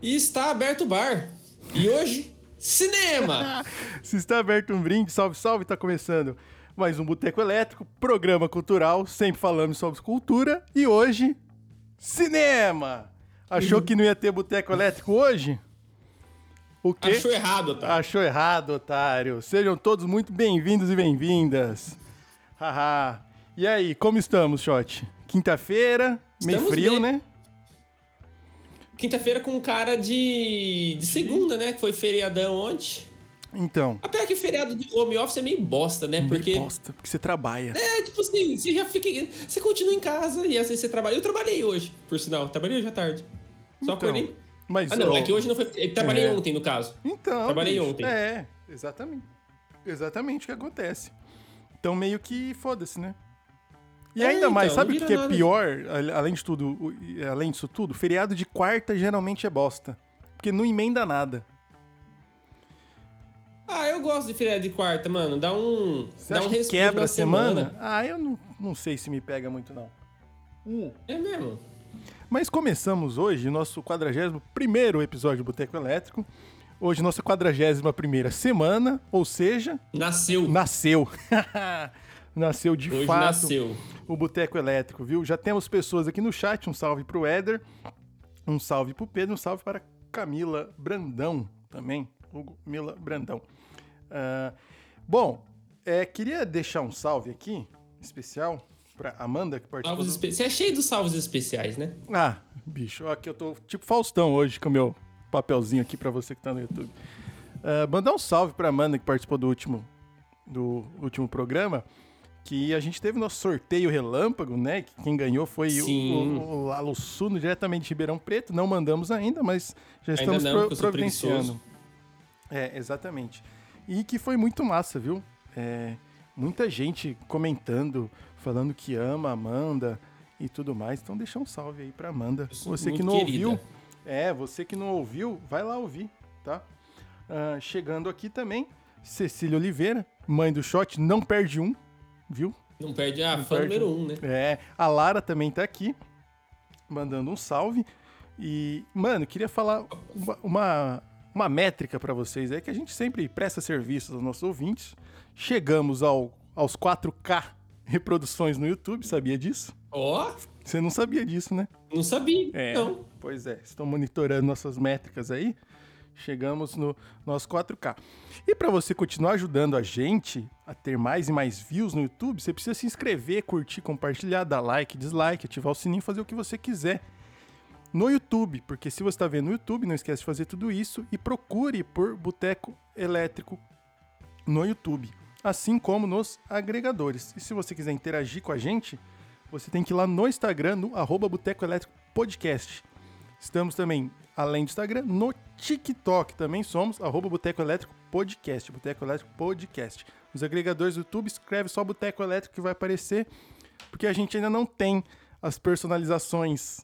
E está aberto o bar. E hoje, cinema! Se está aberto um brinde, salve, salve, tá começando mais um Boteco Elétrico, programa cultural, sempre falamos sobre cultura e hoje, cinema! Achou que não ia ter Boteco Elétrico hoje? O quê? Achou errado, tá? Achou errado, otário. Sejam todos muito bem-vindos e bem-vindas. Haha. E aí, como estamos, Shot? Quinta-feira, meio frio, bem. né? Quinta-feira com cara de, de segunda, né? Que foi feriadão ontem. Então, Apesar que feriado de home office é meio bosta, né? Porque. meio bosta, porque você trabalha. É, tipo assim, você já fica. Você continua em casa e às vezes você trabalha. Eu trabalhei hoje, por sinal. Trabalhei hoje à tarde. Só Então, acordei. Mas, Ah, não, ó, é que hoje não foi. Eu trabalhei É. ontem, no caso. Então, Trabalhei bicho, ontem. É, exatamente. Exatamente o que acontece. Então, meio que foda-se, né? E É, ainda mais, então, sabe o que é pior, além de tudo, além disso tudo? Feriado de quarta geralmente é bosta. Porque não emenda nada. Ah, eu gosto de feriado de quarta, mano. Dá um. Você dá um que quebra a semana? Ah, eu não, não sei se me pega muito, não. É mesmo. Mas começamos hoje nosso 41º episódio do Boteco Elétrico. Hoje nossa 41ª semana, ou seja, Nasceu. nasceu. nasceu de Hoje fato. nasceu. o Boteco Elétrico, viu? Já temos pessoas aqui no chat. Um salve pro Éder, um salve pro Pedro, um salve para Camila Brandão também. Hugo Mila Brandão. Ah, bom, é, queria deixar um salve aqui, especial, para Amanda, que participou. Salvos do-. Você é cheio dos salvos especiais, né? Ah, bicho, aqui eu tô tipo Faustão hoje com o meu papelzinho aqui pra você que tá no YouTube. Ah, mandar um salve pra Amanda que participou do último, do último programa, que a gente teve nosso sorteio relâmpago, né? Que quem ganhou foi o, Sim. o, o Lalo Suno, diretamente de Ribeirão Preto. Não mandamos ainda, mas já Ainda estamos não, pro- providenciando. É, exatamente. E que foi muito massa, viu? É, muita gente comentando, falando que ama a Amanda e tudo mais. Então deixa um salve aí pra Amanda. Você que não querida. ouviu, é, você que não ouviu, vai lá ouvir, tá? Ah, chegando aqui também, Cecília Oliveira, mãe do Shot, não perde um, viu? Não perde a Não fã perde. número um, né? É, a Lara também tá aqui, mandando um salve. E, mano, queria falar uma, uma, uma métrica pra vocês aí, que a gente sempre presta serviço aos nossos ouvintes. Chegamos ao, aos 4K reproduções no YouTube, sabia disso? Ó, Você não sabia disso, né? não sabia. É, Não. Pois é, estão monitorando nossas métricas aí. Chegamos no nosso 4K. E para você continuar ajudando a gente a ter mais e mais views no YouTube, você precisa se inscrever, curtir, compartilhar, dar like, dislike, ativar o sininho, fazer o que você quiser no YouTube, porque se você está vendo no YouTube, não esquece de fazer tudo isso e procure por Boteco Elétrico no YouTube, assim como nos agregadores. E se você quiser interagir com a gente, você tem que ir lá no Instagram, no arroba Boteco Elétrico Podcast. Estamos também, além do Instagram, no TikTok também somos, arroba Boteco Elétrico Podcast, Boteco Elétrico Podcast. Nos agregadores do YouTube, escreve só Boteco Elétrico que vai aparecer, porque a gente ainda não tem as personalizações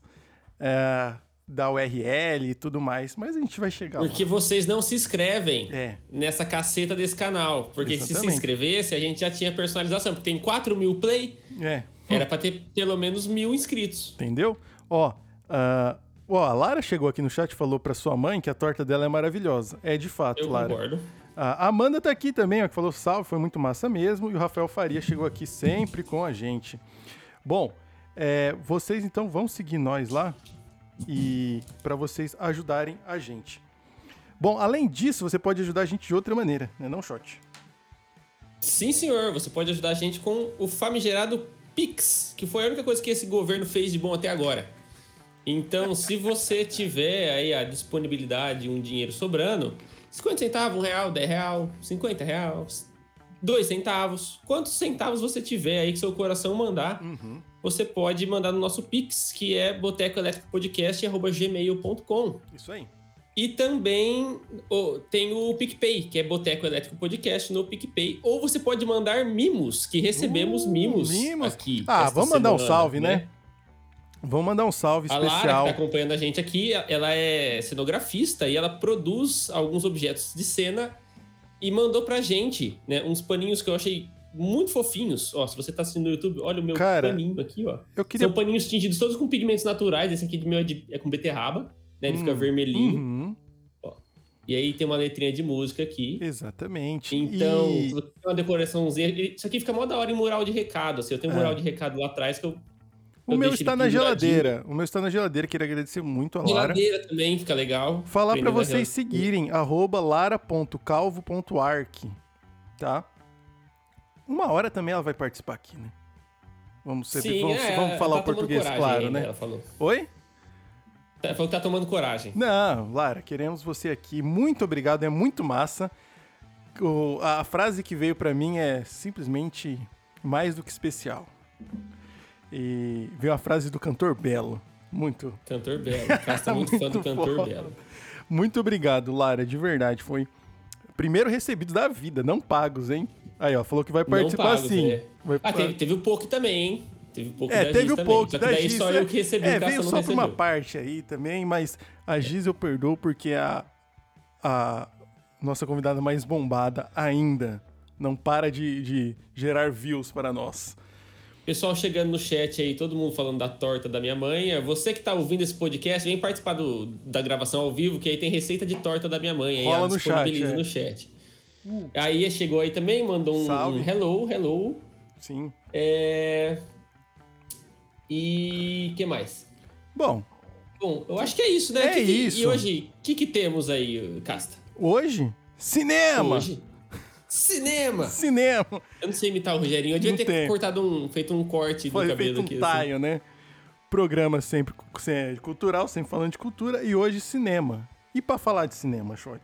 é, da URL e tudo mais, mas a gente vai chegar lá. Porque vocês não se inscrevem É. nessa caceta desse canal. Porque se se Exatamente. inscrevesse, a gente já tinha personalização. Porque tem 4 mil play, É, era pra ter pelo menos mil inscritos. entendeu? Ó, ah, ó, a Lara chegou aqui no chat e falou pra sua mãe que a torta dela é maravilhosa. É de fato, Eu Lara. concordo. A Amanda tá aqui também, ó, que falou salve, foi muito massa mesmo. E o Rafael Faria chegou aqui sempre com a gente. Bom, é, vocês então vão seguir nós lá e para vocês ajudarem a gente. Bom, além disso, você pode ajudar a gente de outra maneira, né, não, Shot? Sim, senhor. Você pode ajudar a gente com o famigerado Pix, que foi a única coisa que esse governo fez de bom até agora. Então, se você tiver aí a disponibilidade, um dinheiro sobrando, 50 centavos, um real, 10 real, 50 reais, 2 centavos, quantos centavos você tiver aí que seu coração mandar, você pode mandar no nosso Pix, que é botecoelétricopodcast.gmail.com. Isso aí. E também ó, tem o PicPay, que é Boteco Elétrico Podcast no PicPay. Ou você pode mandar mimos, que recebemos Uh, mimos, mimos. aqui. Ah, vamos mandar um semana, salve, né? Vamos mandar um salve A Lara, que especial. tá acompanhando a gente aqui, ela é cenografista e ela produz alguns objetos de cena e mandou pra gente, né, uns paninhos que eu achei muito fofinhos. Ó, se você tá assistindo no YouTube, olha o meu Cara, paninho aqui, ó. Eu queria São paninhos tingidos todos com pigmentos naturais. Esse aqui do meu é, de- é com beterraba, né? Ele fica vermelhinho. Uhum, E aí tem uma letrinha de música aqui. exatamente. Então, E- uma decoraçãozinha. Isso aqui fica mó da hora em mural de recado. Assim, eu tenho um É. mural de recado lá atrás que eu. O eu meu está na geladeira. O meu está na geladeira. Queria agradecer muito a Lara. Geladeira também fica legal. Falar na vocês seguirem, arroba lara.calvo.arc, tá? Uma hora também ela vai participar aqui, né? Vamos, ser, Sim, vamos, é, vamos falar tá o português coragem claro, né? Ela falou. Oi? Ela falou que tá tomando coragem. Não, Lara, queremos você aqui. Muito obrigado, é muito massa. O- a frase que veio pra mim é simplesmente mais do que especial. E veio a frase do cantor Belo. Muito, Cantor Belo. O Cássio tá muito, fã do Muito cantor foda. Belo. muito obrigado, Lara, de verdade. Foi primeiro recebido da vida, não pagos, hein? Aí, ó, falou que vai participar pagos, sim. é. Vai Ah, teve, teve o POC também, hein? Teve o POC É, da teve Giz o também. pouco Só que da Giz. só é- eu que recebi, é, o veio só recebeu. uma parte aí também, mas a Giz eu perdoo porque a, a nossa convidada mais bombada ainda não para de, de gerar views para nós. Pessoal chegando no chat aí, todo mundo falando da torta da minha mãe. É, Você que tá ouvindo esse podcast, vem participar do, da gravação ao vivo, que aí tem receita de torta da minha mãe. Aí Rola no disponibiliza chat, é. no chat. Aí chegou aí também, mandou um, um hello, hello. Sim. É... E que mais? Bom, Bom, eu acho que é isso, né? É que- isso. E hoje, o que, que temos aí, Casta? hoje, cinema! Hoje? Cinema! Cinema! Eu não sei imitar o Rogerinho. Eu devia Não ter tem. cortado um. feito um corte Foi do cabelo feito um aqui. assim. taio, né? Programa sempre cu- se- cultural, sempre falando de cultura, e hoje cinema. E pra falar de cinema, Shot?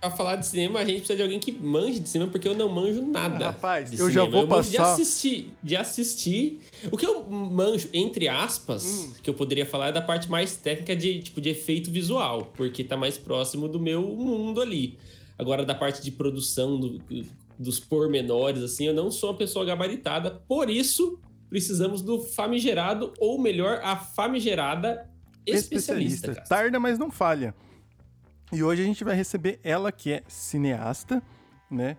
Pra falar de cinema, a gente precisa de alguém que manje de cinema, porque eu não manjo nada. Rapaz, de eu já cinema. vou eu manjo De passar- assistir, de assistir. O que eu manjo, entre aspas, Hum. que eu poderia falar é da parte mais técnica de, tipo, de efeito visual, porque tá mais próximo do meu mundo ali. Agora, da parte de produção, do- dos pormenores, assim, eu não sou uma pessoa gabaritada, por isso precisamos do famigerado, ou melhor, a famigerada especialista. cara. Tarda, mas não falha. E hoje a gente vai receber ela, que é cineasta, né?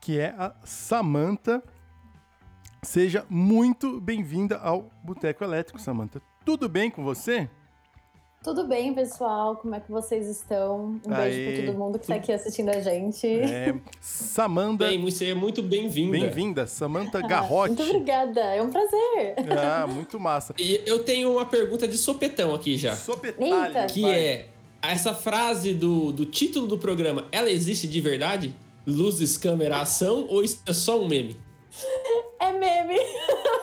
Que é a Samantha. Seja muito bem-vinda ao Boteco Elétrico, Samantha. Tudo bem com você? Tudo bem, pessoal? Como é que vocês estão? Um Aê, beijo pra todo mundo que tá aqui assistindo a gente. É, Samanda, Bem, você é muito bem-vinda. bem-vinda. Samantha Ah, Garrote. Muito obrigada, é um prazer. Ah, muito massa. E eu tenho uma pergunta de sopetão aqui já. Sopetalho. Eita. Que vai. é, essa frase do, do título do programa, ela existe de verdade? Luzes, câmera, ação? Ou isso é só um meme? É meme.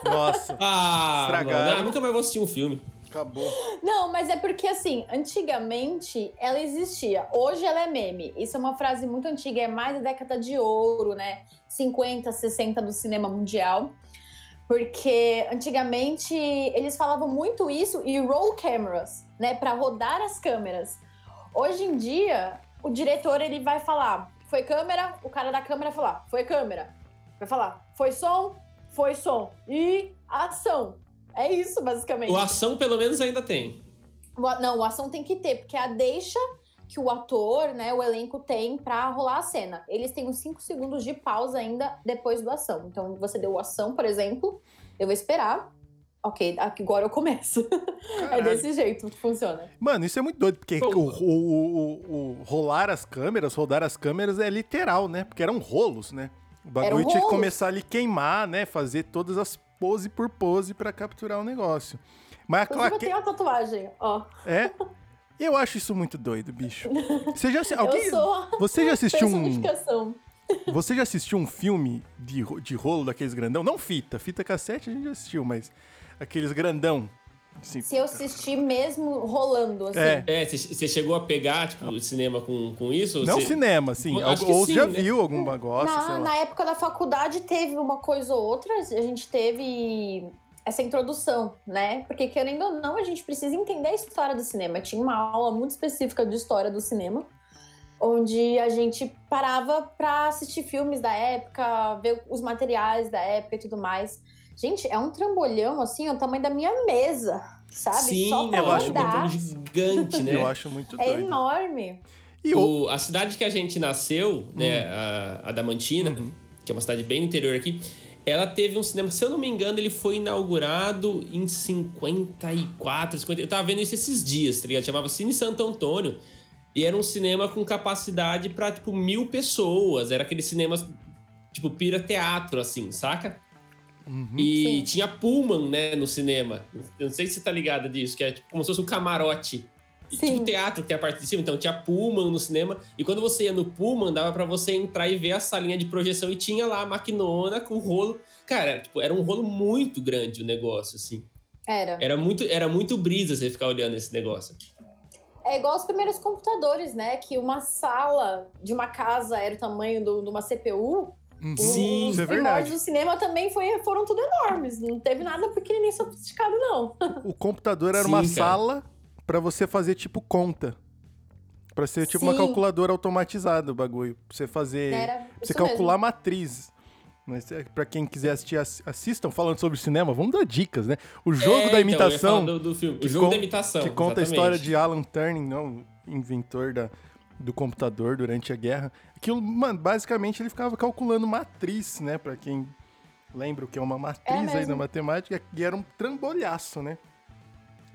Nossa, Ah, mano, ah, nunca mais vou assistir um filme. Acabou. Não, mas é porque assim, antigamente ela existia. Hoje ela é meme. Isso é uma frase muito antiga, é mais da década de ouro, né? 50, 60 do cinema mundial. Porque antigamente eles falavam muito isso e roll cameras, né, Pra rodar as câmeras. Hoje em dia, o diretor ele vai falar, foi câmera, o cara da câmera falar, foi câmera. Vai falar, foi som, foi som e ação. É isso, basicamente. O ação, pelo menos, ainda tem. Não, o ação tem que ter, porque é a deixa que o ator, né, o elenco tem pra rolar a cena. Eles têm uns 5 segundos de pausa ainda depois do ação. Então, você deu ação, por exemplo, eu vou esperar. Ok, agora eu começo. é desse jeito que funciona. Mano, isso é muito doido, porque o, o- o- o rolar as câmeras, rodar as câmeras é literal, né? Porque eram rolos, né? O bagulho tinha que começar ali queimar, né? Fazer todas as pose por pose pra capturar o negócio. Mas Inclusive, eu claro que tenho uma tatuagem, ó. é. Eu acho isso muito doido, bicho. Você já alguém, Eu sou você já assistiu um. Você já assistiu um filme de, de rolo daqueles grandão? Não fita, fita cassete a gente já assistiu, mas aqueles grandão. Assim, Se eu assistir mesmo rolando, assim. É. É, você chegou a pegar, tipo, o cinema com, com isso? não Você- cinema, assim. Que Ou sim, já né? viu algum negócio, Na, na época da faculdade teve uma coisa ou outra, a gente teve essa introdução, né? Porque querendo ou não, a gente precisa entender a história do cinema. Tinha uma aula muito específica de história do cinema, onde a gente parava pra assistir filmes da época, ver os materiais da época e tudo mais. Gente, é um trambolhão assim, o tamanho da minha mesa, sabe? Sim, Só pra eu acho é um gigante, né? Eu acho muito É doido. enorme. E o... O- a cidade que a gente nasceu, né, Hum. a, a Damantina, Uhum. que é uma cidade bem no interior aqui, ela teve um cinema, se eu não me engano, ele foi inaugurado em 54, 50. Eu tava vendo isso esses dias, tá ligado? Chamava Cine Santo Antônio. E era um cinema com capacidade pra, tipo, mil pessoas. Era aquele cinema, tipo, pira teatro, assim, saca? Uhum. E Sim. tinha Pullman, né, no cinema. Eu não sei se você tá ligado disso, que é tipo, como se fosse um camarote. E, Sim. Tipo teatro que tem a parte de cima, então tinha Pullman no cinema. E quando você ia no Pullman, dava pra você entrar e ver a salinha de projeção e tinha lá a maquinona com o rolo. Cara, tipo, era um rolo muito grande o negócio, assim. Era. Era muito, era muito brisa você ficar olhando esse negócio. É igual os primeiros computadores, né? Que uma sala de uma casa era o tamanho de uma CPU. Uhum. Sim, os é primórdios do cinema também foi, foram tudo enormes. Não teve nada pequenininho sofisticado, não. O computador era Sim, uma cara. sala pra você fazer tipo conta. Pra ser tipo uma Sim. calculadora automatizada o bagulho. Pra você fazer. Era Pra você calcular mesmo. matrizes. Mas é, pra quem quiser assistir, ass- assistam falando sobre cinema, vamos dar dicas, né? O jogo É, da então, imitação. falar do, do O jogo da imitação. que conta a exatamente. história de Alan Turing, não, inventor da, do computador durante a guerra. Aquilo, mano, basicamente ele ficava calculando matriz, né? Pra quem lembra o que é uma matriz aí mesmo. na matemática, e era um trambolhaço, né?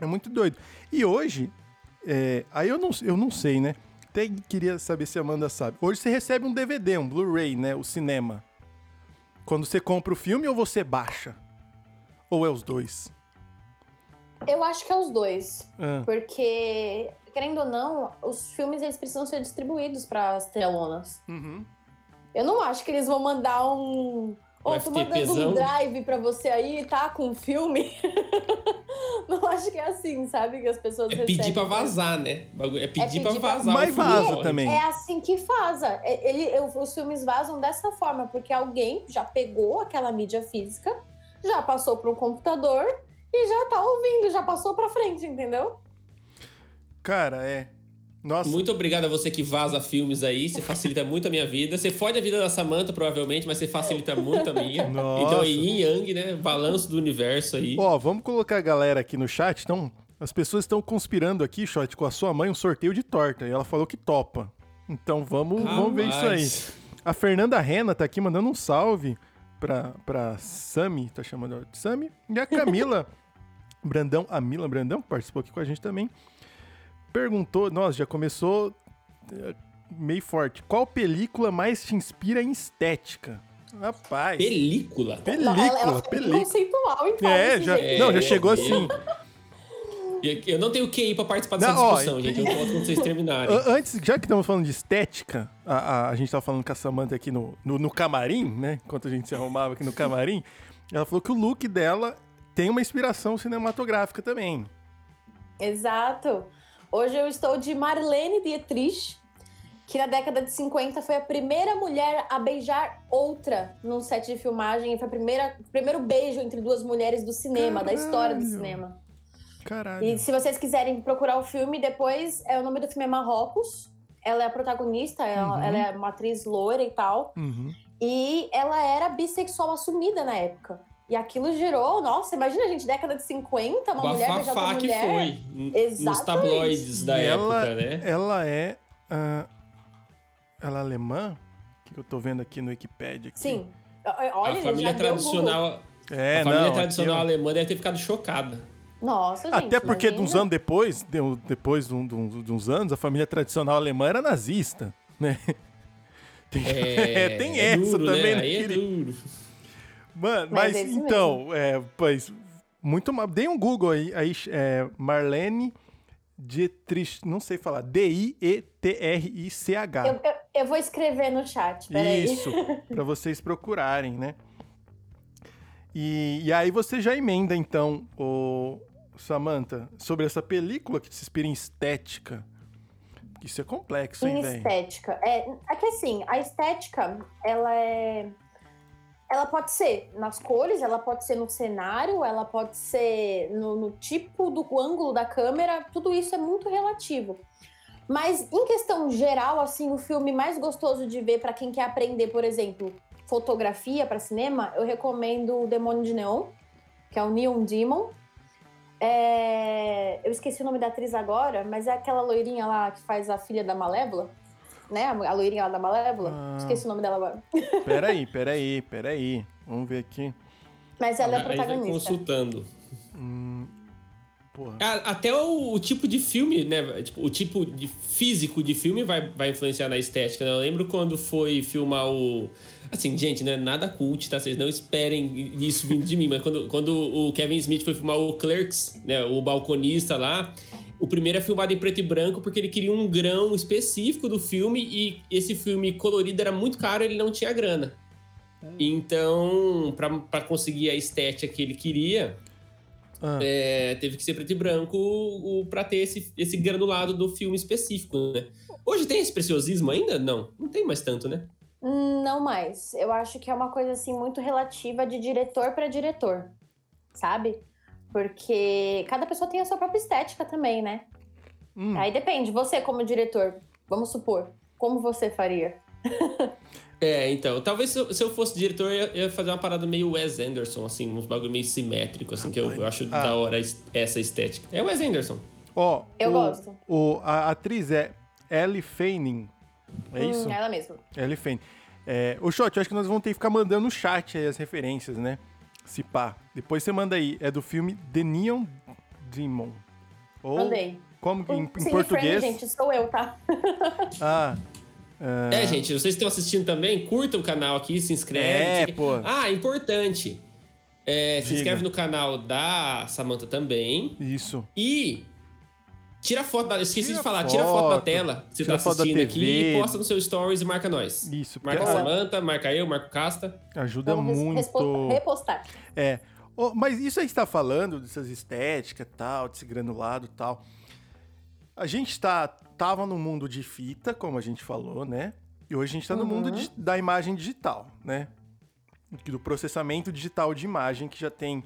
É muito doido. E hoje, é, aí eu não, eu não sei, né? Até queria saber se a Amanda sabe. Hoje você recebe um DVD, um Blu-ray, né? O cinema. Quando você compra o filme ou você baixa? Ou é os dois? Eu acho que é os dois. Ah, Porque, querendo ou não, os filmes eles precisam ser distribuídos para as telonas. uhum. Eu não acho que eles vão mandar um. Ô, Um tô mandando um drive pra você aí, tá? Com um filme. não acho que é assim, sabe? Que as pessoas É pedir recebem. pra vazar, né? O bagulho É pedir, pedir pra pra- vazar. Mas o vaza também. É assim que vaza. É- Ele, eu- os filmes vazam dessa forma, porque alguém já pegou aquela mídia física, já passou para um computador e já tá ouvindo, já passou pra frente, entendeu? Cara, é. Nossa, Muito obrigado a você que vaza filmes aí. Você facilita muito a minha vida. Você fode a vida da Samantha, provavelmente, mas você facilita muito a minha. Nossa. Então, aí, yin yang, né? Balanço do universo aí. Ó, vamos colocar a galera aqui no chat. Então, as pessoas estão conspirando aqui, Shot, com a sua mãe um sorteio de torta. E ela falou que topa. Então vamos, vamos ver isso aí. A Fernanda Rena tá aqui mandando um salve pra, pra Sami, tá chamando ela de Sami. E a Camila Brandão, a Mila Brandão, que participou aqui com a gente também, perguntou, nossa, já começou eh, meio forte. Qual película mais te inspira em estética? Rapaz. Película. Película, Ela- ela película. conceitual, então. É, já, jeito. não, já É, chegou é. assim. Eu não tenho QI pra participar dessa Não, ó, discussão, gente. Eu volto quando vocês terminarem. Antes, já que estamos falando de estética, a, a- a gente tava falando com a Samantha aqui no, no, no camarim, né? Enquanto a gente se arrumava aqui no camarim, ela falou que o look dela tem uma inspiração cinematográfica também. Exato. Hoje eu estou de Marlene Dietrich, que na década de 50 foi a primeira mulher a beijar outra num set de filmagem. Foi a primeira, o primeiro beijo entre duas mulheres do cinema, da história do Caralho. cinema. Caralho. E se vocês quiserem procurar o filme depois, é, o nome do filme é Marrocos. Ela é a protagonista, ela, Uhum. ela é uma atriz loira e tal. Uhum. E ela era bissexual assumida na época. E aquilo gerou, nossa, imagina, gente, década de 50, uma O mulher beijando bafafá outra que mulher. foi. n- Nos Exatamente. tabloides da E ela, época, né? ela é. ah, ela é alemã? O que eu tô vendo aqui no Wikipedia? Aqui? Sim. Olha, a ele família tradicional, É, a família não. tradicional alemã deve ter ficado chocada. Nossa, gente. Até porque, de uns anos depois, de, depois de, um- de de uns anos, a família tradicional alemã era nazista, né? Tem, É, tem é essa duro, também, né? né? Aí é duro. Mano, Mas mas, é isso então, é, pois, muito mal. Dei um Google aí, aí é, Marlene Dietrich, não sei falar, D-I-E-T-R-I-C-H. Eu, eu- eu vou escrever no chat, peraí. Isso, pra vocês procurarem, né? E, e aí você já emenda, então, o Samantha, sobre essa película que se inspira em estética. Isso é complexo, hein, Em velho? estética. É, é que assim, a estética, ela é. Ela pode ser nas cores, ela pode ser no cenário, ela pode ser no, no tipo do ângulo da câmera, tudo isso é muito relativo. Mas em questão geral, assim, o filme mais gostoso de ver para quem quer aprender, por exemplo, fotografia para cinema, eu recomendo o Demônio de Neon, que é o Neon Demon. É, Eu esqueci o nome da atriz agora, mas é aquela loirinha lá que faz a filha da Malévola, né? A loirinha lá da Malévola. Ah. Esqueci o nome dela agora. Peraí, peraí, peraí. Vamos ver aqui. Mas ela é vai protagonista. consultando. Hum, porra. Ah, Até o, o tipo de filme, né? Tipo, o tipo de físico de filme vai, vai influenciar na estética, né? Eu lembro quando foi filmar o. Assim, gente, não é nada cult, tá? Vocês não esperem isso vindo de mim, mas quando, quando o Kevin Smith foi filmar o Clerks, né? O balconista lá. O primeiro é filmado em preto e branco porque ele queria um grão específico do filme e esse filme colorido era muito caro, ele não tinha grana. Então, pra pra conseguir a estética que ele queria, Ah, é, teve que ser preto e branco o, pra ter esse, esse granulado do filme específico, né? Hoje tem esse preciosismo ainda? Não, não tem mais tanto, né? Não mais. Eu acho que é uma coisa assim muito relativa de diretor para diretor, sabe? Porque cada pessoa tem a sua própria estética também, né? hum. Aí depende, você como diretor, vamos supor, como você faria? É, então, talvez se eu, se eu fosse diretor, eu ia, eu ia fazer uma parada meio Wes Anderson, assim, uns bagulho meio simétrico, assim, que eu, eu acho Ah. da hora es- essa estética. É Wes Anderson. Ó, Eu o- gosto. O, a atriz é Ellie Fanning. É isso? Hum, ela mesma. Ellie Fanning. É, o Shot, eu acho que nós vamos ter que ficar mandando no chat aí as referências, né? Se pá. Depois você manda aí. É do filme The Neon Demon. Ou, Mandei. como em, em Cine português? Friend, gente, sou eu, tá? Ah. É, gente, vocês estão assistindo também, curta o canal aqui, se inscreve. É, pô. Ah, importante. É, se inscreve no canal da Samantha também. Isso. E tira foto da. Esqueci Tira de falar, tira foto da foto, tela. que Você tira tá foto da assistindo aqui e posta no seu stories e marca nós. Isso. Marca a a- Samantha, marca eu, marca o Casta. ajuda Vamos muito. repostar. É. Ô, mas isso aí que você tá falando, dessas estéticas e tal, desse granulado e tal. A gente tá, tava no mundo de fita, como a gente falou, né? E hoje a gente tá no Uhum. mundo de- da imagem digital, né? Do processamento digital de imagem, que já tem.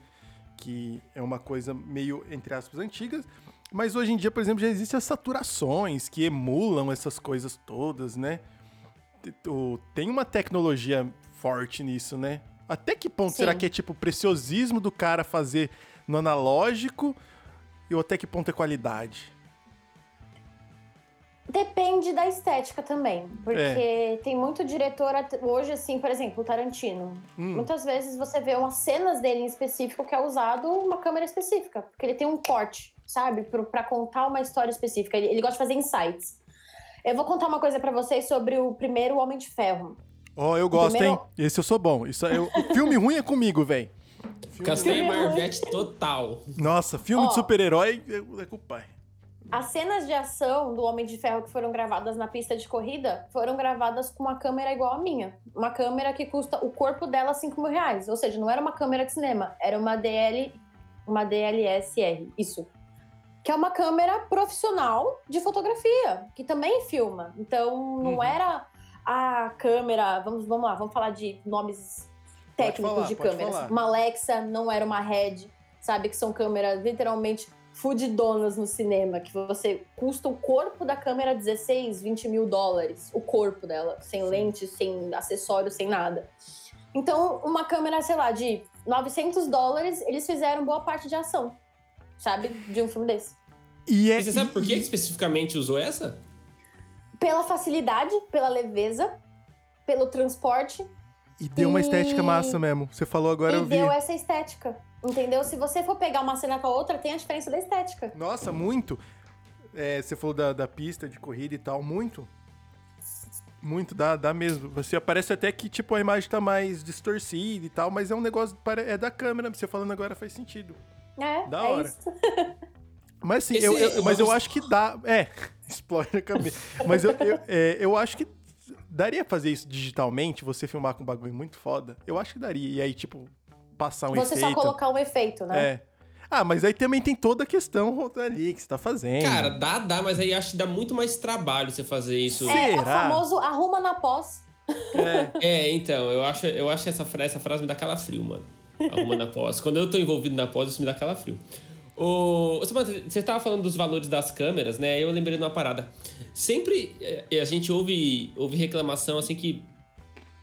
que é uma coisa meio, entre aspas, antigas. Mas hoje em dia, por exemplo, já existem as saturações que emulam essas coisas todas, né? Tem uma tecnologia forte nisso, né? Até que ponto Sim. será que é tipo o preciosismo do cara fazer no analógico e até que ponto é qualidade? Depende da estética também. Porque É. tem muito diretor hoje, assim, por exemplo, o Tarantino. Hum. Muitas vezes você vê umas cenas dele em específico que é usado uma câmera específica. Porque ele tem um corte, sabe? Pra contar uma história específica. Ele, ele gosta de fazer insights. Eu vou contar uma coisa pra vocês sobre o primeiro Homem de Ferro. Ó, eu gosto, primeiro- hein? Esse eu sou bom. Isso, eu, o filme ruim é comigo, velho. Castanha ruim. Marvete total. Nossa, filme Ó. de super-herói é, é com o pai. As cenas de ação do Homem de Ferro que foram gravadas na pista de corrida foram gravadas com uma câmera igual a minha. Uma câmera que custa o corpo dela 5 mil reais. Ou seja, não era uma câmera de cinema, era uma DL, uma DLSR, isso. Que é uma câmera profissional de fotografia, que também filma. Então, não Uhum. era a câmera. Vamos, vamos lá, vamos falar de nomes técnicos falar, de câmeras. falar. Uma Alexa não era uma Red, sabe? Que são câmeras literalmente fudidonas no cinema, que você custa o corpo da câmera 16, 20 mil dólares. O corpo dela, sem lente, sem acessório, sem nada. Então, uma câmera, sei lá, de 900 dólares, eles fizeram boa parte de ação, sabe? De um filme desse. E, é, E você sabe por que e- especificamente usou essa? Pela facilidade, pela leveza, pelo transporte, E deu uma estética E- massa mesmo. Você falou agora, e eu vi. deu essa estética. Entendeu? Se você for pegar uma cena com a outra, tem a diferença da estética. Nossa, muito. É, você falou da, da pista de corrida e tal, muito. Muito, dá, dá mesmo. Você aparece até que, tipo, a imagem tá mais distorcida e tal, mas é um negócio, para- é da câmera. Você falando agora faz sentido. É, Da é hora. isso. Mas assim, Esse eu, eu- é mas eu acho que dá. É, explode a cabeça. Mas eu, eu, é, eu acho que daria fazer isso digitalmente, você filmar com um bagulho muito foda. Eu acho que daria. E aí, tipo, passar um você efeito. só colocar um efeito, né? É. Ah, mas aí também tem toda a questão ali que você tá fazendo. Cara, dá, dá, mas aí acho que dá muito mais trabalho você fazer isso. É, é o Será? famoso arruma na pós. É. É, então, eu acho, eu acho essa, fra- essa frase me dá calafrio, mano. Arruma na pós. Quando eu tô envolvido na pós, isso me dá calafrio. Samantha, você tava falando dos valores das câmeras, né? Eu lembrei de uma parada. Sempre eh, a gente ouve, ouve reclamação assim que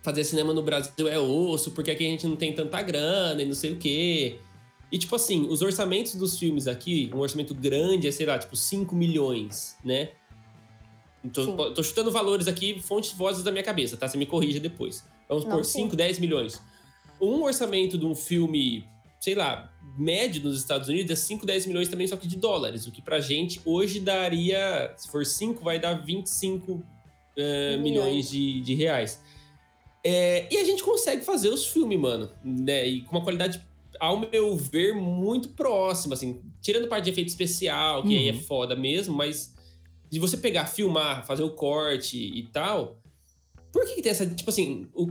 fazer cinema no Brasil é osso, porque aqui a gente não tem tanta grana e não sei o quê. E, tipo assim, os orçamentos dos filmes aqui, um orçamento grande é, sei lá, tipo, 5 milhões, né? Tô, Sim. tô chutando valores aqui, fontes vozes da minha cabeça, tá? Você me corrija depois. Vamos Não, por sim. 5, 10 milhões. Um orçamento de um filme, sei lá, médio nos Estados Unidos é 5, 10 milhões também, só que de dólares. O que pra gente hoje daria, se for 5, vai dar 25 uh, milhões, milhões de, de reais. É, e a gente consegue fazer os filmes, mano, né? E com uma qualidade, ao meu ver, muito próxima, assim. Tirando parte de efeito especial, que uhum. aí é uhum. foda mesmo, mas de você pegar, filmar, fazer o corte e tal, por que, que tem essa, tipo assim, o,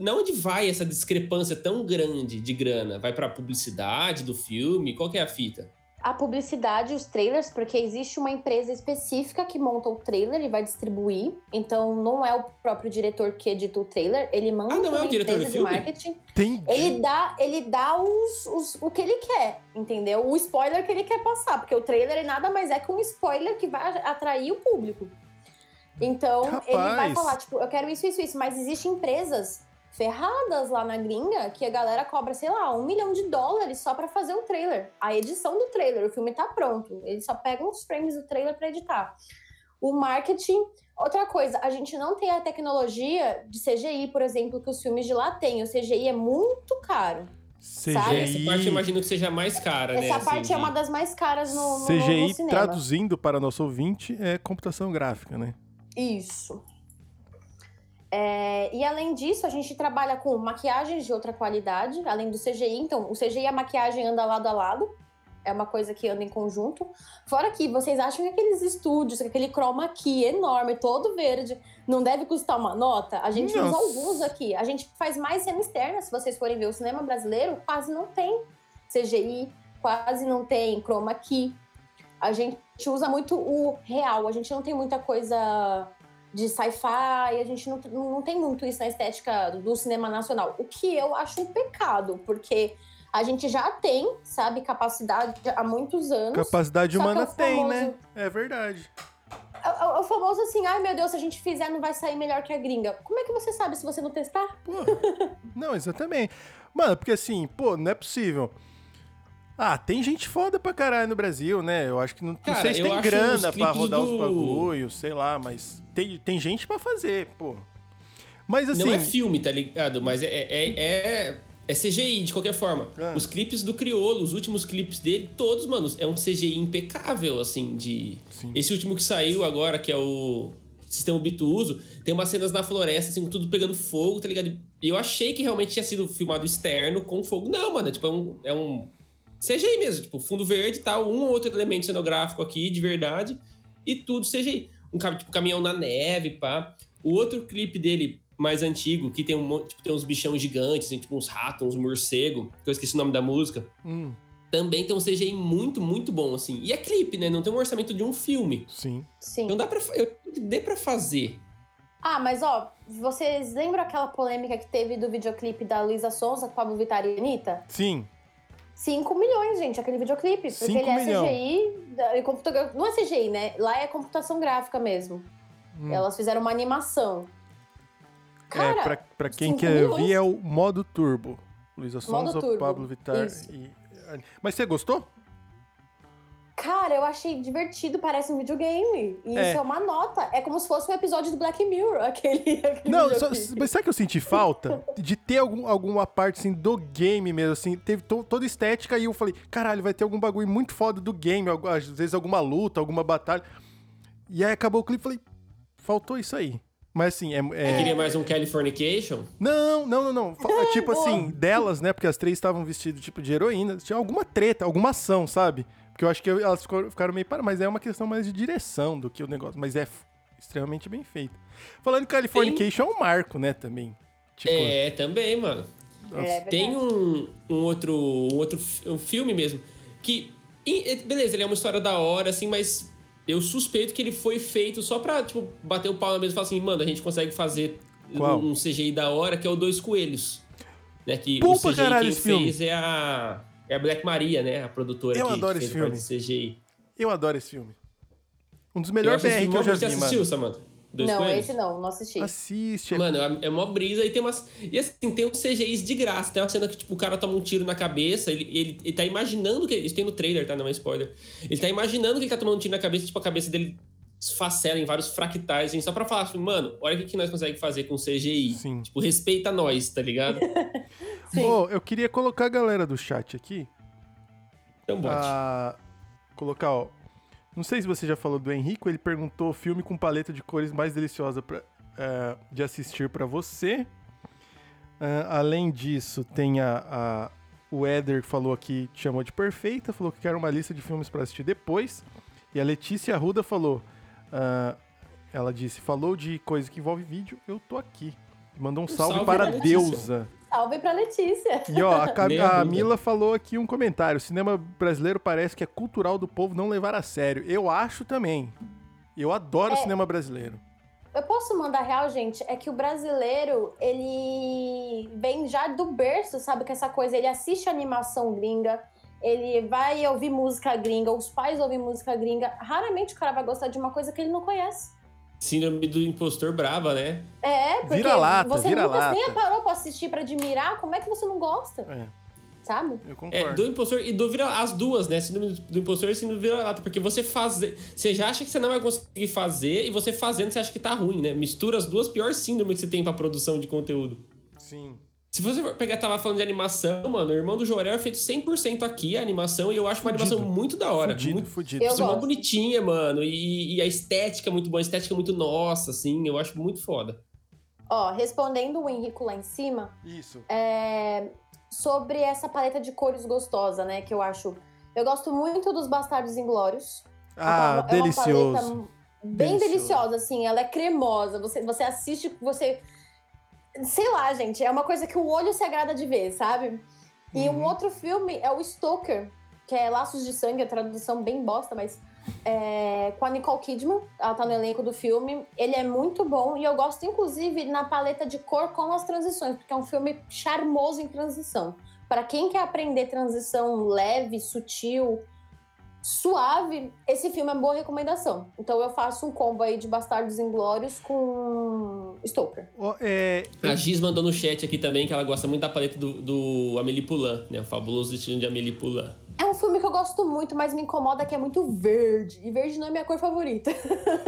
não onde vai essa discrepância tão grande de grana? Vai para publicidade do filme? Qual que é a fita? A publicidade, os trailers, porque existe uma empresa específica que monta o trailer e vai distribuir. Então não é o próprio diretor que edita o trailer, ele manda ah, não é o diretor do filme? marketing. Entendi. Ele dá, ele dá os, os, o que ele quer, entendeu? O spoiler que ele quer passar, porque o trailer nada mais é que um spoiler que vai atrair o público. Então, Rapaz. ele vai falar, tipo, eu quero isso, isso, isso. Mas existem empresas ferradas lá na gringa que a galera cobra, sei lá, um milhão de dólares só para fazer o trailer. A edição do trailer, o filme tá pronto. Eles só pegam os frames do trailer para editar. O marketing. Outra coisa, a gente não tem a tecnologia de CGI, por exemplo, que os filmes de lá têm. O CGI é muito caro. CGI... Sabe? Essa parte eu imagino que seja mais cara, Essa né? Essa parte assim, é uma das mais caras no, no CGI, no cinema. traduzindo para nosso ouvinte, é computação gráfica, né? Isso. É, e além disso, a gente trabalha com maquiagens de outra qualidade, além do CGI. Então, o CGI e a maquiagem andam lado a lado. É uma coisa que anda em conjunto. Fora que vocês acham que aqueles estúdios, aquele chroma key enorme, todo verde, não deve custar uma nota? A gente Nossa. usa alguns aqui. A gente faz mais cena externa. Se vocês forem ver o cinema brasileiro, quase não tem CGI, quase não tem chroma key a gente usa muito o real, a gente não tem muita coisa de sci-fi, a gente não, não tem muito isso na estética do cinema nacional. O que eu acho um pecado, porque a gente já tem, sabe, capacidade há muitos anos. Capacidade humana é tem, famoso... né? É verdade. É, é, é, o famoso assim, ai meu Deus, se a gente fizer não vai sair melhor que a gringa. Como é que você sabe se você não testar? Pô, não, exatamente. Mano, porque assim, pô, não é possível. Ah, tem gente foda pra caralho no Brasil, né? Eu acho que não, Cara, não sei se tem grana pra rodar do... os bagulhos, sei lá, mas tem, tem gente pra fazer, pô. Mas assim. Não é filme, tá ligado? Mas é, é, é, é CGI, de qualquer forma. Ah. Os clipes do Criolo, os últimos clipes dele, todos, mano, é um CGI impecável, assim, de. Sim. Esse último que saiu agora, que é o Sistema Bituso, tem umas cenas na floresta, assim, tudo pegando fogo, tá ligado? E eu achei que realmente tinha sido filmado externo com fogo. Não, mano, é, tipo, é um. É um CGI mesmo, tipo, fundo verde e tal, um ou outro elemento cenográfico aqui, de verdade, e tudo CGI. Um tipo, caminhão na neve, pá. O outro clipe dele, mais antigo, que tem, um, tipo, tem uns bichão gigantes, assim, tipo uns ratos, uns morcego, que eu esqueci o nome da música. Hum. Também tem um CGI muito, muito bom, assim. E é clipe, né? Não tem um orçamento de um filme. Sim. Sim. Não dá pra... Eu, dê pra fazer. Ah, mas ó, vocês lembram aquela polêmica que teve do videoclipe da Luísa Sonza com Pablo Vittar e Anitta? Sim. 5 milhões, gente, aquele videoclipe. Porque ele é milhão. CGI. Não é CGI, né? Lá é computação gráfica mesmo. Hum. Elas fizeram uma animação. É, Cara, é, pra, pra quem quer milhões. ver é o modo turbo. Luísa Sonza, Pablo Vittar e. Mas você gostou? Cara, eu achei divertido, parece um videogame. E é. isso é uma nota. É como se fosse um episódio do Black Mirror, aquele. aquele não, só, mas sabe que eu senti falta? De ter algum, alguma parte assim do game mesmo, assim, teve to, toda estética e eu falei, caralho, vai ter algum bagulho muito foda do game, às vezes alguma luta, alguma batalha. E aí acabou o clipe e falei, faltou isso aí. Mas assim, é. é... queria mais um Californication? Não, não, não, não. É, tipo assim, delas, né? Porque as três estavam vestidas tipo de heroína. Tinha alguma treta, alguma ação, sabe? Porque eu acho que elas ficaram meio para, mas é uma questão mais de direção do que o negócio. Mas é extremamente bem feito. Falando em Californication, Tem... é um marco, né, também. Tipo... É, também, mano. É, Tem um, um, outro, um outro um filme mesmo que. Beleza, ele é uma história da hora, assim, mas eu suspeito que ele foi feito só pra, tipo, bater o pau na mesa e falar assim, mano, a gente consegue fazer um, um CGI da hora, que é o Dois Coelhos. Né, que o CGI quem fez filme. é a é a Black Maria, né? A produtora eu que, adoro que esse filme. CGI. Eu adoro esse filme. Um dos melhores BR que eu já vi, Você assistiu, Samantha? Dois não, esse não, não assisti. Assiste. É mano, é, é uma brisa e tem umas. E assim, tem uns CGIs de graça. Tem uma cena que, tipo, o cara toma um tiro na cabeça, ele, ele, ele tá imaginando que. Isso tem no trailer, tá? Não é spoiler. Ele tá imaginando que ele tá tomando um tiro na cabeça, tipo, a cabeça dele esfacela em vários fractais, assim, só pra falar assim, mano, olha o que, que nós conseguimos fazer com CGI. Sim. Tipo, respeita nós, tá ligado? Sim. Ô, eu queria colocar a galera do chat aqui. Então bote. a colocar, ó. Não sei se você já falou do Henrico, ele perguntou filme com paleta de cores mais deliciosa pra, é, de assistir pra você. Ah, além disso, tem a, a- o Éder que falou aqui, te chamou de perfeita, falou que quer uma lista de filmes pra assistir depois. E a Letícia Arruda falou, ah, ela disse, falou de coisa que envolve vídeo, eu tô aqui. Mandou um salve, salve para Letícia. Deusa. Salve pra Letícia. E ó, a, Cam- a. Mila falou aqui um comentário. O cinema brasileiro parece que é cultural do povo não levar a sério. Eu acho também. Eu adoro o cinema brasileiro. Eu posso mandar real, gente? É que o brasileiro, ele vem já do berço, sabe? Com essa coisa, ele assiste animação gringa, ele vai ouvir música gringa, os pais ouvem música gringa. Raramente o cara vai gostar de uma coisa que ele não conhece. Síndrome do impostor brava, né? É, porque Vira-lata, você vira-lata. nunca nem parou pra assistir, pra admirar, como é que você não gosta, É, sabe? eu É, concordo. do impostor e do vira as duas, né? Síndrome do impostor e síndrome do vira-lata. Porque você fazer. Você já acha que você não vai conseguir fazer, e você fazendo, você acha que tá ruim, né? Mistura as duas piores síndromes que você tem pra produção de conteúdo. Sim. Se você for pegar, tava falando de animação, mano, o irmão do Jorel é feito 100% aqui, a animação, e eu acho uma Fudido. animação muito da hora. Fudido, muito fudido. Eu é bonitinha, mano. E, e a estética é muito boa, a estética é muito nossa, assim. Eu acho muito foda. Ó, respondendo o Henrico lá em cima, Isso. é, sobre essa paleta de cores gostosa, né? Que eu acho. Eu gosto muito dos Bastardos Inglórios. Ah, É uma delicioso. paleta bem Delicioso. deliciosa, assim. Ela é cremosa. Você, você assiste, você. Sei lá, gente. É uma coisa que o olho se agrada de ver, sabe? E um Uhum. outro filme é o Stoker, que é Laços de Sangue, a tradução bem bosta, mas. é, com a Nicole Kidman, ela tá no elenco do filme. Ele é muito bom e eu gosto, inclusive, na paleta de cor com as transições, porque é um filme charmoso em transição. Para quem quer aprender transição leve, sutil, suave, esse filme é boa recomendação. Então eu faço um combo aí de Bastardos Inglórios com Stoker. Ó, é, A Giz mandou no chat aqui também que ela gosta muito da paleta do, do Amélie Poulain, né? O fabuloso destino de Amélie Poulain. É um filme gosto muito, mas me incomoda que é muito verde. E verde não é minha cor favorita.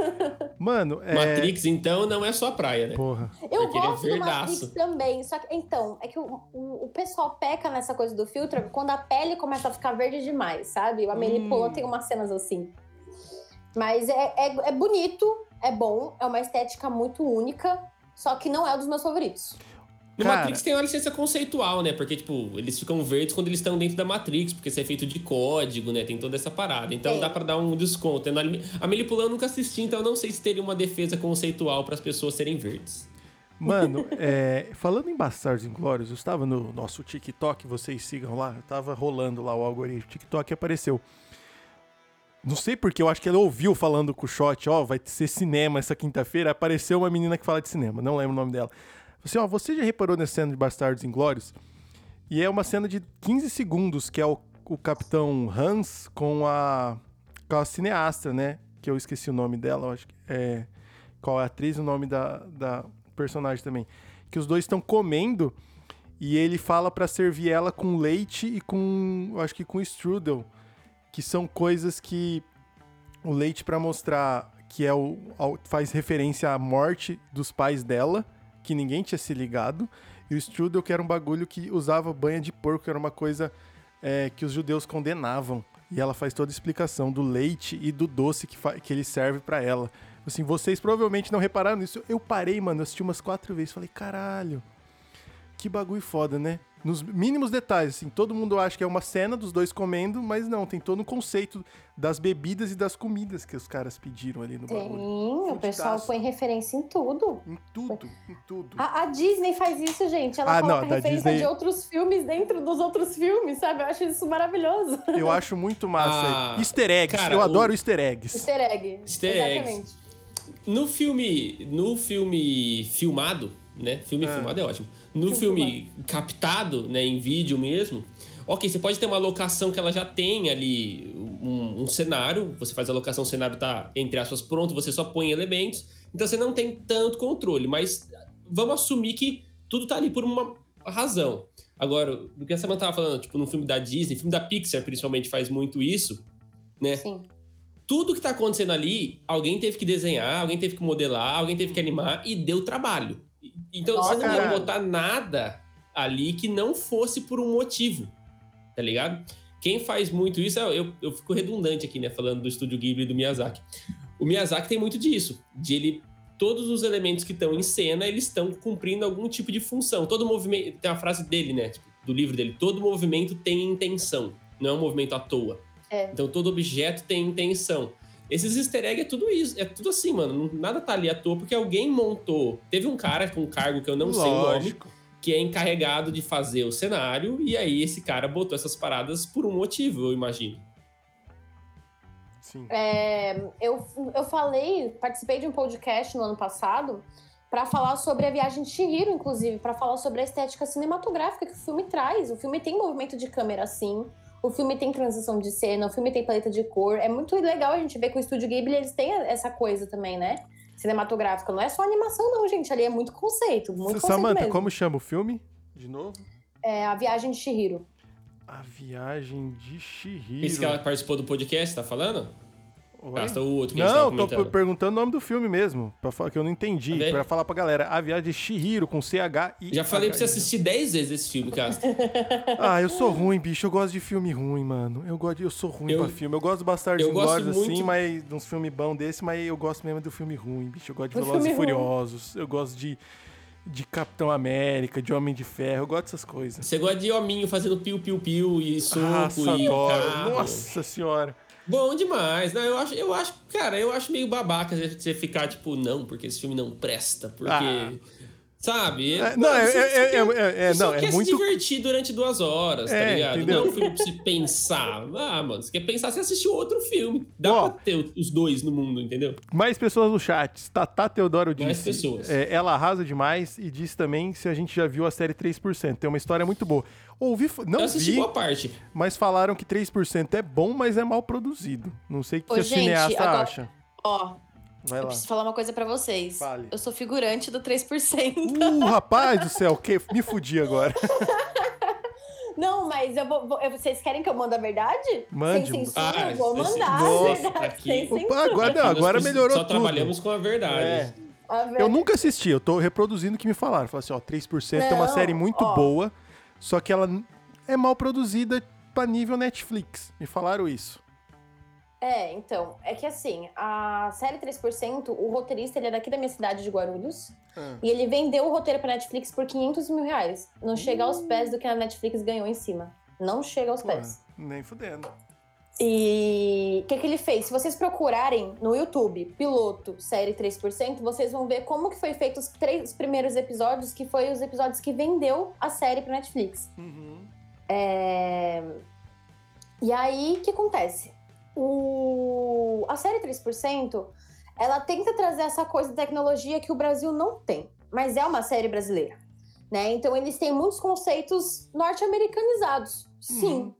mano, é. Matrix, então, não é sua praia, né? Porra. Eu é gosto do Matrix também. Só que, então, é que o, o, o pessoal peca nessa coisa do filtro quando a pele começa a ficar verde demais, sabe? O Amélie Hum. Poulain tem umas cenas assim. Mas é, é, é bonito, é bom, é uma estética muito única, só que não é um dos meus favoritos. No Cara. Matrix tem uma licença conceitual, né? Porque, tipo, eles ficam verdes quando eles estão dentro da Matrix, porque isso é feito de código, né? Tem toda essa parada. Então Tem. dá pra dar um desconto. A Amélie Poulain eu nunca assisti, então eu não sei se teria uma defesa conceitual para as pessoas serem verdes. Mano, é, falando em Bastardos Inglórios, eu estava no nosso TikTok, vocês sigam lá, eu tava rolando lá o algoritmo TikTok e apareceu. Não sei porque, eu acho que ela ouviu falando com o Shot, ó, vai ser cinema essa quinta-feira, apareceu uma menina que fala de cinema, não lembro o nome dela. Assim, ó, você já reparou nessa cena de Bastardos Inglórios? E é uma cena de 15 segundos, que é o, o Capitão Hans com a, com a cineasta, né? Que eu esqueci o nome dela, acho que é... Qual é a atriz o nome da, da personagem também. Que os dois estão comendo e ele fala pra servir ela com leite e com, acho que com strudel, que são coisas que o leite pra mostrar que é o faz referência à morte dos pais dela, que ninguém tinha se ligado, e o strudel que era um bagulho que usava banha de porco, que era uma coisa é, que os judeus condenavam. E ela faz toda a explicação do leite e do doce que, que ele serve pra ela. Assim, vocês provavelmente não repararam nisso. Eu parei, mano, eu assisti umas quatro vezes. Falei, caralho, que bagulho foda, né? Nos mínimos detalhes, assim, todo mundo acha que é uma cena dos dois comendo, mas não, tem todo um conceito das bebidas e das comidas que os caras pediram ali no Tem, bagulho. o pessoal põe referência em tudo. Em tudo, em tudo. A, a Disney faz isso, gente. Ela Ah, coloca não, referência Disney- de outros filmes dentro dos outros filmes, sabe? Eu acho isso maravilhoso. Eu acho muito massa. Ah, easter eggs, cara, eu o- adoro easter eggs. Easter egg. Easter eggs. Exatamente. No filme. No filme filmado, né? Filme É. filmado é ótimo. No Filme captado, né, em vídeo mesmo. Ok, você pode ter uma locação que ela já tem ali um, um cenário. Você faz a locação, o cenário tá, entre aspas, pronto, você só põe elementos. Então você não tem tanto controle. Mas vamos assumir que tudo tá ali por uma razão. Agora, do que a Samantha tava falando, tipo, no filme da Disney, filme da Pixar principalmente faz muito isso, né? Sim. tudo que tá acontecendo ali, alguém teve que desenhar, alguém teve que modelar, alguém teve que animar e deu trabalho. Então, Nossa, você não ia cara. botar nada ali que não fosse por um motivo, tá ligado? Quem faz muito isso, eu, eu fico redundante aqui, né, falando do estúdio Ghibli e do Miyazaki. O Miyazaki tem muito disso, de ele todos os elementos que estão em cena, eles estão cumprindo algum tipo de função. Todo movimento, tem uma frase dele, né, tipo, do livro dele, todo movimento tem intenção, não é um movimento à toa. É. Então todo objeto tem intenção. Esses easter eggs é tudo isso, é tudo assim, mano. Nada tá ali à toa, porque alguém montou. Teve um cara com um cargo que eu não sei o nome, Lógico. que é encarregado de fazer o cenário, e aí esse cara botou essas paradas por um motivo, eu imagino. Sim. É, eu, eu falei, participei de um podcast no ano passado para falar sobre a viagem de Chihiro, inclusive, para falar sobre a estética cinematográfica que o filme traz. O filme tem movimento de câmera assim, o filme tem transição de cena, o filme tem paleta de cor. É muito legal a gente ver que o estúdio Ghibli eles têm essa coisa também, né? Cinematográfica. Não é só animação, não, gente. Ali é muito conceito, muito conceito Samantha, como chama o filme? De novo? É a viagem de Chihiro. A Viagem de Chihiro. Esse que ela participou do podcast, tá falando? O outro que a gente tava Não, tô perguntando o nome do filme mesmo, pra falar que eu não entendi, Tá pra falar pra galera. A Viagem de Chihiro com CH e Já falei pra você assistir 10 vezes esse filme, Casta. Ah, eu sou ruim, bicho. Eu gosto de filme ruim, mano. Eu gosto de, eu sou ruim Eu- pra filme. Eu gosto do Bastardos eu gosto Inglórios assim, muito- mas de uns filmes bons desse, mas eu gosto mesmo do filme ruim, bicho. Eu gosto de Do Velozes e filme ruim. Furiosos. Eu gosto de de Capitão América, de Homem de Ferro. Eu gosto dessas coisas. Você gosta de hominho fazendo piu-piu-piu e soco Nossa, e adoro. carro. Nossa senhora. Bom demais. Não, eu acho, eu acho, cara, eu acho meio babaca você ficar tipo, não, porque esse filme não presta, porque. Ah. Sabe? É, não, é- você- é- é- quer- é- é- não, é muito- se divertir durante duas horas, É, tá ligado? entendeu? Não é um filme pra você pensar. Ah, mano, você quer pensar, você assistiu outro filme. Dá Ó. pra ter os dois no mundo, entendeu? Mais pessoas no chat. Tatá Teodoro disse. Mais pessoas. é, ela arrasa demais e disse também se a gente já viu a série 3%. Tem uma história muito boa. Ouvi, não eu assisti vi, boa parte. mas falaram que 3% é bom, mas é mal produzido. Não sei o que Ô, a gente, cineasta agora- acha. Ó, Vai eu lá. preciso falar uma coisa pra vocês. Fale. Eu sou figurante do 3%. Uh, rapaz do céu, que me fudi agora. Não, mas eu vou, eu- Vocês querem que eu mande a verdade? Mande. Sem censura, Ah, eu vou mandar Nossa, a verdade. aqui- Sem Opa, censura. agora, não, agora só melhorou Só tudo. trabalhamos com a verdade. É. A ver- Eu nunca assisti, eu tô reproduzindo o que me falaram. Falaram assim, ó, 3% é uma Não, série muito ó. boa, só que ela é mal produzida pra nível Netflix. Me falaram isso. É, então, é que assim, a série 3%, o roteirista, ele é daqui da minha cidade de Guarulhos, Ah. e ele vendeu o roteiro pra Netflix por 500 mil reais. Não chega aos pés do que a Netflix ganhou em cima. Não chega aos Pô, pés. nem fudendo. E o que, que ele fez? Se vocês procurarem no YouTube, piloto, série 3%, vocês vão ver como que foi feito os três primeiros episódios, que foi os episódios que vendeu a série pra Netflix. Uhum. É, E aí, o que acontece? O... A série 3%, ela tenta trazer essa coisa de tecnologia que o Brasil não tem, mas é uma série brasileira, né? Então, eles têm muitos conceitos norte-americanizados, sim, Uhum.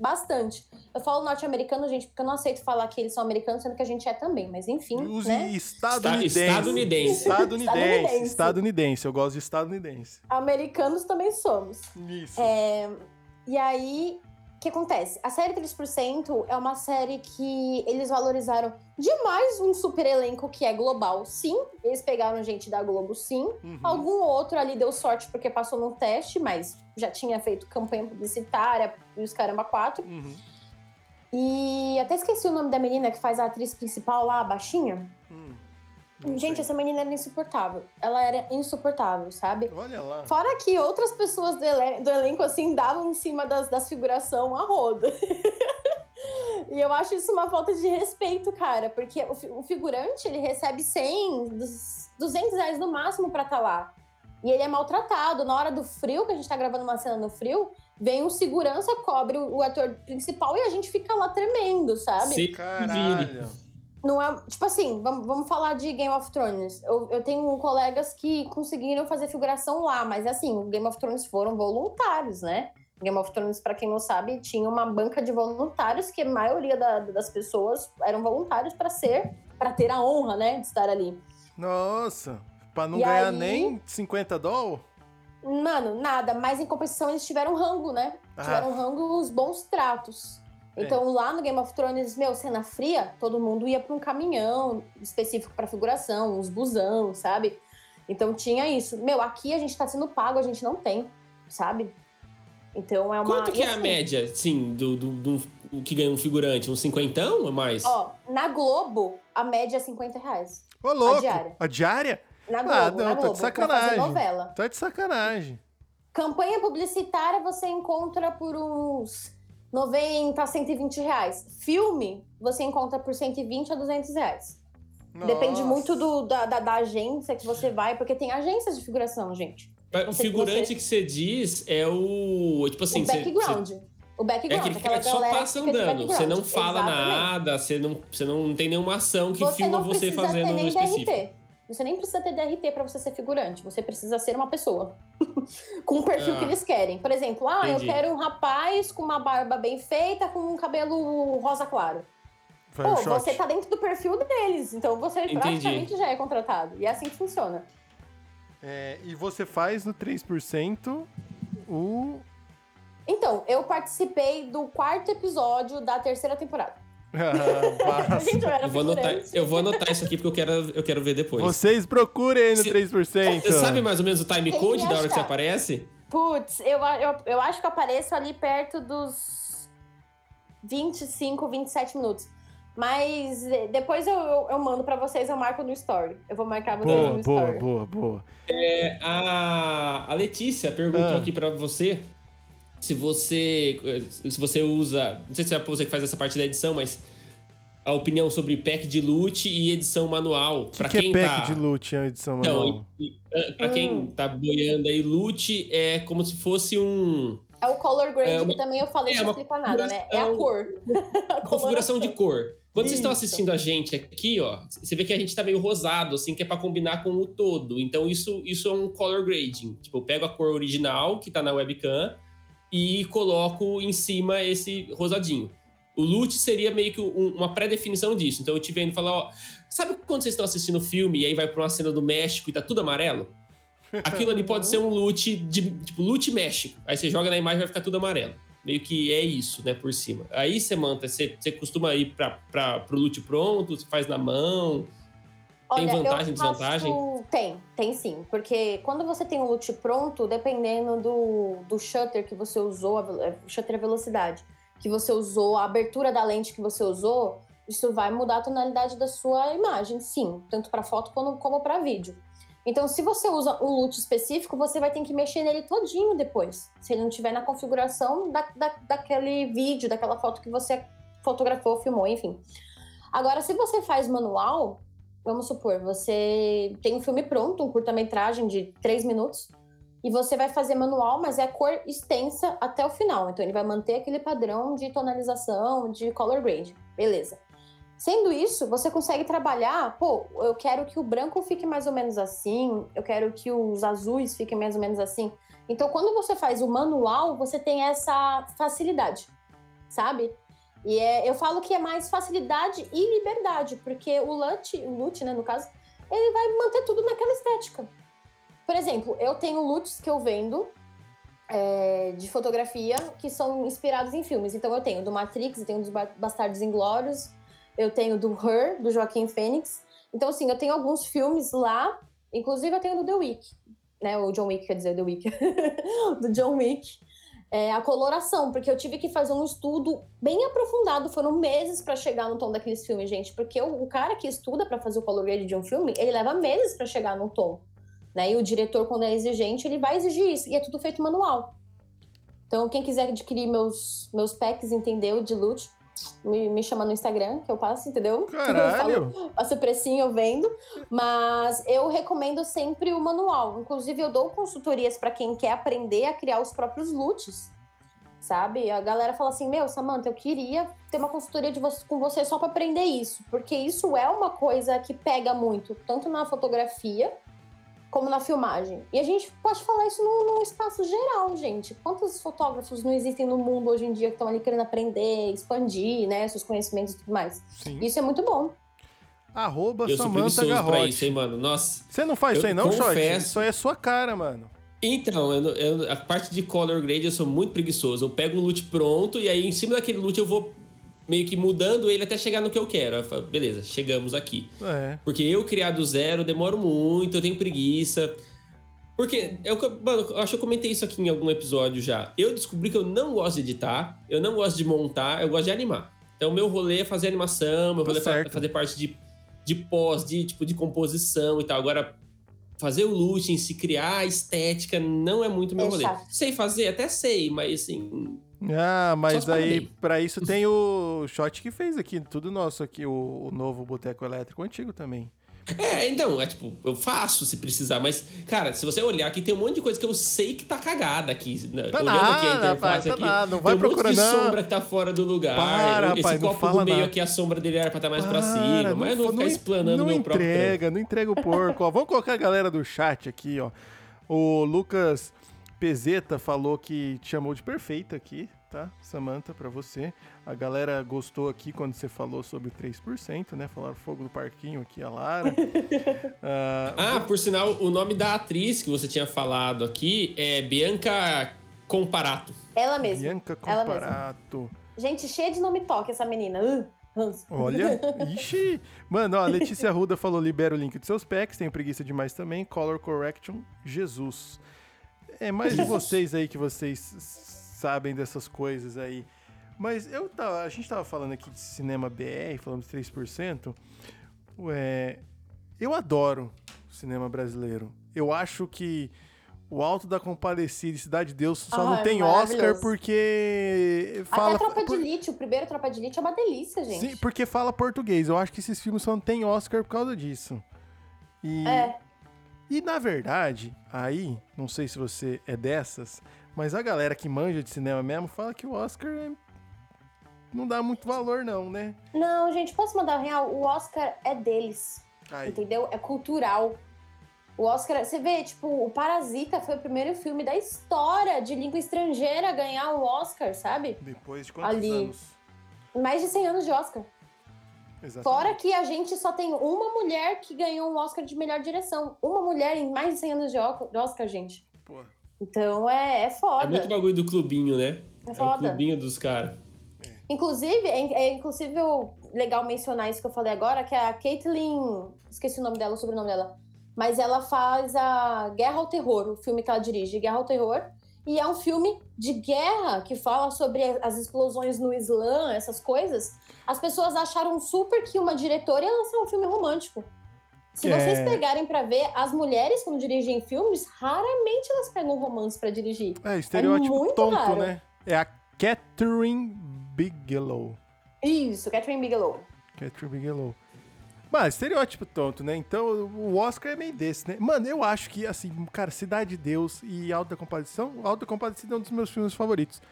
Bastante. Eu falo norte-americano, gente, porque eu não aceito falar que eles são americanos, sendo que a gente é também, mas enfim, Use né? estadunidense. Estadunidense. Estadunidense. Estadunidense. Estadunidense. Eu gosto de estadunidense. Americanos também somos. Isso. É, e aí, o que acontece? A série 3% é uma série que eles valorizaram demais um super elenco que é global, sim. Eles pegaram gente da Globo, sim. Uhum. Algum outro ali deu sorte porque passou no teste, mas já tinha feito campanha publicitária e os caramba quatro. Uhum. E até esqueci o nome da menina que faz a atriz principal lá, a baixinha. Hum. Não Gente, sei. essa menina era insuportável. Ela era insuportável, sabe? Olha lá. Fora que outras pessoas do, elen- do elenco, assim, davam em cima das, das figuração a roda. e eu acho isso uma falta de respeito, cara. Porque o, fi- o figurante, ele recebe 100, dos- 200 reais no máximo pra estar lá. E ele é maltratado. Na hora do frio, que a gente tá gravando uma cena no frio, vem um segurança, cobre o, o ator principal e a gente fica lá tremendo, sabe? Se vire. Caralho. Não é. Tipo assim, vamos, vamos falar de Game of Thrones. Eu, eu tenho colegas que conseguiram fazer figuração lá, mas assim, Game of Thrones foram voluntários, né? Game of Thrones, pra quem não sabe, tinha uma banca de voluntários que a maioria da- das pessoas eram voluntários pra ser, para ter a honra, né, de estar ali. Nossa. Pra não E ganhar aí- nem 50 dólares? Mano, nada, mas em compensação eles tiveram rango, né? Ah. Tiveram rango os bons tratos. É. Então lá no Game of Thrones, meu, cena fria, todo mundo ia pra um caminhão específico pra figuração, uns busão, sabe? Então tinha isso. Meu, aqui a gente tá sendo pago, a gente não tem. sabe? Então é uma. Quanto que e é a assim, média, sim, do, do, do que ganha um figurante? Um cinquentão ou mais? Ó, na Globo, a média é 50 reais. Ô, louco! diária. A diária? Na Ah, Globo, não, na tá de Globo, pra fazer sacanagem. novela. Tá de sacanagem. Campanha publicitária você encontra por uns 90 a 120 reais. Filme, você encontra por 120 a 200 reais. Depende Nossa. muito do, da, da, da agência que você vai, porque tem agências de figuração, gente. O sei que figurante você- que você diz é o. Tipo assim, o você- background. O É background. aquele cara aquela que só passa andando. Você não fala Exatamente. nada, você não, você não tem nenhuma ação que Você filma não você precisa fazendo ter no nem específico. DRT. Você nem precisa ter DRT pra você ser figurante. Você precisa ser uma pessoa. com o perfil Ah. que eles querem. Por exemplo, ah, Entendi. eu quero um rapaz com uma barba bem feita, com um cabelo rosa claro. Pô, shot. você tá dentro do perfil deles. Então você Entendi. praticamente já é contratado. E é assim que funciona. É, e você faz no 3% o. Então, eu participei do quarto episódio da terceira temporada. Ah. Gente, eu vou, anotar, eu vou anotar isso aqui porque eu quero, eu quero ver depois. Vocês procurem aí no Se- 3%. Você sabe mais ou menos o time code da hora que você aparece? Putz, eu, eu, eu acho que eu apareço ali perto dos 25, 27 minutos. Mas eh, depois eu, eu, eu mando pra vocês, eu marco no story. Eu vou marcar vocês Boa, no boa, story. boa, boa. É, a, a Letícia perguntou Ah. aqui pra você se você se você usa, não sei se é você que faz essa parte da edição, mas a opinião sobre pack de loot e edição manual. O que, Pra que quem é pack tá de loot em edição manual? Então, e- e- pra quem Hum. tá boiando aí, loot é como se fosse um É o color grade, É uma- que também eu falei, é não uma explica nada, né? É a cor. A configuração de cor. Quando vocês estão assistindo a gente aqui, ó, você vê que a gente tá meio rosado, assim, que é pra combinar com o todo. Então isso, isso é um color grading. Tipo, eu pego a cor original que tá na webcam e coloco em cima esse rosadinho. O loot seria meio que um- uma pré-definição disso. Então eu te vendo e falar, ó, sabe quando vocês estão assistindo o filme e aí vai pra uma cena do México e tá tudo amarelo? Aquilo ali pode ser um loot de tipo loot México. Aí você joga na imagem e vai ficar tudo amarelo. Meio que é isso, né, por cima. Aí você manta, você, você costuma ir pra, pro loot pronto, você faz na mão. Tem Olha, vantagem, eu faço- desvantagem? Tem, tem sim. Porque quando você tem um loot pronto, dependendo do, do shutter que você usou, a é, shutter é velocidade, que você usou, a abertura da lente que você usou, isso vai mudar a tonalidade da sua imagem, sim. Tanto para foto como, como para vídeo. Então, se você usa um loot específico, você vai ter que mexer nele todinho depois. Se ele não tiver na configuração da, da, daquele vídeo, daquela foto que você fotografou, filmou, enfim. Agora, se você faz manual, vamos supor, você tem um filme pronto, um curta-metragem de três minutos, e você vai fazer manual, mas é cor extensa até o final. Então, ele vai manter aquele padrão de tonalização, de color grade. Beleza. Sendo isso, você consegue trabalhar, pô, eu quero que o branco fique mais ou menos assim, eu quero que os azuis fiquem mais ou menos assim. Então, quando você faz o manual, você tem essa facilidade, sabe? E é, eu falo que é mais facilidade e liberdade, porque o LUT, o né, no caso, ele vai manter tudo naquela estética. Por exemplo, eu tenho LUTs que eu vendo é, de fotografia que são inspirados em filmes. Então eu tenho do Matrix, eu tenho dos Ba- Bastardos Inglórios, eu tenho do Her, do Joaquim Fênix. Então, assim, eu tenho alguns filmes lá, inclusive eu tenho do The Wick, né? O John Wick, quer dizer, The Wick. do John Wick. É, a coloração, porque eu tive que fazer um estudo bem aprofundado, foram meses para chegar no tom daqueles filmes, gente, porque o, o cara que estuda para fazer o color grade de um filme, ele leva meses para chegar no tom, né? E o diretor, quando é exigente, ele vai exigir isso, e é tudo feito manual. Então, quem quiser adquirir meus, meus packs, entendeu, de loot, me, me chama no Instagram, que eu passo, entendeu? Caralho! Eu passo precinho, eu vendo. Mas eu recomendo sempre o manual. Inclusive, eu dou consultorias para quem quer aprender a criar os próprios loots. Sabe? A galera fala assim: Meu, Samantha, eu queria ter uma consultoria de você, com você só para aprender isso. Porque isso é uma coisa que pega muito, tanto na fotografia como na filmagem. E a gente pode falar isso num, num espaço geral, gente. Quantos fotógrafos não existem no mundo hoje em dia que estão ali querendo aprender, expandir, né, seus conhecimentos e tudo mais? Sim. Isso é muito bom. Arroba Eu sou Samantha preguiçoso pra Garrote. isso, hein, mano? Nossa. Você não faz isso aí não, confesso. Isso aí é sua cara, mano. Então, eu eu- a parte de color grade eu sou muito preguiçoso. Eu pego um loot pronto e aí em cima daquele loot eu vou meio que mudando ele até chegar no que eu quero. Eu falo, beleza, chegamos aqui. É. Porque eu criar do zero eu demoro muito, eu tenho preguiça. Porque, eu, mano, eu acho que eu comentei isso aqui em algum episódio já. Eu descobri que eu não gosto de editar, eu não gosto de montar, eu gosto de animar. Então, meu rolê é fazer animação, meu Tá rolê é fazer parte de, de pós, de tipo de composição e tal. Agora, fazer o looting, se criar a estética, não é muito meu É rolê. chato. Sei fazer, até sei, mas assim. Ah, mas aí, pra isso tem o Shot que fez aqui, tudo nosso aqui, o, o novo Boteco Elétrico antigo também. É, então, é tipo, eu faço se precisar, mas, cara, se você olhar aqui, tem um monte de coisa que eu sei que tá cagada aqui. Tá Olhando nada, aqui a interface rapaz, tá aqui, nada, não vai tem um monte procurar, de não. sombra que tá fora do lugar. Para, Esse rapaz, não copo fala do meio nada. aqui, a sombra dele era pra estar mais pra Para, cima, mas eu não vou fa- ficar explanando não meu próprio trampo. entrega, não entrega o porco. ó. Vamos colocar a galera do chat aqui, ó. O Lucas Pezeta falou que te chamou de perfeita aqui, tá? Samantha, pra você. A galera gostou aqui quando você falou sobre o 3%, né? Falaram fogo do parquinho aqui, a Lara. Ah, Ah, por sinal, o nome da atriz que você tinha falado aqui é Bianca Comparato. Ela mesma. Bianca Ela mesma. Comparato. Gente, cheia de nome toque essa menina. Uh. Olha, ixi. Mano, ó, a Letícia Ruda falou: libera o link dos seus packs, tenho preguiça demais também. Color Correction, Jesus. É mais de vocês aí que vocês sabem dessas coisas aí. Mas eu tava, a gente tava falando aqui de cinema BR, falando de 3%. Ué, eu adoro cinema brasileiro. Eu acho que o Alto da Compadecida e Cidade de Deus só não Ai, tem Oscar porque fala Até Tropa por- de Elite, o primeiro Tropa de Elite é uma delícia, gente. Sim, porque fala português. Eu acho que esses filmes só não tem Oscar por causa disso. E, É. e na verdade, aí, não sei se você é dessas, mas a galera que manja de cinema mesmo fala que o Oscar é- não dá muito valor, não, né? Não, gente, posso mandar real? O Oscar é deles, Aí, entendeu? É cultural. O Oscar, você vê, tipo, o Parasita foi o primeiro filme da história de língua estrangeira a ganhar o Oscar, sabe? depois de quantos ali. anos? Mais de 100 anos de Oscar. Exatamente. Fora que a gente só tem uma mulher que ganhou um Oscar de melhor direção. Uma mulher em mais de 100 anos de Oscar, gente. Pô, Então é, é É foda. muito bagulho do clubinho, né? É É o foda. clubinho dos caras. Inclusive, é, é inclusive legal mencionar isso que eu falei agora, que é a Caitlyn. Esqueci o nome dela, o sobrenome dela. Mas ela faz a Guerra ao Terror, o filme que ela dirige, Guerra ao Terror. E é um filme de guerra que fala sobre as explosões no Islã, essas coisas. As pessoas acharam super que uma diretora ia lançar um filme romântico. Se É. vocês pegarem pra ver, as mulheres, quando dirigem filmes, raramente elas pegam romance pra dirigir. é, estereótipo muito tonto, raro. né? É a Catherine Bigelow. Isso, Catherine Bigelow. Catherine Bigelow. Mas, estereótipo tonto, né? Então, o Oscar é meio desse, né? Mano, eu acho que, assim, cara, Cidade de Deus e Alta da Compadecida, Alta da Compadecida é um dos meus filmes favoritos.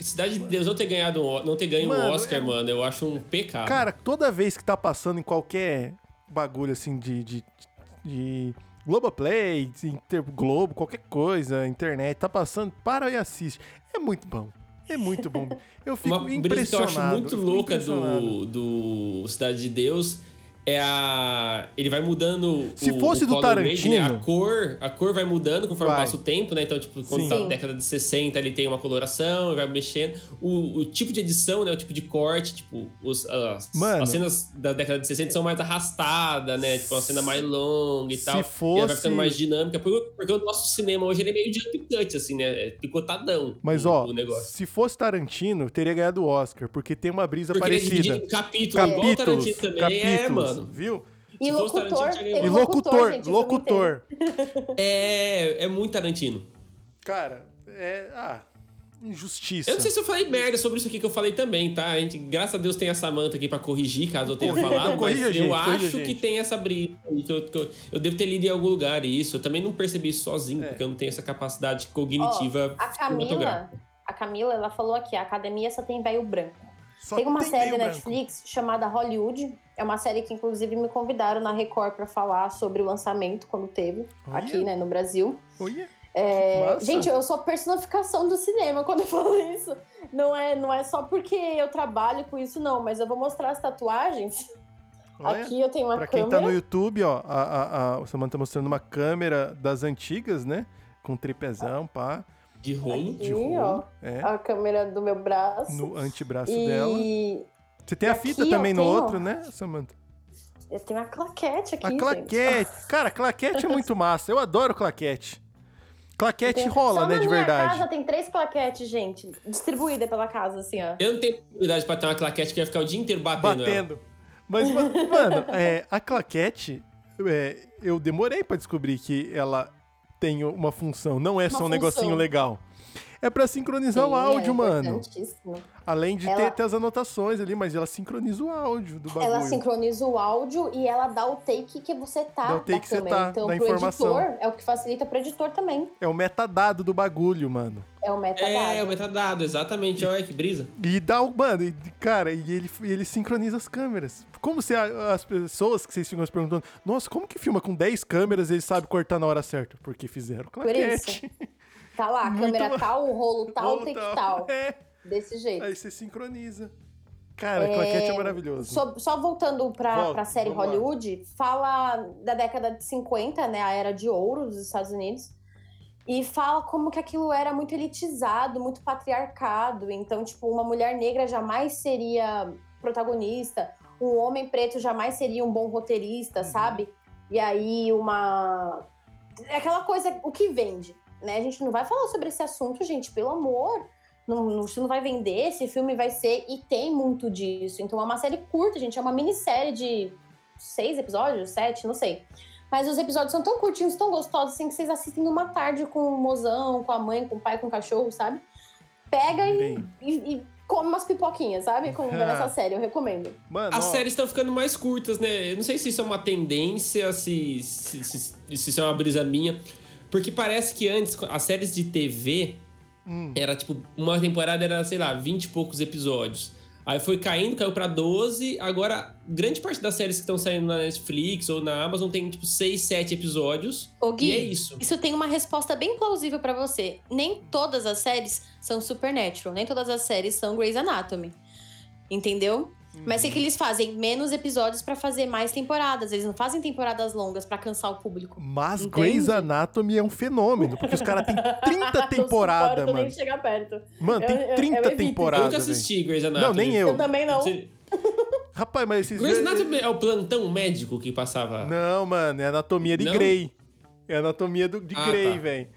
Cidade de Deus não ter ganhado, não ter ganho Mano, um Oscar, é- mano, eu acho um pecado. Cara, toda vez que tá passando em qualquer bagulho, assim, de, de, de Globoplay, Inter Globo, qualquer coisa, internet, tá passando, para e assiste. É muito bom. É muito bom. Eu fico Uma brisa que eu impressionado. acho muito eu louca impressionado. do, do Cidade de Deus é a. Ele vai mudando. Se o, fosse o do né? Tarantino- A cor, a cor vai mudando conforme Vai. passa o tempo, né? Então, tipo, quando Sim. tá na década de 60, ele tem uma coloração, vai mexendo. O, o tipo de edição, né? O tipo de corte, tipo, os, as, Mano. as cenas da década de 60 são mais arrastadas, né? Tipo, uma cena mais longa e Se tal. E ela vai fosse- ficando mais dinâmica. Porque, porque o nosso cinema hoje ele é meio jump cut, assim, né? É picotadão. Mas, o, ó, o negócio. se fosse Tarantino, teria ganhado o Oscar, porque tem uma brisa Porque ele é parecida. em capítulos, igual o Tarantino também. É, capítulos, mano. viu? E locutor. Tem E locutor, gente, locutor. É, é muito Tarantino. Cara, é. Ah, injustiça. Eu não sei se eu falei merda sobre isso aqui que eu falei também, tá? A gente, graças a Deus, tem a Samanta aqui pra corrigir, caso eu tenha falado. corrija mas gente, eu acho gente. que tem essa briga. eu, que eu, eu devo ter lido em algum lugar isso. Eu também não percebi isso sozinho, É. porque eu não tenho essa capacidade cognitiva. A Camila, a Camila, ela falou aqui, a academia só tem velho branco. Só tem uma série meio da branco. Netflix chamada Hollywood. É uma série que, inclusive, me convidaram na Record pra falar sobre o lançamento, quando teve, Olha. aqui, né, no Brasil. Olha, É, Massa. gente, eu sou a personificação do cinema quando eu falo isso. Não é, não é só porque eu trabalho com isso, não. Mas eu vou mostrar as tatuagens. olha. Aqui eu tenho uma Pra quem câmera. tá no YouTube, ó, a, a, a, o Samanta tá mostrando uma câmera das antigas, né? Com tripezão, pá. De rolo. Aqui, De rolo. ó. É, A câmera do meu braço. no antebraço dela. e Você tem a aqui, fita ó, também no tenho- outro, né, Samanta? eu tenho a claquete aqui, A gente. claquete. Cara, claquete é muito massa. Eu adoro claquete. Claquete Tem- rola, Só né, na de minha verdade. casa tem três plaquetes, gente, distribuída pela casa, assim, ó. Eu não tenho habilidade pra ter uma claquete que ia ficar o dia inteiro batendo. ela. Batendo. Mas, ma- mano, é, a claquete, é, eu demorei pra descobrir que ela tem uma função. Não é só um função. negocinho legal. É pra sincronizar o Sim, áudio, é mano. Além de ter, Ela- ter as anotações ali, mas ela sincroniza o áudio do bagulho. Ela sincroniza o áudio e ela dá o take que você tá Dá o take da que você câmera. tá, então, da pro informação. editor, é o que facilita pro editor também. É o metadado do bagulho, mano. É o metadado. É, o metadado, exatamente. Olha que brisa. E dá o. Mano, e, cara, e ele, ele sincroniza as câmeras. Como se a- as pessoas que vocês ficam se perguntando, nossa, como que filma com 10 câmeras e ele sabe cortar na hora certa? Porque fizeram claquete. Tá lá, a Muito câmera tal, o rolo tal, o Rolo take tal. tal. É. Desse jeito. Aí você sincroniza. Cara, claquete é maravilhoso. Só, só voltando pra, Volta, pra série vamos lá. Hollywood, fala da década de 50, né? A era de ouro dos Estados Unidos. E fala como que aquilo era muito elitizado, muito patriarcado. Então, tipo, uma mulher negra jamais seria protagonista, um homem preto jamais seria um bom roteirista, Uhum. sabe? E aí, uma. É aquela coisa, o que vende, né? A gente não vai falar sobre esse assunto, gente, pelo amor. Não, não, isso não vai vender, esse filme vai ser. E tem muito disso. Então é uma série curta, gente. É uma minissérie de seis episódios, sete, não sei. Mas os episódios são tão curtinhos, tão gostosos, assim, que vocês assistem numa tarde com o mozão, com a mãe, com o pai, com o cachorro, sabe? Pega e, e, e come umas pipoquinhas, sabe? Com essa série, eu recomendo. Mano, As ó, séries estão ficando mais curtas, né? Eu não sei se isso é uma tendência, se, se, se, se isso é uma brisa minha. Porque parece que antes, as séries de TV, hum, era tipo, uma temporada era, sei lá, 20 e poucos episódios. Aí foi caindo, caiu pra 12. Agora, grande parte das séries que estão saindo na Netflix ou na Amazon tem, tipo, 6, 7 episódios. Ô, E é isso. Isso tem uma resposta bem plausível pra você. Nem todas as séries são Supernatural, nem todas as séries são Grey's Anatomy. Entendeu? Mas sei que eles fazem menos episódios pra fazer mais temporadas. Eles não fazem temporadas longas pra cansar o público. Mas Entende? Grey's Anatomy é um fenômeno, porque os caras têm 30 temporadas, mano. nem chegar perto. Mano, tem Eu- eu- 30 eu evito. Eu temporadas. nunca assisti Grey's Anatomy. Não, nem eu. Eu também não. Você- Rapaz, mas esses. Grey's Anatomy é o plantão médico que passava. Não, mano, é anatomia de Não? Grey. É anatomia do, de Ah, Grey, tá. velho.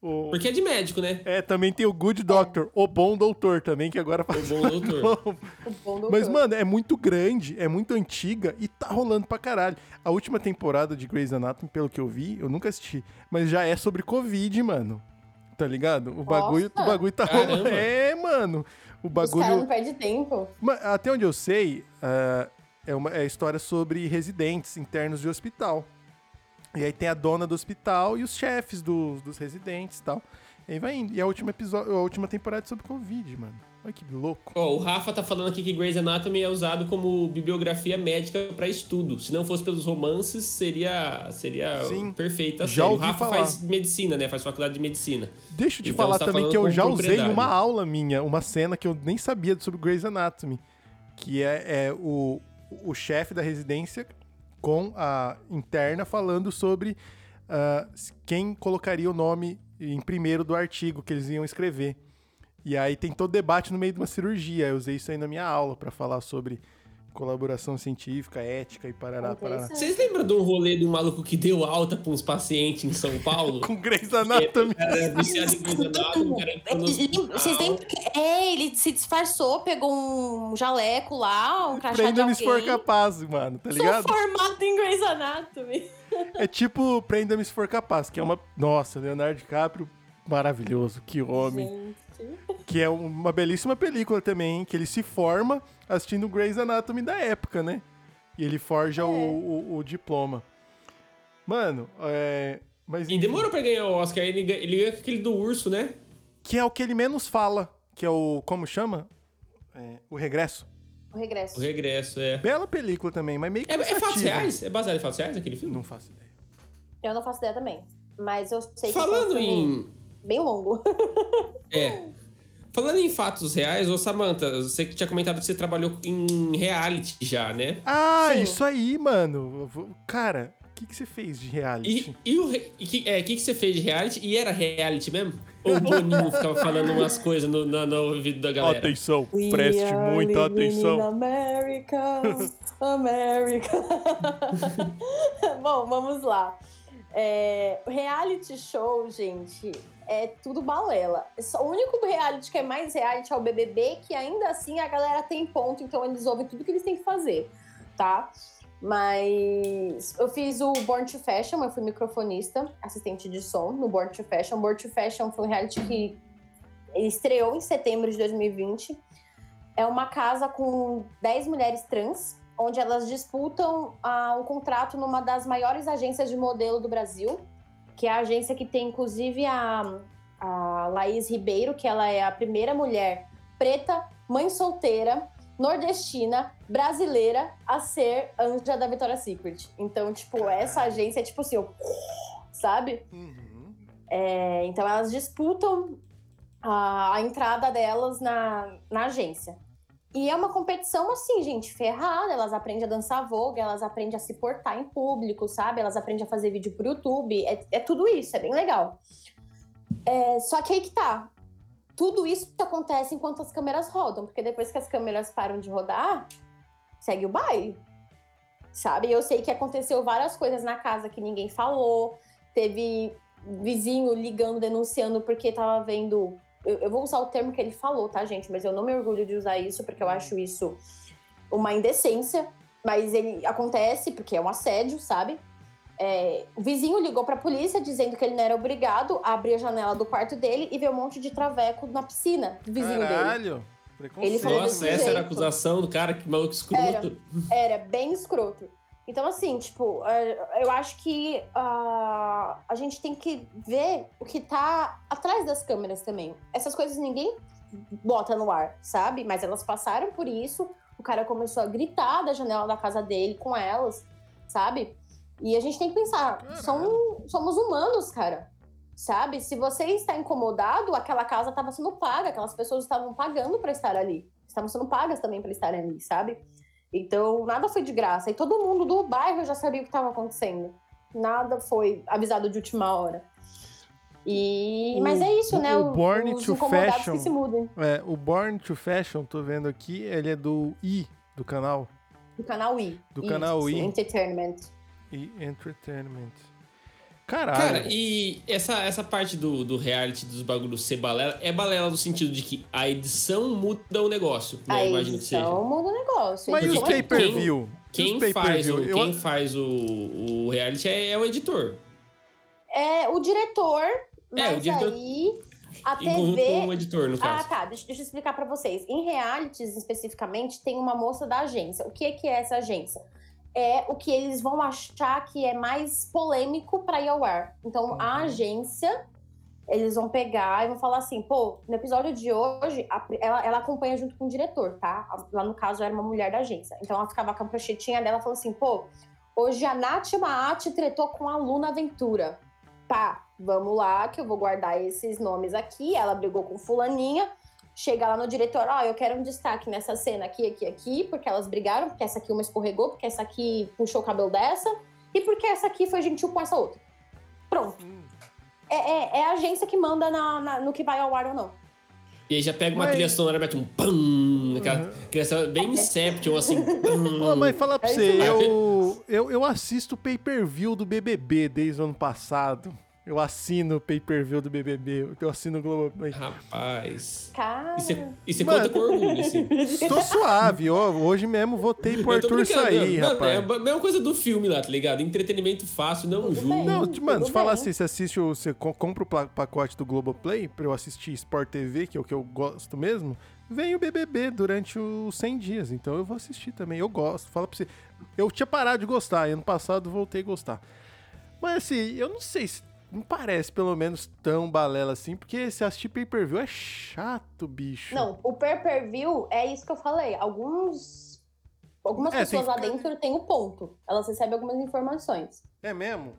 O... Porque é de médico, né? É, também tem o Good Doctor, o bom doutor também, que agora O faz. bom doutor. O bom doutor. Mas, mano, é muito grande, é muito antiga e tá rolando pra caralho. A última temporada de Grey's Anatomy, pelo que eu vi, eu nunca assisti, mas já é sobre Covid, mano. Tá ligado? O bagulho, o bagulho tá Caramba. rolando. É, mano. O Os caras não bagulho. perdem tempo. Até onde eu sei, ah, é uma é história sobre residentes internos de hospital. E aí tem a dona do hospital e os chefes dos, dos residentes e tal. E aí vai indo. E a última, episódio, a última temporada é sobre Covid, mano. Olha que louco. Ó, o Rafa tá falando aqui que Grey's Anatomy é usado como bibliografia médica pra estudo. Se não fosse pelos romances, seria, seria Sim. perfeita. a Já série. o Rafa falar. faz medicina, né? Faz faculdade de medicina. Deixa eu te Então falar tá também que eu já usei uma aula minha uma cena que eu nem sabia sobre Grey's Anatomy. Que é, é o, o chefe da residência com a interna falando sobre ah, quem colocaria o nome em primeiro do artigo que eles iam escrever. E aí tem todo debate no meio de uma cirurgia. Eu usei isso aí na minha aula para falar sobre colaboração científica, ética e parará, parará. Vocês lembram de um rolê de um maluco que deu alta pra uns pacientes em São Paulo? Com Grey's Anatomy. o cara era viciado em Grey's Anatomy. Vocês lembram que... É, ele se disfarçou, pegou um jaleco lá, um crachá de Prenda-me alguém. se for capaz, mano, tá ligado? Sou formado em Grey's Anatomy. É tipo Prenda-me se for capaz, que é uma. Nossa, Leonardo DiCaprio, maravilhoso, que homem. Gente. Que é uma belíssima película também, que ele se forma assistindo Grey's Anatomy da época, né? E ele forja o, o- o diploma. Mano, é. Mas. E demorou pra ganhar o Oscar. Ele, ganha- ele com aquele do urso, né? Que é o que ele menos fala, que é o. Como chama? É, o Regresso. O regresso. O regresso, é. Bela película também, mas meio que. É, é fatos reais? É baseado em fatos reais aquele filme? Não faço ideia. Eu não faço ideia também. Mas eu sei que Falando um filme em. Bem longo. É. Falando em fatos reais, ô Samantha, você que tinha comentado que você trabalhou em reality já, né? Ah, Sim. isso aí, mano. Cara, o que, que você fez de reality? E, e o e que, é, que, que você fez de reality? E era reality mesmo? Ou o Boninho ficava falando umas coisas no, no, no ouvido da galera? Atenção, preste muita atenção. America, America. Bom, vamos lá. É, reality show, gente, é tudo balela. O único reality que é mais reality é o BBB, que ainda assim a galera tem ponto, então eles ouvem tudo que eles têm que fazer, tá? Mas eu fiz o Born to Fashion, eu fui microfonista, assistente de som no Born to Fashion. Born to Fashion foi um reality que estreou em setembro de 2020. É uma casa com 10 mulheres trans, onde elas disputam uh, um contrato numa das maiores agências de modelo do Brasil, que é a agência que tem inclusive a, a Laís Ribeiro, que ela é a primeira mulher preta, mãe solteira, nordestina, brasileira a ser anja da Victoria's Secret. Então, tipo, essa agência é tipo assim, sabe? Uhum. É, então elas disputam a, a, entrada delas na, na agência. E é uma competição assim, gente, ferrada. Elas aprendem a dançar vogue, elas aprendem a se portar em público, sabe? Elas aprendem a fazer vídeo pro YouTube. É, é tudo isso, é bem legal. É, só que aí que tá tudo isso acontece enquanto as câmeras rodam, porque depois que as câmeras param de rodar, segue o baile. Sabe? Eu sei que aconteceu várias coisas na casa que ninguém falou. Teve vizinho ligando, denunciando porque tava vendo. Eu, eu vou usar o termo que ele falou, tá, gente? Mas eu não me orgulho de usar isso porque eu acho isso uma indecência. Mas ele acontece porque é um assédio, sabe? É, o vizinho ligou para a polícia dizendo que ele não era obrigado a abrir a janela do quarto dele e ver um monte de traveco na piscina do vizinho Caralho. dele. Ele falou Nossa, essa jeito. era a acusação do cara, que maluco escroto. Era, era bem escroto. Então, assim, tipo, é, eu acho que uh, a gente tem que ver o que tá atrás das câmeras também. Essas coisas ninguém bota no ar, sabe? Mas elas passaram por isso. O cara começou a gritar da janela da casa dele com elas, sabe? E a gente tem que pensar, são, somos humanos, cara. Sabe? Se você está incomodado, aquela casa estava sendo paga, aquelas pessoas estavam pagando para estar ali. Estavam sendo pagas também para estarem ali, sabe? Então, nada foi de graça. E todo mundo do bairro já sabia o que estava acontecendo. Nada foi avisado de última hora. E... O, Mas é isso, o, né? O Born Os to Fashion. Que se mudam. É, o Born to Fashion, tô vendo aqui, ele é do I, do canal. Do canal I. Do canal I. Entertainment e Entertainment. Caralho. Cara, e essa, essa parte do, do reality dos bagulhos ser balela, é balela no sentido de que a edição muda o negócio, né? A Imagino edição que seja. muda o negócio. Mas e os pay-per-view? Quem, quem faz, o, quem faz o, o reality é, é, o editor. É o diretor, mas é, o diretor... aí a TV... com o editor, no ah, caso. Ah, tá. Deixa, deixa eu explicar para vocês. Em realities, especificamente, tem uma moça da agência. O que é, que é essa agência? É o que eles vão achar que é mais polêmico para ir ao ar. Então, uhum. a agência, eles vão pegar e vão falar assim: pô, no episódio de hoje, a, ela, ela acompanha junto com o diretor, tá? Lá no caso, era uma mulher da agência. Então, ela ficava com a pranchetinha dela e falou assim: pô, hoje a Nath Maat tretou com a Luna Aventura. Pá, vamos lá, que eu vou guardar esses nomes aqui. Ela brigou com Fulaninha chega lá no diretor, ó, oh, eu quero um destaque nessa cena aqui, aqui, aqui, porque elas brigaram, porque essa aqui uma escorregou, porque essa aqui puxou o cabelo dessa, e porque essa aqui foi gentil com essa outra. Pronto. Hum. É, é, é, a agência que manda na, na, no que vai ao ar ou não. E aí já pega uma mas... trilha sonora, mete um pam, aquela uhum. criação bem Inception, assim. Pam. mas fala pra é você, eu, eu, eu assisto o pay-per-view do BBB desde o ano passado. Eu assino o pay-per-view do BBB. Eu assino o Globoplay. Rapaz. Cara. E você conta com orgulho, assim. Tô suave. hoje mesmo votei pro Arthur sair, não, rapaz. É a mesma coisa do filme lá, tá ligado? Entretenimento fácil, não julgo. Não, mano, se falar assim, você assiste, o, você compra o pacote do Globoplay pra eu assistir Sport TV, que é o que eu gosto mesmo, vem o BBB durante os 100 dias. Então eu vou assistir também. Eu gosto. Fala pra você. Eu tinha parado de gostar. Ano passado voltei a gostar. Mas assim, eu não sei se não parece, pelo menos, tão balela assim, porque se assistir pay-per-view é chato, bicho. Não, o pay-per-view é isso que eu falei. Alguns. Algumas é, pessoas lá dentro têm o ponto. Elas recebem algumas informações. É mesmo?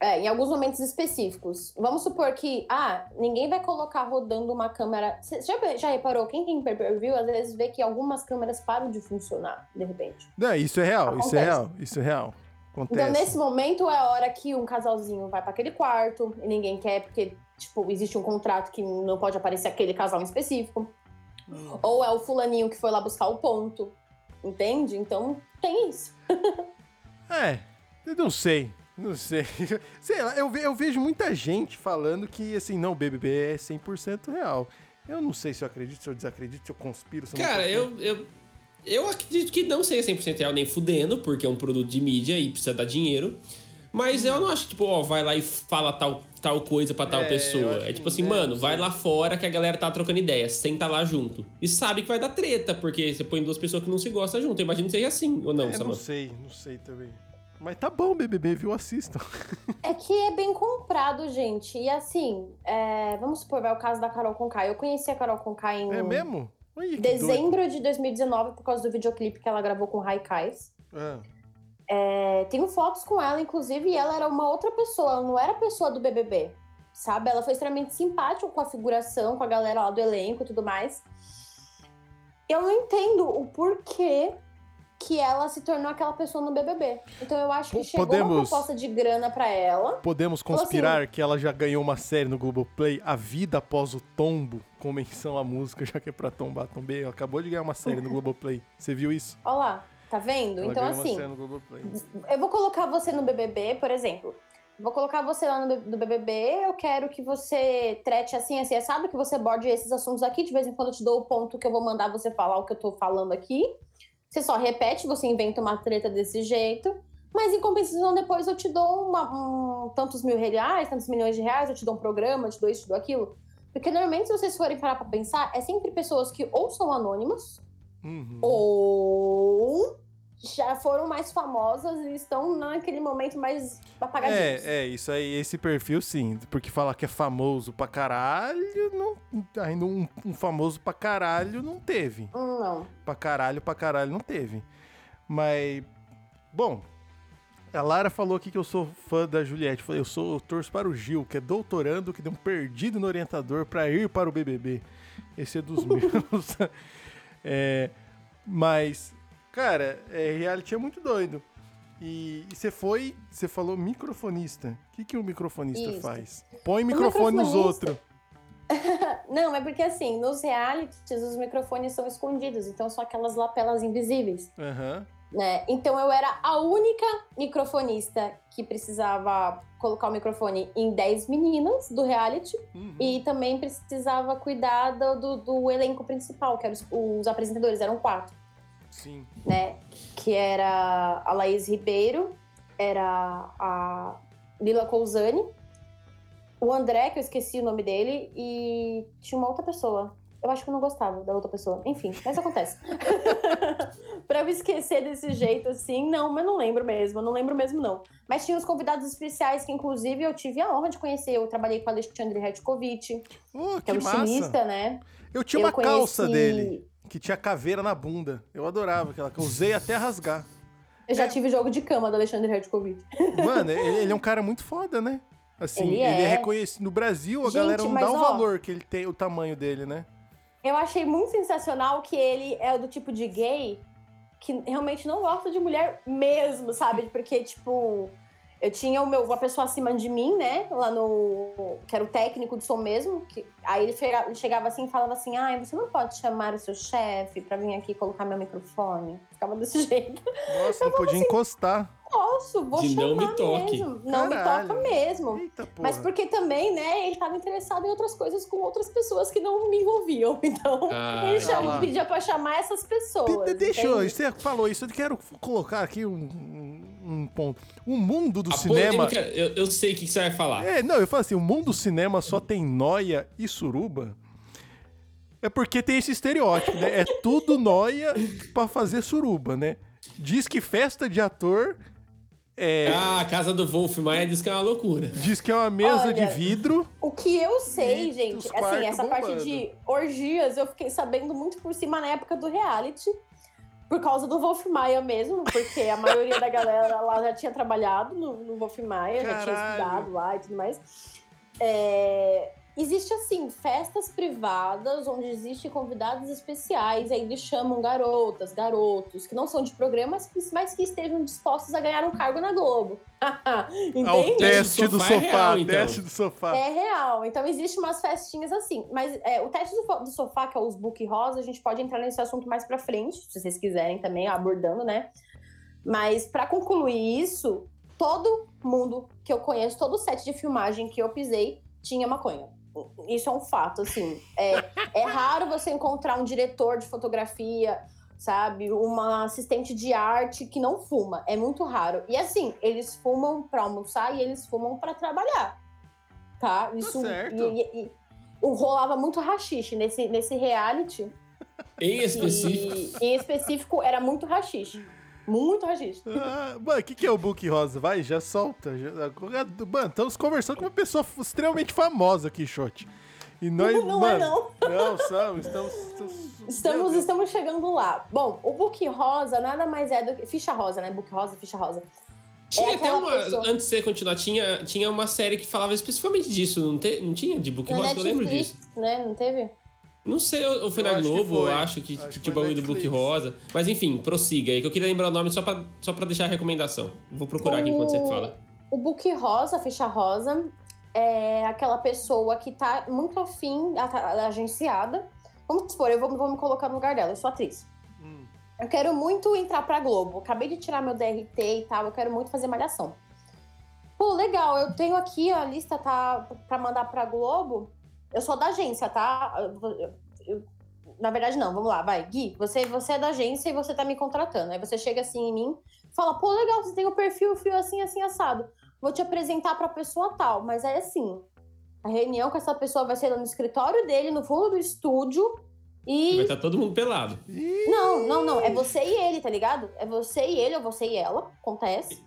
É, em alguns momentos específicos. Vamos supor que, ah, ninguém vai colocar rodando uma câmera. Você já, já reparou? Quem tem pay-per-view às vezes vê que algumas câmeras param de funcionar, de repente. Não, isso é real, Acontece. isso é real, isso é real. Acontece. Então, nesse momento é a hora que um casalzinho vai para aquele quarto e ninguém quer, porque, tipo, existe um contrato que não pode aparecer aquele casal em específico. Hum. Ou é o fulaninho que foi lá buscar o ponto. Entende? Então, tem isso. é, eu não sei. Não sei. Sei lá, eu, ve- eu vejo muita gente falando que, assim, não, o BBB é 100% real. Eu não sei se eu acredito, se eu desacredito, se eu conspiro, se eu não Cara, eu, eu, eu acredito que não seja 100% real nem fudendo, porque é um produto de mídia e precisa dar dinheiro. Mas eu não acho, tipo, ó, vai lá e fala tal, tal coisa pra tal É, pessoa. É tipo assim, é, mano, não vai lá fora que a galera tá trocando ideia, senta lá junto. E sabe que vai dar treta, porque você põe duas pessoas que não se gostam junto. Eu imagino que seja assim, ou não, É, não Samanta? sei, não sei também. Mas tá bom, BBB, viu? Assistam. É que é bem comprado, gente. E assim, é, vamos supor, vai o caso da Carol Conká. Eu conheci a Carol Conká em É mesmo? Olha que doido. dezembro de 2019 por causa do videoclipe que ela gravou com Raikais. Ah, É, tenho fotos com ela, inclusive, e ela era uma outra pessoa, ela não era a pessoa do BBB, sabe? Ela foi extremamente simpática com a figuração, com a galera lá do elenco e tudo mais. Eu não entendo o porquê que ela se tornou aquela pessoa no BBB. Então eu acho que Po- chegou uma proposta de grana pra ela. podemos Falou conspirar que ela já ganhou uma série no Globoplay, A Vida Após o Tombo, com menção à música, já que é pra tombar, tombei. Ela acabou de ganhar uma série no Globoplay. Você viu isso? Olha lá, tá vendo? Ela então assim, eu vou colocar você no BBB, por exemplo. Vou colocar você lá no, no BBB, eu quero que você trete assim, assim, sabe que você borde esses assuntos aqui, de vez em quando eu te dou o ponto que eu vou mandar você falar o que eu tô falando aqui. Você só repete, você inventa uma treta desse jeito, mas em compensação depois eu te dou uma- um, tantos mil reais, tantos milhões de reais, eu te dou um programa, eu te dou isso, te dou aquilo. Porque normalmente, se vocês forem parar pra pensar, é sempre pessoas que ou são anônimas, Uhum. ou já foram mais famosas e estão naquele momento mais apagadinhos. É, é, isso aí, esse perfil sim. Porque falar que é famoso pra caralho, não, ainda um, um famoso pra caralho não teve. Hum, Não. Pra caralho, pra caralho não teve. Mas, bom, a Lara falou aqui que eu sou fã da Juliette. Eu falei, Eu sou eu torço para o Gil, que é doutorando, que deu um perdido no orientador pra ir para o BBB. Esse é dos meus. É, mas, cara, é, reality é muito doido. E e você foi, você falou microfonista. O que, que o microfonista Isso. faz? Põe microfone nos microfonista- outros. Não, é porque assim, nos realities os microfones são escondidos, então são aquelas lapelas invisíveis, Aham. né? Então eu era a única microfonista que precisava colocar o microfone em 10 meninas do reality Uhum. e também precisava cuidar do, do, do elenco principal, que eram os, os apresentadores, eram quatro. Sim. né? Que era a Laís Ribeiro, era a Lila Cousani, o André, que eu esqueci o nome dele, e tinha uma outra pessoa. Eu acho que eu não gostava da outra pessoa. Enfim, mas acontece. pra eu esquecer desse jeito assim, não, mas não lembro mesmo, não lembro mesmo não. Mas tinha os convidados especiais que, inclusive, eu tive a honra de conhecer. Eu trabalhei com o Alexandre Redkovic, Oh, que que é o massa. estilista, né? Eu tinha eu uma calça conheci- dele. Que tinha caveira na bunda. Eu adorava aquela que eu usei até rasgar. Eu já É. tive jogo de cama do Alexandre Redkovic. Mano, ele, é um cara muito foda, né? Assim, Ele ele é, é. reconhecido. No Brasil, a Gente, galera não dá o ó, valor que ele tem, o tamanho dele, né? Eu achei muito sensacional que ele é do tipo de gay que realmente não gosta de mulher mesmo, sabe? Porque, tipo, eu tinha o meu, uma pessoa acima de mim, né? Lá no. que era o técnico de som mesmo. Que, aí ele chega- ele chegava assim e falava assim: ai, você não pode chamar o seu chefe pra vir aqui colocar meu microfone. Ficava desse jeito. Nossa, não podia encostar. Posso, vou De chamar não me toque. mesmo. Não Caralho. me toca mesmo. Eita porra. Mas porque também, né, ele tava interessado em outras coisas com outras pessoas que não me envolviam. Então, Ah, ele tá chama, pedia pra chamar essas pessoas. De- Deixa eu, você falou isso, eu quero colocar aqui um, um- ponto. O mundo do A cinema. polêmica, eu, eu sei o que você vai falar. É, não, eu falo assim, o mundo do cinema só tem noia e suruba. É porque tem esse estereótipo, né? É tudo noia pra fazer suruba, né? Diz que festa de ator é, Ah, a casa do Wolf Maia diz que é uma loucura. diz que é uma mesa Olha, de vidro. O que eu sei, gente, assim, essa parte bombando. de orgias eu fiquei sabendo muito por cima na época do reality. Por causa do Wolf Maia mesmo, porque a maioria da galera lá já tinha trabalhado no, no Wolf Maia, já tinha Caralho. estudado lá e tudo mais. É, Existe, assim, festas privadas onde existem convidados especiais, aí eles chamam garotas, garotos, que não são de programas, mas que estejam dispostos a ganhar um cargo na Globo. Ao Entende? teste do sofá é sofá, real, então. teste do sofá. É real. Então, existe umas festinhas assim. Mas é, o teste do, sofá, que é os book rosa, a gente pode entrar nesse assunto mais pra frente, se vocês quiserem também, abordando, né? Mas pra concluir isso, todo mundo que eu conheço, todo set de filmagem que eu pisei, tinha maconha. Isso é um fato, assim. É, é raro você encontrar um diretor de fotografia, sabe? Uma assistente de arte que não fuma. É muito raro. E assim, eles fumam para almoçar e eles fumam para trabalhar. Tá? Isso, tá certo. E, e, e, rolava muito rachixe nesse, nesse reality. Em específico? E, em específico, era muito rachixe. Muito registro. Ah, mano, o que, que é o Book Rosa? Vai, já solta. Já... Mano, estamos conversando com uma pessoa extremamente famosa aqui, Shot. E nós, não, não é, mano, é não. Não, estamos, estamos, estamos, estamos chegando lá. Bom, o Book Rosa nada mais é do que. Ficha rosa, né? Book Rosa, ficha rosa. Tinha é até uma. Pessoa... Antes de você continuar, tinha, tinha uma série que falava especificamente disso, não, te, não tinha? De Book Rosa, eu lembro disso. Né? Não teve? Não sei, ou foi eu na Globo, eu acho que, acho que tinha o bagulho do Book Rosa. Mas enfim, prossiga aí, que eu queria lembrar o nome só pra, só pra deixar a recomendação. Vou procurar o, aqui enquanto você fala. O Book Rosa, ficha rosa, é aquela pessoa que tá muito afim, tá agenciada. Vamos supor, eu vou, vou me colocar no lugar dela, eu sou atriz. Hum. Eu quero muito entrar pra Globo. Acabei de tirar meu DRT e tal, eu quero muito fazer malhação. Pô, legal, eu tenho aqui a lista tá, pra mandar pra Globo. Eu sou da agência, tá? Eu, eu, na verdade, não, vamos lá, vai. Gui, você, você é da agência e você tá me contratando. Aí você chega assim em mim, fala, pô, legal, você tem o um perfil, o fio assim, assim, assado. Vou te apresentar pra pessoa tal. Mas é assim, a reunião com essa pessoa vai ser no escritório dele, no fundo do estúdio. E. Vai estar tá todo mundo pelado. Não, não, não. É você e ele, tá ligado? É você e ele, ou você e ela. Acontece.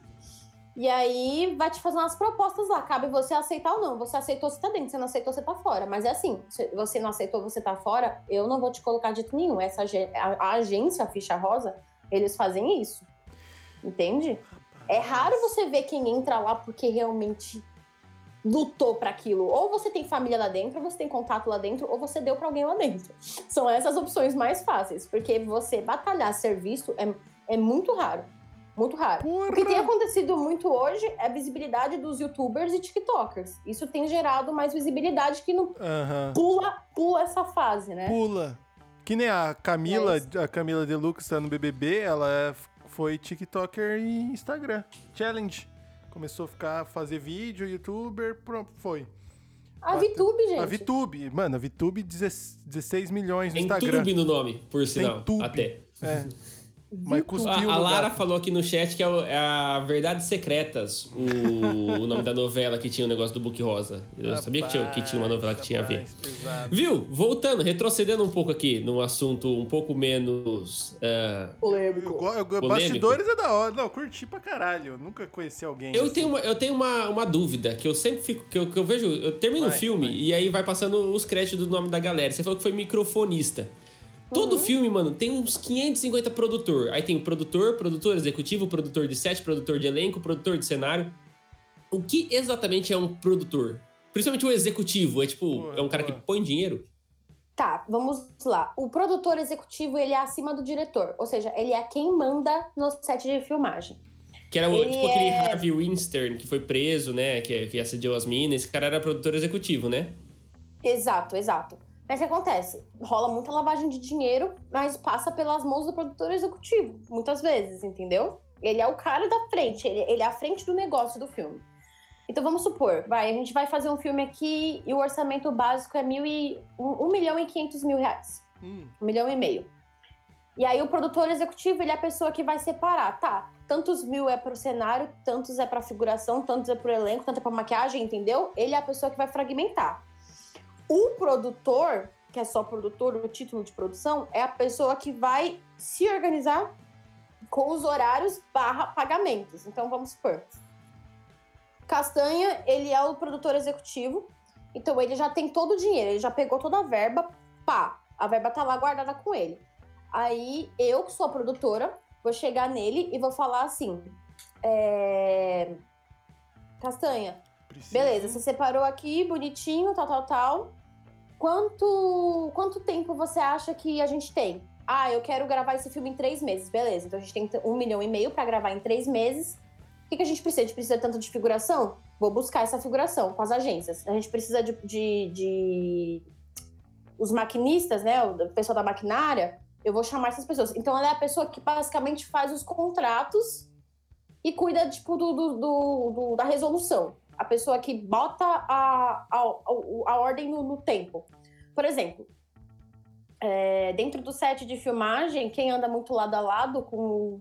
E aí vai te fazer umas propostas lá. Cabe você aceitar ou não. Você aceitou, você tá dentro. Você não aceitou, você tá fora. Mas é assim: se você não aceitou, você tá fora, eu não vou te colocar de nenhum. Essa, a, a agência, a ficha rosa, eles fazem isso. Entende? É raro você ver quem entra lá porque realmente lutou para aquilo. Ou você tem família lá dentro, ou você tem contato lá dentro, ou você deu para alguém lá dentro. São essas opções mais fáceis, porque você batalhar serviço é, é muito raro. Muito raro. Porra. O que tem acontecido muito hoje é a visibilidade dos youtubers e tiktokers. Isso tem gerado mais visibilidade que não uhum. pula, pula essa fase, né? Pula. Que nem a Camila, é a Camila Deluxe tá no BBB, ela é, foi tiktoker e Instagram. Challenge. Começou a ficar, fazer vídeo, youtuber, pronto, foi. A VTube, gente. A VTube. Mano, a VTube, 16 milhões no Instagram. Tem Tube no nome, por sinal. Tem tube. Até. É. Mas cuspiu a, a Lara falou aqui no chat que é, o, é a Verdades Secretas, o, o, nome da novela que tinha o negócio do Book Rosa. Eu rapaz, sabia que tinha, que tinha uma novela que tinha a ver. Pesado. Viu? Voltando, retrocedendo um pouco aqui num assunto um pouco menos. Uh, polêmico. Eu, eu, eu, bastidores é da hora. Não, curti pra caralho. Eu nunca conheci alguém. Eu assim. tenho, uma, eu tenho uma, uma dúvida que eu sempre fico. Que eu, que eu vejo. Eu termino o filme vai. e aí vai passando os créditos do nome da galera. Você falou que foi microfonista. Todo uhum. filme, mano, tem uns 550 produtor. Aí tem o produtor, produtor executivo, produtor de set, produtor de elenco, produtor de cenário. O que exatamente é um produtor? Principalmente o executivo, é tipo, é um cara que põe dinheiro? Tá, vamos lá. O produtor executivo, ele é acima do diretor. Ou seja, ele é quem manda no set de filmagem. Que era o, tipo é... aquele Harvey Weinstein que foi preso, né? Que, que assediou as minas. Esse cara era produtor executivo, né? Exato, exato. Mas o que acontece? Rola muita lavagem de dinheiro, mas passa pelas mãos do produtor executivo, muitas vezes, entendeu? Ele é o cara da frente, ele, ele é a frente do negócio do filme. Então vamos supor, vai, a gente vai fazer um filme aqui e o orçamento básico é mil e, um, um milhão e quinhentos mil reais. Hum. Um milhão e meio. E aí o produtor executivo, ele é a pessoa que vai separar, tá? Tantos mil é pro cenário, tantos é pra figuração, tantos é pro elenco, tanto é pra maquiagem, entendeu? Ele é a pessoa que vai fragmentar. O produtor, que é só produtor, o título de produção, é a pessoa que vai se organizar com os horários barra pagamentos. Então, vamos supor. Castanha, ele é o produtor executivo, então ele já tem todo o dinheiro, ele já pegou toda a verba, pá, a verba tá lá guardada com ele. Aí, eu, que sou a produtora, vou chegar nele e vou falar assim: é... Castanha, beleza, você separou aqui, bonitinho, tal, tal, tal. Quanto, quanto tempo você acha que a gente tem? Ah, eu quero gravar esse filme em três meses. Beleza, então a gente tem um milhão e meio para gravar em três meses. O que, que, a gente precisa? A gente precisa tanto de figuração? Vou buscar essa figuração com as agências. A gente precisa de, de, de... os maquinistas, né? O pessoal da maquinária. Eu vou chamar essas pessoas. Então ela é a pessoa que basicamente faz os contratos e cuida, tipo, do, do, do- do- da resolução. A pessoa que bota a, a, a, ordem no, no tempo. Por exemplo, é, dentro do set de filmagem, quem anda muito lado a lado com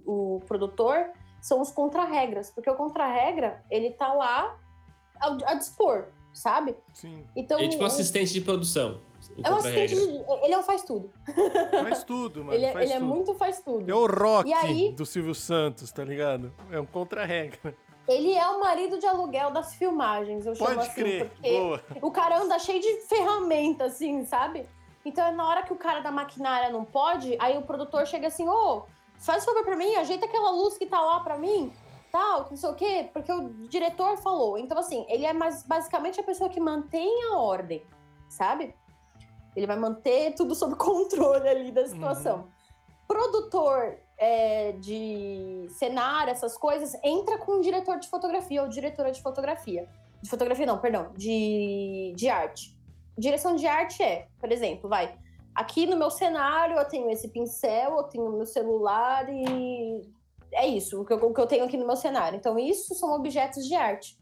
o, o produtor são os contra-regras, porque o contra-regra, ele tá lá a, a dispor, sabe? Sim. Então, Ele é tipo o- assistente de produção. é um assistente de, ele é um faz tudo. Faz tudo, mano. ele é, faz ele é tudo. muito faz tudo. É o rock E aí- do Silvio Santos, tá ligado? É um contra-regra. Ele é o marido de aluguel das filmagens, eu chamo Pode assim, crer. porque Boa. o cara anda cheio de ferramenta, assim, sabe? Então, na hora que o cara da maquinária não pode, aí o produtor chega assim, ô, faz favor pra mim, ajeita aquela luz que tá lá pra mim, tal, não sei o quê, porque o diretor falou. Então, assim, ele é mais basicamente a pessoa que mantém a ordem, sabe? Ele vai manter tudo sob controle ali da situação. Produtor é, de cenário, essas coisas, entra com o diretor de fotografia ou diretora de fotografia. De fotografia, não, perdão, de, de arte. Direção de arte é, por exemplo, vai. Aqui no meu cenário eu tenho esse pincel, eu tenho meu celular e é isso, o que, eu, o que eu tenho aqui no meu cenário. Então, isso são objetos de arte,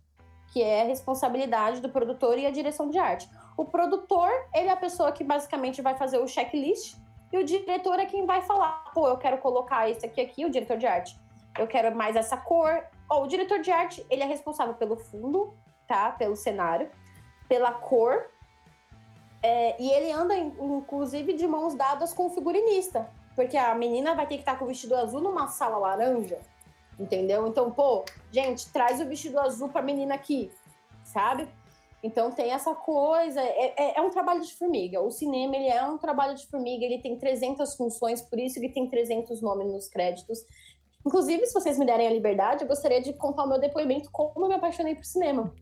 que é a responsabilidade do produtor e a direção de arte. O produtor, ele é a pessoa que basicamente vai fazer o checklist e o diretor é quem vai falar, pô, eu quero colocar isso aqui aqui, o diretor de arte. Eu quero mais essa cor. Ó, o diretor de arte, ele é responsável pelo fundo, tá? Pelo cenário, pela cor. É, e ele anda, in- inclusive, de mãos dadas com o figurinista. Porque a menina vai ter que estar com o vestido azul numa sala laranja. Entendeu? Então, pô, gente, traz o vestido azul pra menina aqui, sabe? Então tem essa coisa, é, é- é um trabalho de formiga. O cinema, ele é um trabalho de formiga, ele tem 300 funções, por isso que tem 300 nomes nos créditos. Inclusive, se vocês me derem a liberdade, eu gostaria de contar o meu depoimento como eu me apaixonei por cinema.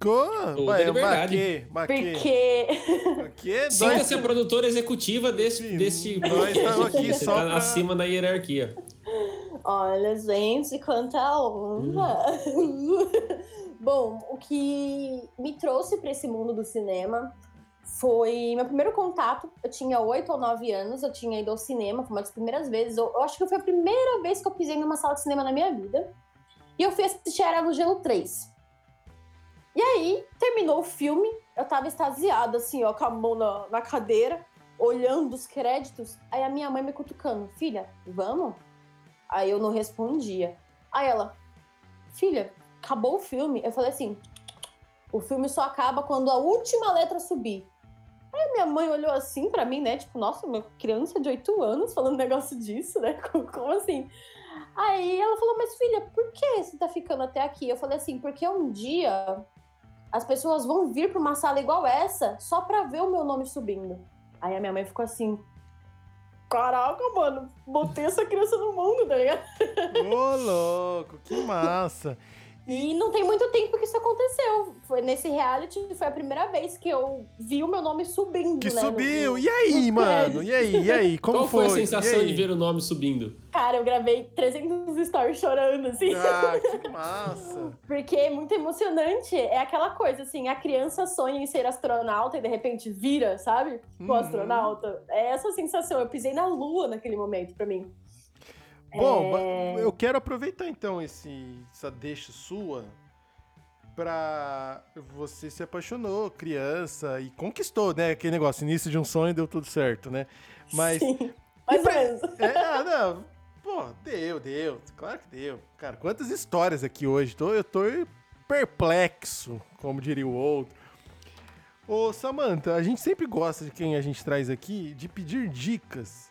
Vai, liberdade. Baque, baque, Porque baque, Sinta-se nós- a produtora executiva desse, Sim, desse nós estamos aqui Você só tá pra- acima da hierarquia. Olha, gente, quanta honra! Bom, o que me trouxe para esse mundo do cinema foi meu primeiro contato. Eu tinha oito ou nove anos, eu tinha ido ao cinema, foi uma das primeiras vezes. Eu, eu acho que foi a primeira vez que eu pisei numa sala de cinema na minha vida. E eu fui assistir Era no Gelo 3. E aí, terminou o filme, eu tava extasiada, assim, ó, com a mão na, na cadeira, olhando os créditos. Aí a minha mãe me cutucando: Filha, vamos? Aí eu não respondia. Aí ela, filha, acabou o filme. Eu falei assim: o filme só acaba quando a última letra subir. Aí minha mãe olhou assim pra mim, né? Tipo, nossa, uma criança de 8 anos falando um negócio disso, né? Como, assim? Aí ela falou, mas filha, por que você tá ficando até aqui? Eu falei assim, porque um dia as pessoas vão vir pra uma sala igual essa só pra ver o meu nome subindo. Aí a minha mãe ficou assim. Caraca, mano, botei essa criança no mundo, tá ligado? Ô, louco, que massa. E não tem muito tempo que isso aconteceu. Foi nesse reality, foi a primeira vez que eu vi o meu nome subindo, Que né? subiu. no- E aí, mano? E aí, e aí? Como Qual foi? foi a sensação de ver o nome subindo? Cara, eu gravei 300 stories chorando, assim. Ah, que massa. Porque é muito emocionante. É aquela coisa, assim, a criança sonha em ser astronauta e de repente vira, sabe? O Uhum. astronauta. É essa sensação. Eu pisei na lua naquele momento, pra mim. Bom, É. eu quero aproveitar então esse, essa deixa sua pra você se apaixonou, criança, e conquistou, né? Aquele negócio, início de um sonho deu tudo certo, né? Mas. Sim, mais menos. É, ah, não. Pô, deu, deu. Claro que deu. Cara, quantas histórias aqui hoje. Tô, eu tô perplexo, como diria o outro. Ô, Samantha, a gente sempre gosta de quem a gente traz aqui de pedir dicas.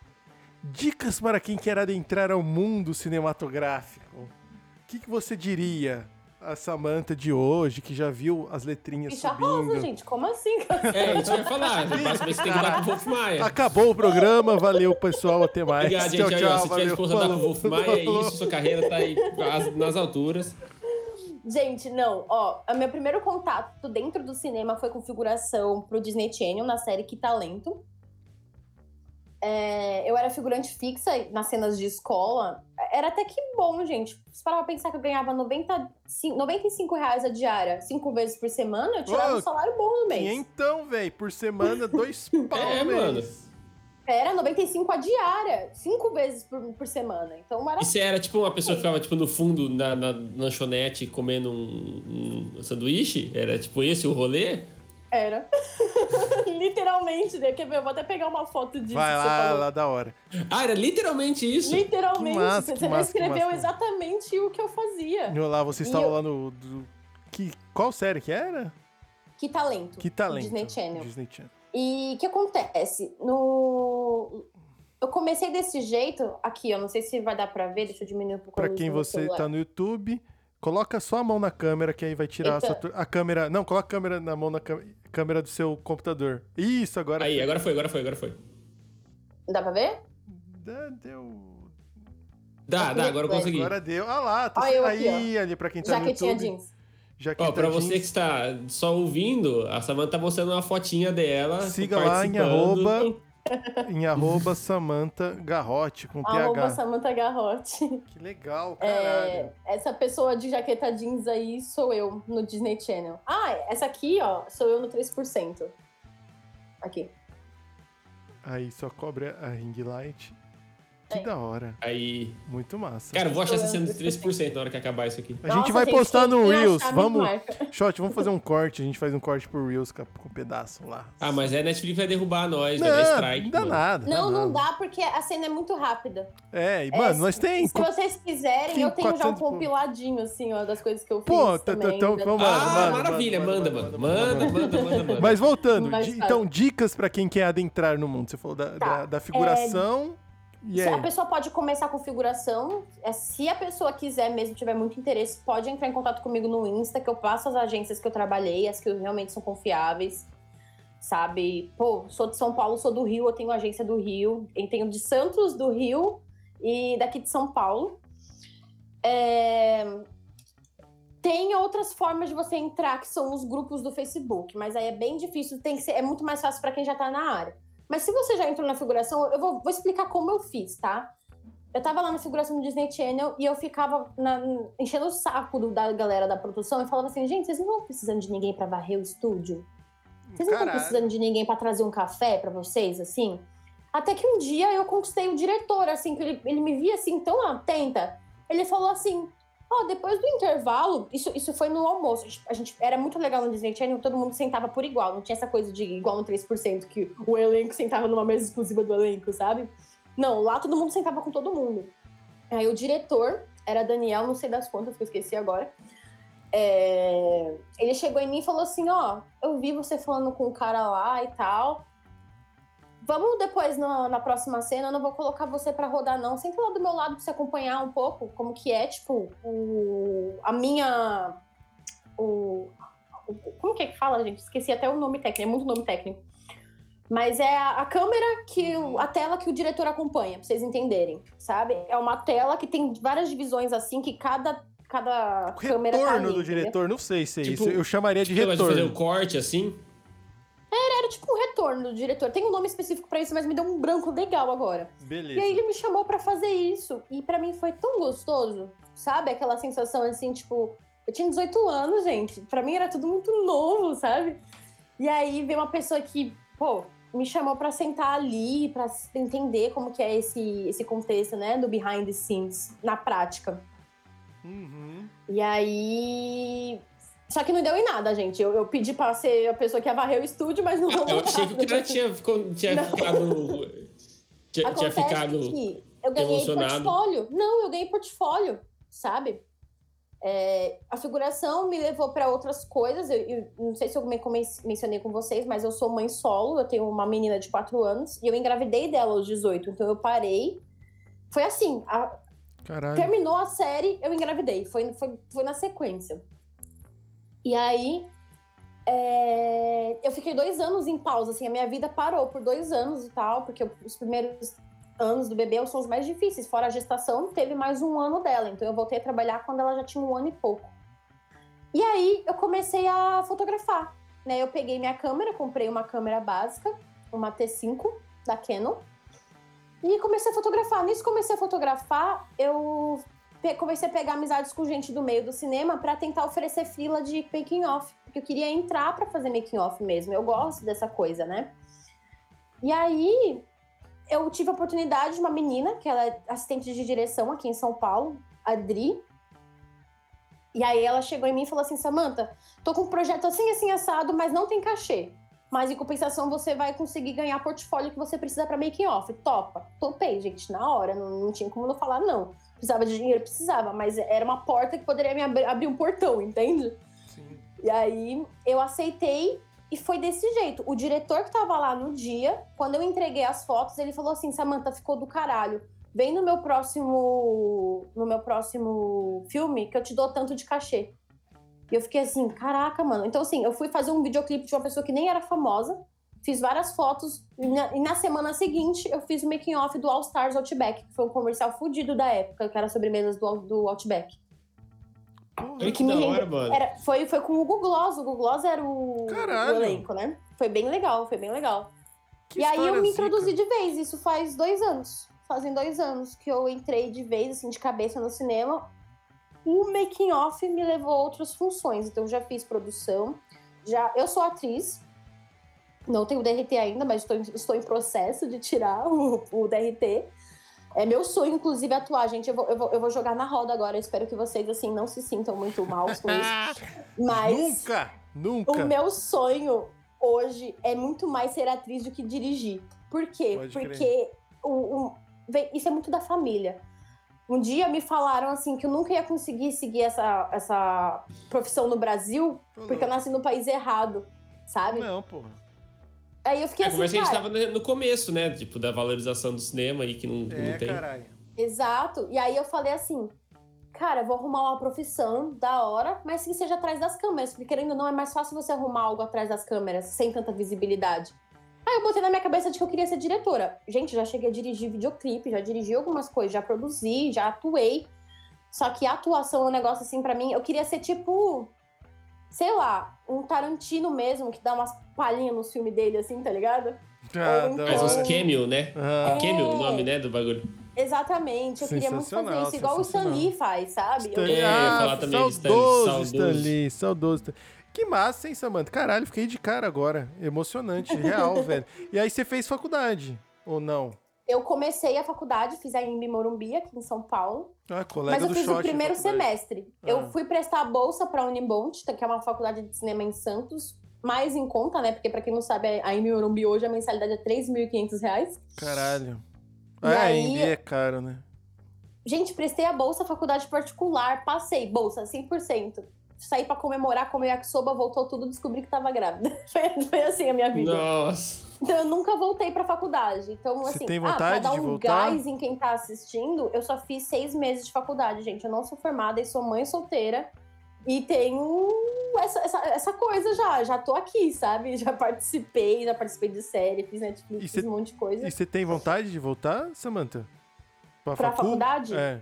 Dicas para quem quer adentrar ao mundo cinematográfico. O que, que você diria a Samantha de hoje, que já viu as letrinhas Ficha subindo? rosa, gente. Como assim? É, isso que eu ia falar. Você tem que dar pro Wolf Maia. Acabou o programa, valeu pessoal, até mais. Obrigado, tchau, gente. Aí, tchau, ó, se tiver disposto a dar pro Wolf Maia, é isso. Sua carreira tá aí nas alturas. Gente, não, ó, o meu primeiro contato dentro do cinema foi com figuração pro Disney Channel, na série Que Talento. É, eu era figurante fixa nas cenas de escola. Era até que bom, gente. Se parar pra pensar que eu ganhava 90, cin- 95 reais a diária, cinco vezes por semana, eu tirava Ô, um salário bom no mês. Então, velho, por semana, dois pau É, no mano. mês. Era 95 a diária, cinco vezes por, por semana. Então era. E você era tipo uma pessoa que ficava tipo, no fundo na, na lanchonete comendo um, um sanduíche? Era tipo esse o rolê? Era. literalmente, né? Quer ver? Eu vou até pegar uma foto disso. Vai que você lá, falou. lá da hora. Ah, era literalmente isso? Literalmente. Que massa, você massa, massa. exatamente o que eu fazia. E lá, você estava eu- lá no. do- que, qual série que era? Que talento. Que talento. Disney Channel. Disney Channel. E o que acontece? No... Eu comecei desse jeito, aqui, eu não sei se vai dar pra ver, deixa eu diminuir um pouco Pra quem você celular. tá no YouTube, coloca só a mão na câmera, que aí vai tirar a, sua a câmera. Não, coloca a câmera na mão na câ- câmera do seu computador. Isso, agora. Aí, agora foi, agora foi, agora foi. Dá pra ver? Dá- Deu. Dá, dá, agora eu consegui. Agora deu. Ah lá, tá Olha eu aqui, aí, ali pra quem tá no Jaquetinha YouTube. jeans. Jaqueta Ó, pra você que jeans. está só ouvindo, a Samanta tá mostrando uma fotinha dela. Siga lá em arroba, em arroba Samanta Garrote, com Arroba PH. Samantha Garrote. Que legal, caralho. É, essa pessoa de jaqueta jeans aí sou eu no Disney Channel. Ah, essa aqui, ó, sou eu no 3%. Aqui. Aí só cobra a ring light. Que É. da hora. Aí. Muito massa. Cara, eu vou achar essa Tô cena de olhando 3% na hora que acabar isso aqui. a gente Nossa, vai postar no Reels. Vamos. Shot, vamos fazer um corte. A gente faz um corte pro Reels com, um pedaço lá. Ah, mas a Netflix vai derrubar nós, vai dar não, strike. não dá mano. nada. Não, não nada. dá porque a cena é muito rápida. É, e, É, mano, nós tem. Se vocês quiserem, eu tenho já um 400 pô. compiladinho, assim, ó, das coisas que eu fiz. Pô, tá- também, então- então, mano, Ah, manda, maravilha, manda, mano. manda, Manda, manda. Mas voltando, então, dicas pra quem quer adentrar no mundo. Você falou da, Tá. da, da figuração. Aí? A pessoa pode começar com figuração. é, Se a pessoa quiser mesmo, tiver muito interesse, pode entrar em contato comigo no Insta, que eu passo as agências que eu trabalhei, as que realmente são confiáveis. Sabe? Pô, sou de São Paulo, sou do Rio, eu tenho agência do Rio. Eu tenho de Santos, do Rio e daqui de São Paulo. É, Tem outras formas de você entrar, que são os grupos do Facebook, mas aí é bem difícil, tem que ser, é muito mais fácil para quem já tá na área. Mas se você já entrou na figuração, eu vou, vou explicar como eu fiz, tá? Eu tava lá na figuração do Disney Channel e eu ficava na- enchendo o saco do- da galera da produção e falava assim: gente, vocês não estão precisando de ninguém pra varrer o estúdio? Vocês não estão precisando de ninguém pra trazer um café pra vocês, assim? Até que um dia eu conquistei o diretor, assim, que ele, ele me via assim, tão atenta. Ele falou assim: Ó, depois do intervalo, isso, isso foi no almoço. A gente, a gente- era muito legal no Disney Channel, todo mundo sentava por igual. Não tinha essa coisa de igual no 3%, que o elenco sentava numa mesa exclusiva do elenco, sabe? Não, lá todo mundo sentava com todo mundo. Aí o diretor era Daniel, não sei das contas, que eu esqueci agora. É, Ele chegou em mim e falou assim: Ó, eu vi você falando com o cara lá e tal. Vamos depois na, na próxima cena, eu não vou colocar você pra rodar, não. Senta lá do meu lado pra você acompanhar um pouco como que é, tipo, o, a minha. O, o- como que é que fala, gente? Esqueci até o nome técnico, é muito nome técnico. Mas é a, a câmera que. o- a tela que o diretor acompanha, pra vocês entenderem, sabe? É uma tela que tem várias divisões assim, que cada, cada O câmera tá retorno ali, do entendeu? diretor, não sei se é Tipo, isso. Eu chamaria de Você vai fazer um retorno. corte assim? Era tipo um retorno do diretor. Tem um nome específico pra isso, mas me deu um branco legal agora. E aí Beleza. ele me chamou pra fazer isso. E pra mim foi tão gostoso, sabe? Aquela sensação assim, tipo, eu tinha 18 anos, gente. Pra mim era tudo muito novo, sabe? E aí veio uma pessoa que, pô, me chamou pra sentar ali, pra entender como que é esse, esse contexto, né, do behind the scenes na prática. Uhum. E aí. Só que não deu em nada, gente. Eu, eu pedi pra ser a pessoa que ia varrer o estúdio, mas não Ah, eu rolou achei que cara tinha, ficou- tinha Não. ficado. Tinha, tinha ficado. que eu ganhei emocionado. portfólio. Não, eu ganhei portfólio, sabe? É, a figuração me levou para outras coisas. Eu, eu não sei se eu mencionei com vocês, mas eu sou mãe solo. Eu tenho uma menina de 4 anos e eu engravidei dela aos 18. Então eu parei. Foi assim: a- Caralho. terminou a série, eu engravidei. Foi, foi, foi na sequência. E aí. é, eu fiquei dois anos em pausa, assim, a minha vida parou por dois anos e tal, porque os primeiros anos do bebê são os mais difíceis. Fora a gestação, teve mais um ano dela. Então eu voltei a trabalhar quando ela já tinha um ano e pouco. E aí eu comecei a fotografar. Né? Eu peguei minha câmera, comprei uma câmera básica, uma T5 da Canon, e comecei a fotografar. Nisso comecei a fotografar, eu comecei a pegar amizades com gente do meio do cinema para tentar oferecer fila de making off, porque eu queria entrar para fazer making off mesmo. Eu gosto dessa coisa, né? E aí eu tive a oportunidade de uma menina, que ela é assistente de direção aqui em São Paulo, a Dri. E aí ela chegou em mim e falou assim: Samantha, tô com um projeto assim, assim, assado, mas não tem cachê. Mas em compensação você vai conseguir ganhar portfólio que você precisa para making off. Topa. Topei, gente, na hora. Não, não tinha como não falar não. Precisava de dinheiro, precisava, mas era uma porta que poderia me abrir, abrir um portão, entende? Sim. E aí eu aceitei e foi desse jeito. O diretor que tava lá no dia, quando eu entreguei as fotos, ele falou assim: Samantha, ficou do caralho. Vem no meu próximo. No meu próximo filme que eu te dou tanto de cachê. E eu fiquei assim, caraca, mano. Então, assim, eu fui fazer um videoclipe de uma pessoa que nem era famosa, fiz várias fotos, e na, e na semana seguinte eu fiz o making off do All Stars Outback, que foi um comercial fudido da época, que era sobremesas do, do Outback. Olha que, da hora, mano. Era, foi, foi com o Google Gloss, o Google Gloss era o, o elenco, né? Foi bem legal, foi bem legal. Que e aí eu me introduzi zica. de vez, isso faz dois anos. Fazem dois anos que eu entrei de vez, assim, de cabeça no cinema o making off me levou a outras funções. Então já fiz produção, já eu sou atriz. Não tenho DRT ainda, mas estou, estou em processo de tirar o, o DRT. É meu sonho, inclusive, atuar, gente. Eu vou, eu, vou, eu vou jogar na roda agora. Eu espero que vocês, assim, não se sintam muito mal com isso. Mas. Nunca! Nunca! O meu sonho hoje é muito mais ser atriz do que dirigir. Por quê? Pode Porque o, o, isso é muito da família. Um dia me falaram assim que eu nunca ia conseguir seguir essa, essa profissão no Brasil porque eu nasci no país errado, sabe? Não, porra. Aí eu fiquei é, assim. Mas a gente tava no começo, né? Tipo, da valorização do cinema aí que não, é, não tem. Caralho. Exato. E aí eu falei assim, cara, vou arrumar uma profissão da hora, mas que seja atrás das câmeras, porque querendo ou não, é mais fácil você arrumar algo atrás das câmeras, sem tanta visibilidade. Aí eu botei na minha cabeça de que eu queria ser diretora. Gente, já cheguei a dirigir videoclipe, já dirigi algumas coisas, já produzi, já atuei. Só que a atuação é um negócio assim para mim, eu queria ser tipo, sei lá, um Tarantino mesmo, que dá umas palhinhas no filme dele, assim, tá ligado? Ah, então... Faz uns cameo, né? Ah. É... Cameo o nome, né, do bagulho. Exatamente, eu queria muito fazer isso, igual o Stan Lee faz, sabe? Stan... Eu... Ah, ia falar também saudoso, Stan Lee, saudoso. Stan Lee, saudoso. Que massa, hein, Samantha? Caralho, fiquei de cara agora. Emocionante, real, velho. E aí você fez faculdade, ou não? Eu comecei a faculdade, fiz a Embi Morumbi aqui em São Paulo. Ah, colega Mas eu do fiz o primeiro semestre. Ah. Eu fui prestar a bolsa para a Unibont, que é uma faculdade de cinema em Santos. Mais em conta, né? Porque, para quem não sabe, a Embi Morumbi hoje a mensalidade é R$ 3.500. Caralho. E ah, aí... a Embi é caro, né? Gente, prestei a bolsa faculdade particular, passei, bolsa 100% saí para comemorar, comer yakisoba, voltou tudo, descobri que tava grávida. Foi, foi, assim a minha vida. Nossa. Então eu nunca voltei pra faculdade. Então, Você assim, tem vontade ah, pra dar um voltar? gás em quem tá assistindo, eu só fiz seis meses de faculdade, gente. Eu não sou formada e sou mãe solteira. E tenho essa, essa, essa coisa já. Já tô aqui, sabe? Já participei, já participei de série, fiz Netflix, cê, fiz um monte de coisa. E você tem vontade de voltar, Samantha? Pra, pra faculdade? É.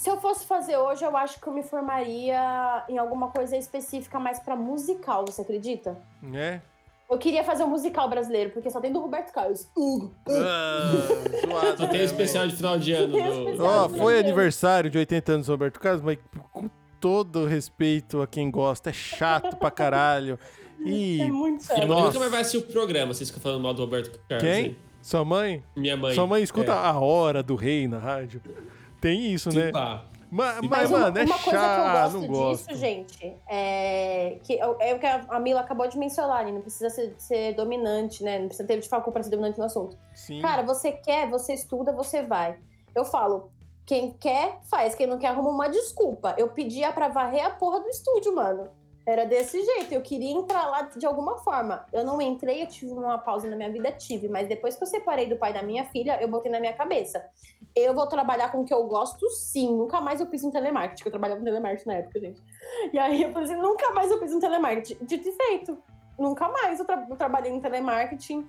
Se eu fosse fazer hoje, eu acho que eu me formaria em alguma coisa específica mais para musical, você acredita? É. Eu queria fazer um musical brasileiro, porque só tem do Roberto Carlos. Uh, ah, zoado, só tem o especial de final de ano. Do... Ó, oh, foi aniversário de 80 anos do Roberto Carlos, mas com todo respeito a quem gosta, é chato pra caralho. E... É muito chato. Minha mãe nunca mais vai assistir o programa, vocês ficam falando mal do Roberto Carlos. Quem? Aí. Sua mãe? Minha mãe. Sua mãe escuta é. a hora do rei na rádio. Tem isso, né? Pá. Mas, mas, mano, é uma chato, coisa que eu gosto não disso, gosto. gente, é que é o que a Mila acabou de mencionar, não precisa ser, ser, dominante, né? Não precisa ter de facu para ser dominante no assunto. Sim. Cara, você quer, você estuda, você vai. Eu falo, quem quer, faz. Quem não quer, arruma uma desculpa. Eu pedia pra varrer a porra do estúdio, mano. Era desse jeito, eu queria entrar lá de alguma forma. Eu não entrei, eu tive uma pausa na minha vida, tive, mas depois que eu separei do pai da minha filha, eu botei na minha cabeça eu vou trabalhar com o que eu gosto, sim. Nunca mais eu fiz um telemarketing, eu trabalhava com telemarketing na época, gente. E aí eu falei assim, nunca mais eu fiz um telemarketing. Dito e feito. Nunca mais eu, tra eu trabalhei em telemarketing.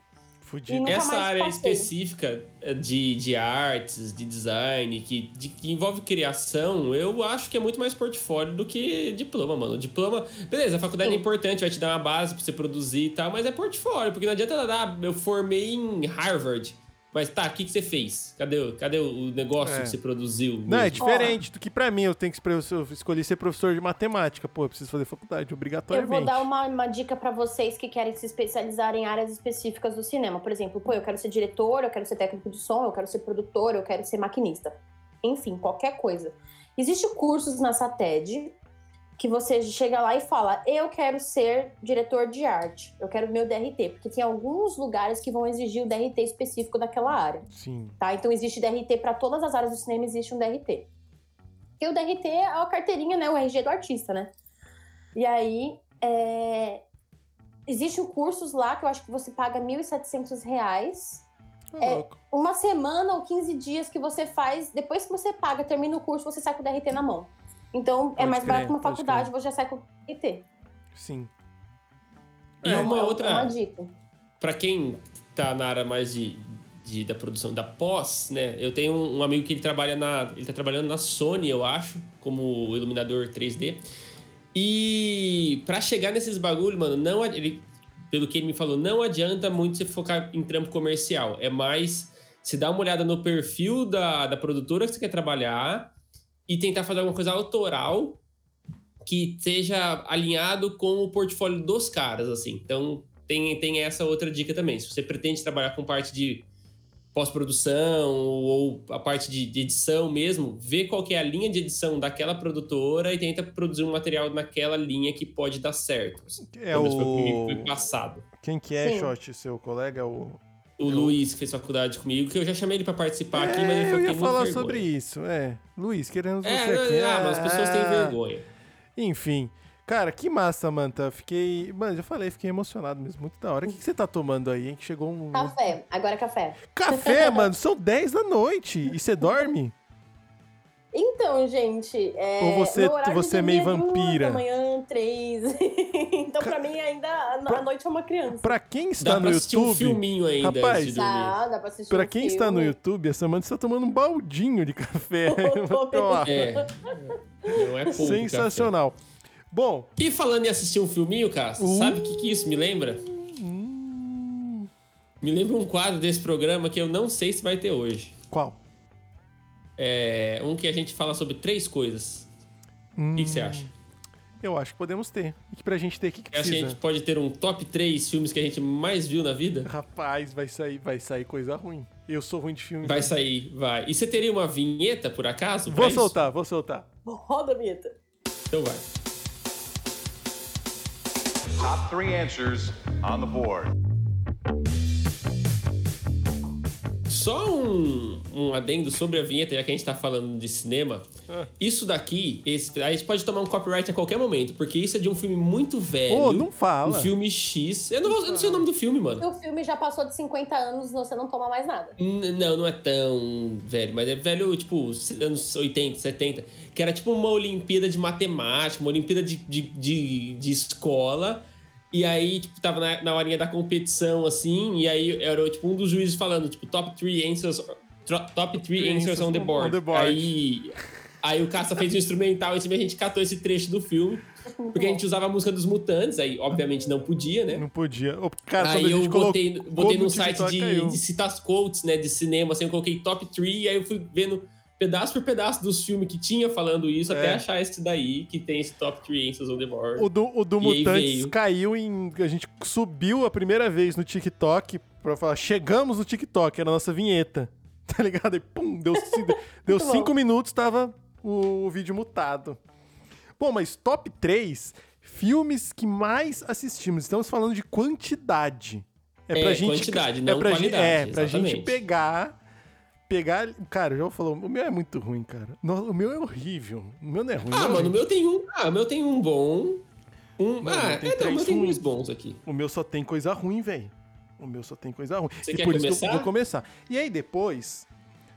Fudido. Essa área passei. específica eh, de, de artes, de design, que, de, que envolve criação, eu acho que é muito mais portfólio do que diploma, mano. Diploma, beleza, a faculdade Sim. é importante, vai te dar uma base pra você produzir e tal, mas é portfólio, porque não adianta dar, eu formei em Harvard. Mas tá, o que, que você fez? Cadê, o- cadê o negócio É. que você produziu? Não, é mesmo? diferente do que pra mim. Eu tenho que eu escolhi ser professor de matemática. Pô, eu preciso fazer faculdade, Eu obrigatoriamente. vou dar uma, uma dica pra vocês que querem se especializar em áreas específicas do cinema. Por exemplo, pô, eu quero ser diretor, eu quero ser técnico de som, eu quero ser produtor, eu quero ser maquinista. Enfim, qualquer coisa. Existem cursos na SATED que você chega lá e fala: Eu quero ser diretor de arte, eu quero meu DRT, porque tem alguns lugares que vão exigir o DRT específico daquela área. Sim. tá? Então existe DRT para todas as áreas do cinema, existe um DRT. E o DRT é a carteirinha, né? O RG do artista, né? E aí, é... existem cursos lá que eu acho que você paga 1.700 reais. Ô, É. Uma semana ou 15 dias que você faz, depois que você paga, termina o curso, você sai com o DRT na mão. Então, é Pode mais crer, barato que uma faculdade, você já sai com o DRT. Sim. E É, uma É outra. uma dica. Pra quem tá na área mais de, de- da produção da pós, né? Eu tenho um, um amigo que ele trabalha na. Ele tá trabalhando na Sony, eu acho, como iluminador 3D. E pra chegar nesses bagulho, mano, não ele, pelo que ele me falou, não adianta muito você focar em trampo comercial. É mais se dar uma olhada no perfil da, da produtora que você quer trabalhar e tentar fazer alguma coisa autoral que seja alinhado com o portfólio dos caras, assim. Então, tem, tem essa outra dica também. Se você pretende trabalhar com parte de pós-produção ou a parte de, de edição mesmo, vê qual que é a linha de edição daquela produtora e tenta produzir um material naquela linha que pode dar certo. assim. É o. foi passado. Quem que é, Sim. Shot, seu colega? O... O Luiz, que fez faculdade comigo, que eu já chamei ele pra participar aqui, mas ele É, falou eu que ia tem falar muita sobre vergonha. isso. É. Luiz, queremos É, você aqui. não, ah, mas as pessoas têm Ah. vergonha. Enfim. Cara, que massa, Manta. Fiquei. Mano, já falei, fiquei emocionado mesmo. Muito da hora. O que que você tá tomando aí, hein? Que chegou um. Café, agora é café. Café, mano. São 10 da noite. E você dorme? Então, gente. É, Ou você- você é dormir meio duas vampira? Da manhã, três. então, pra mim, ainda a Pra- a noite é uma criança. Pra quem está Dá no pra assistir um YouTube. filminho ainda Rapaz, antes de dormir. Dá, dá pra assistir Pra um quem está no filme. YouTube, essa Manta está tomando um baldinho de café. Ó, É. Não é pouco Sensacional. Bom, café. E falando em assistir um filminho, cara, Uh. sabe o que, que isso me lembra? hum, Me lembra um quadro desse programa que eu não sei se vai ter hoje. qual? É um que a gente fala sobre três coisas. O que, que você acha? Eu acho que podemos ter. E que pra gente ter, o que, que Eu acho que a precisa? gente pode ter um top 3 filmes que a gente mais viu na vida? Rapaz, vai sair, vai sair coisa ruim. Eu sou ruim de filme. Vai sair, vai. E você teria uma vinheta, por acaso? Vou isso? soltar, vou soltar. Roda, Mita. Então vai. Top three answers on the board. Só um, um adendo sobre a vinheta, já que a gente tá falando de cinema. Ah. Isso daqui, esse, a gente pode tomar um copyright a qualquer momento, porque isso é de um filme muito velho. Ô, não fala. Um filme X. Eu não, vou- eu não sei o nome do filme, mano. O filme já passou de 50 anos, você não toma mais nada. N- Não, não é tão velho, mas é velho, tipo, anos 80, 70. Que era tipo uma Olimpíada de matemática, uma Olimpíada de, de, de, de escola. E aí, tipo, tava na, na horinha da competição, assim, e aí era, tipo, um dos juízes falando, tipo, top 3 answers, top 3 answers on the board. On the board. Aí, aí o Caça fez um instrumental, e a gente catou esse trecho do filme, porque a gente usava a música dos Mutantes, aí, obviamente, não podia, né? Não podia. Cara, Aí eu botei, botei num site de, caiu. de citar quotes, né, de cinema, assim, eu coloquei top 3, e aí eu fui vendo pedaço por pedaço dos filmes que tinha falando isso, É. até achar esse daí, que tem esse top 3 answers on the board. O do, o do E Mutantes caiu em. A gente subiu a primeira vez no TikTok pra falar, chegamos no TikTok, era a nossa vinheta. Tá ligado? E pum, deu, deu cinco bom. minutos, tava o, vídeo mutado. Bom, mas top 3 filmes que mais assistimos. Estamos falando de quantidade. É pra É, gente. quantidade, é não pra gente, qualidade, É, pra gente exatamente. pegar. Pegar. Cara, já falou, o meu é muito ruim, cara. No- o meu é horrível. O meu não é ruim. Ah, é mano, o meu tem um. Ah, o meu tem um bom. Um. Mano, ah, tem é, não, o meu tem uns bons aqui. O meu só tem coisa ruim, velho. O meu só tem coisa ruim. Você e quer por isso que eu começar? vou começar. E aí depois,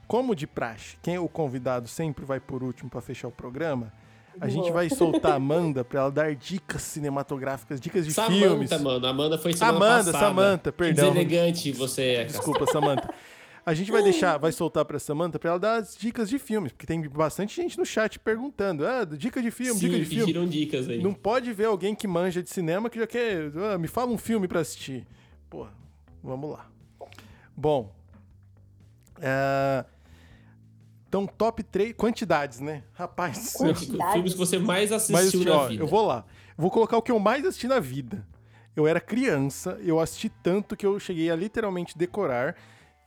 como de praxe, quem é o convidado sempre vai por último pra fechar o programa, a gente Boa. vai soltar a Amanda pra ela dar dicas cinematográficas, dicas de Samanta, filmes. mano. Amanda foi semana Amanda, passada. Samanta, perdão. Deselegante você é, cara. Desculpa, Samantha. A gente vai deixar, vai soltar pra Samantha pra ela dar as dicas de filmes, porque tem bastante gente no chat perguntando: "Ah, dica de filme, Sim, dica de filme". pediram dicas aí. Não pode ver alguém que manja de cinema que já quer. "Ah, me fala um filme pra assistir. Pô, vamos lá. Bom, É, Então, top 3. Quantidades, né? Rapaz. Quantidades. Filmes que você mais assistiu assim, na ó, vida. eu vou lá. Vou colocar o que eu mais assisti na vida. Eu era criança, eu assisti tanto que eu cheguei a literalmente decorar.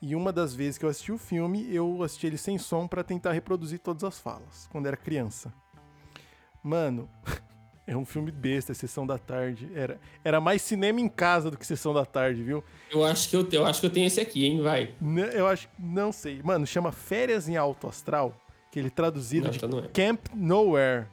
E uma das vezes que eu assisti o filme, eu assisti ele sem som pra tentar reproduzir todas as falas, quando era criança. Mano, é um filme besta, é Sessão da Tarde. Era, era mais cinema em casa do que Sessão da Tarde, viu? Eu acho que eu, eu acho que eu tenho esse aqui, hein? Vai. N- Eu acho, não sei. Mano, chama Férias em Alto Astral, que ele traduzido Não, de então não é. Camp Nowhere.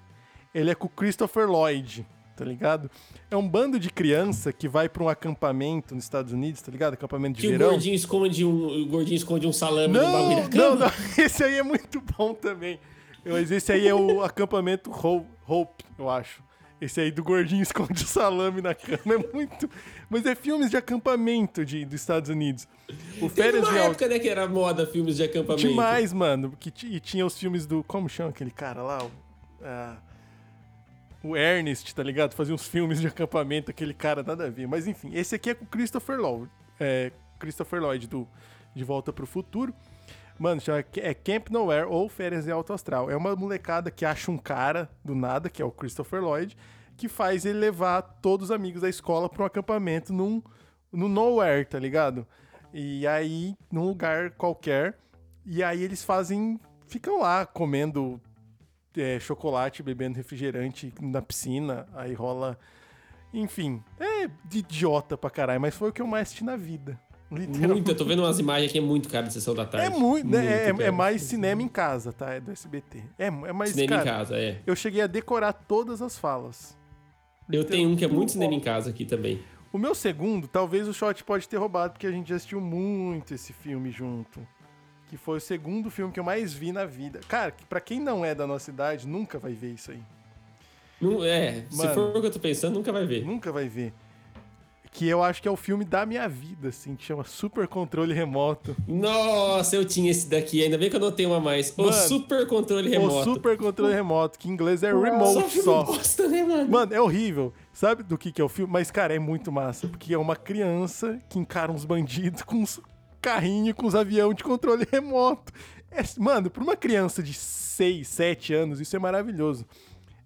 Ele é com o Christopher Lloyd, tá ligado? É um bando de criança que vai pra um acampamento nos Estados Unidos, tá ligado? Acampamento de Que o verão. gordinho esconde um, o gordinho esconde um salame no bagulho Não, da não, cama. não. Esse aí é muito bom também. Mas esse aí é o acampamento Ho- Hope, eu acho. Esse aí do gordinho esconde o salame na cama é muito. Mas é filmes de acampamento de, dos Estados Unidos. O Teve uma época, né, que era moda filmes de acampamento. Demais, mano. Que e tinha os filmes do. Como chama aquele cara lá? O, ah, o Ernest, tá ligado? Fazia uns filmes de acampamento, aquele cara, nada a ver. Mas enfim, esse aqui é com Christopher Lloyd. É, Christopher Lloyd, do De Volta pro Futuro. Mano, chama, é Camp Nowhere ou Férias em Alto Astral. É uma molecada que acha um cara do nada, que é o Christopher Lloyd, que faz ele levar todos os amigos da escola pra um acampamento num, no Nowhere, tá ligado? E aí, num lugar qualquer. E aí eles fazem. Ficam lá comendo é, chocolate, bebendo refrigerante na piscina. Aí rola. Enfim, é de idiota pra caralho, mas foi o que eu mais assisti na vida. Muito, eu tô vendo umas imagens aqui, é muito cara de sessão da tarde. É muito, né? É- é, cara. mais cinema em casa, tá? É do SBT. É, é mais, Cinema cara, em casa, é. eu cheguei a decorar todas as falas. Eu tenho um que é muito cinema em casa aqui também. O meu segundo, talvez o Shot pode ter roubado, porque a gente já assistiu muito esse filme junto. Que foi o segundo filme que eu mais vi na vida. Cara, que pra quem não é da nossa idade, nunca vai ver isso aí. Não, é, se Mano. for o que eu tô pensando, nunca vai ver. Nunca vai ver. Que eu acho que é o filme da minha vida, assim, que chama Super Controle Remoto. Nossa, eu tinha esse daqui, ainda bem que eu não tenho uma mais. O Mano, Super Controle Remoto. O Super Controle Remoto, que em inglês é Só remote filme só. bosta, né, mano? Mano, é horrível. Sabe do que, que é o filme? Mas, cara, é muito massa. Porque é uma criança que encara uns bandidos com uns carrinhos, com uns aviões de controle remoto. É- mano, pra uma criança de 6, 7 anos, isso é maravilhoso.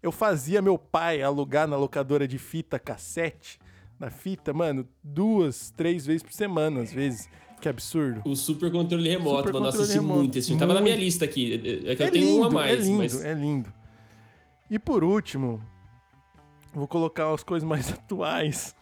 Eu fazia meu pai alugar na locadora de fita cassete, na fita, mano, duas, três vezes por semana, às vezes. Que absurdo. O Super Controle Remoto, Super mano, eu Controle assisti Remoto. muito esse filme. Tava na minha lista aqui. É que eu é tenho lindo, um a mais, é lindo, mas. é lindo. E por último, vou colocar as coisas mais atuais,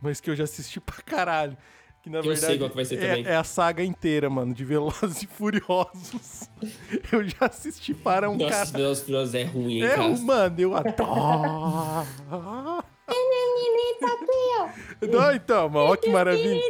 mas que eu já assisti pra caralho. Que na Eu verdade sei qual que vai ser é, também. é a saga inteira, mano, de Velozes e Furiosos. Eu já assisti para um Nossa, cara. os Velozes e Furiosos é ruim, hein, É, cara? mano, eu adoro. Não, então, mano, olha que maravilha.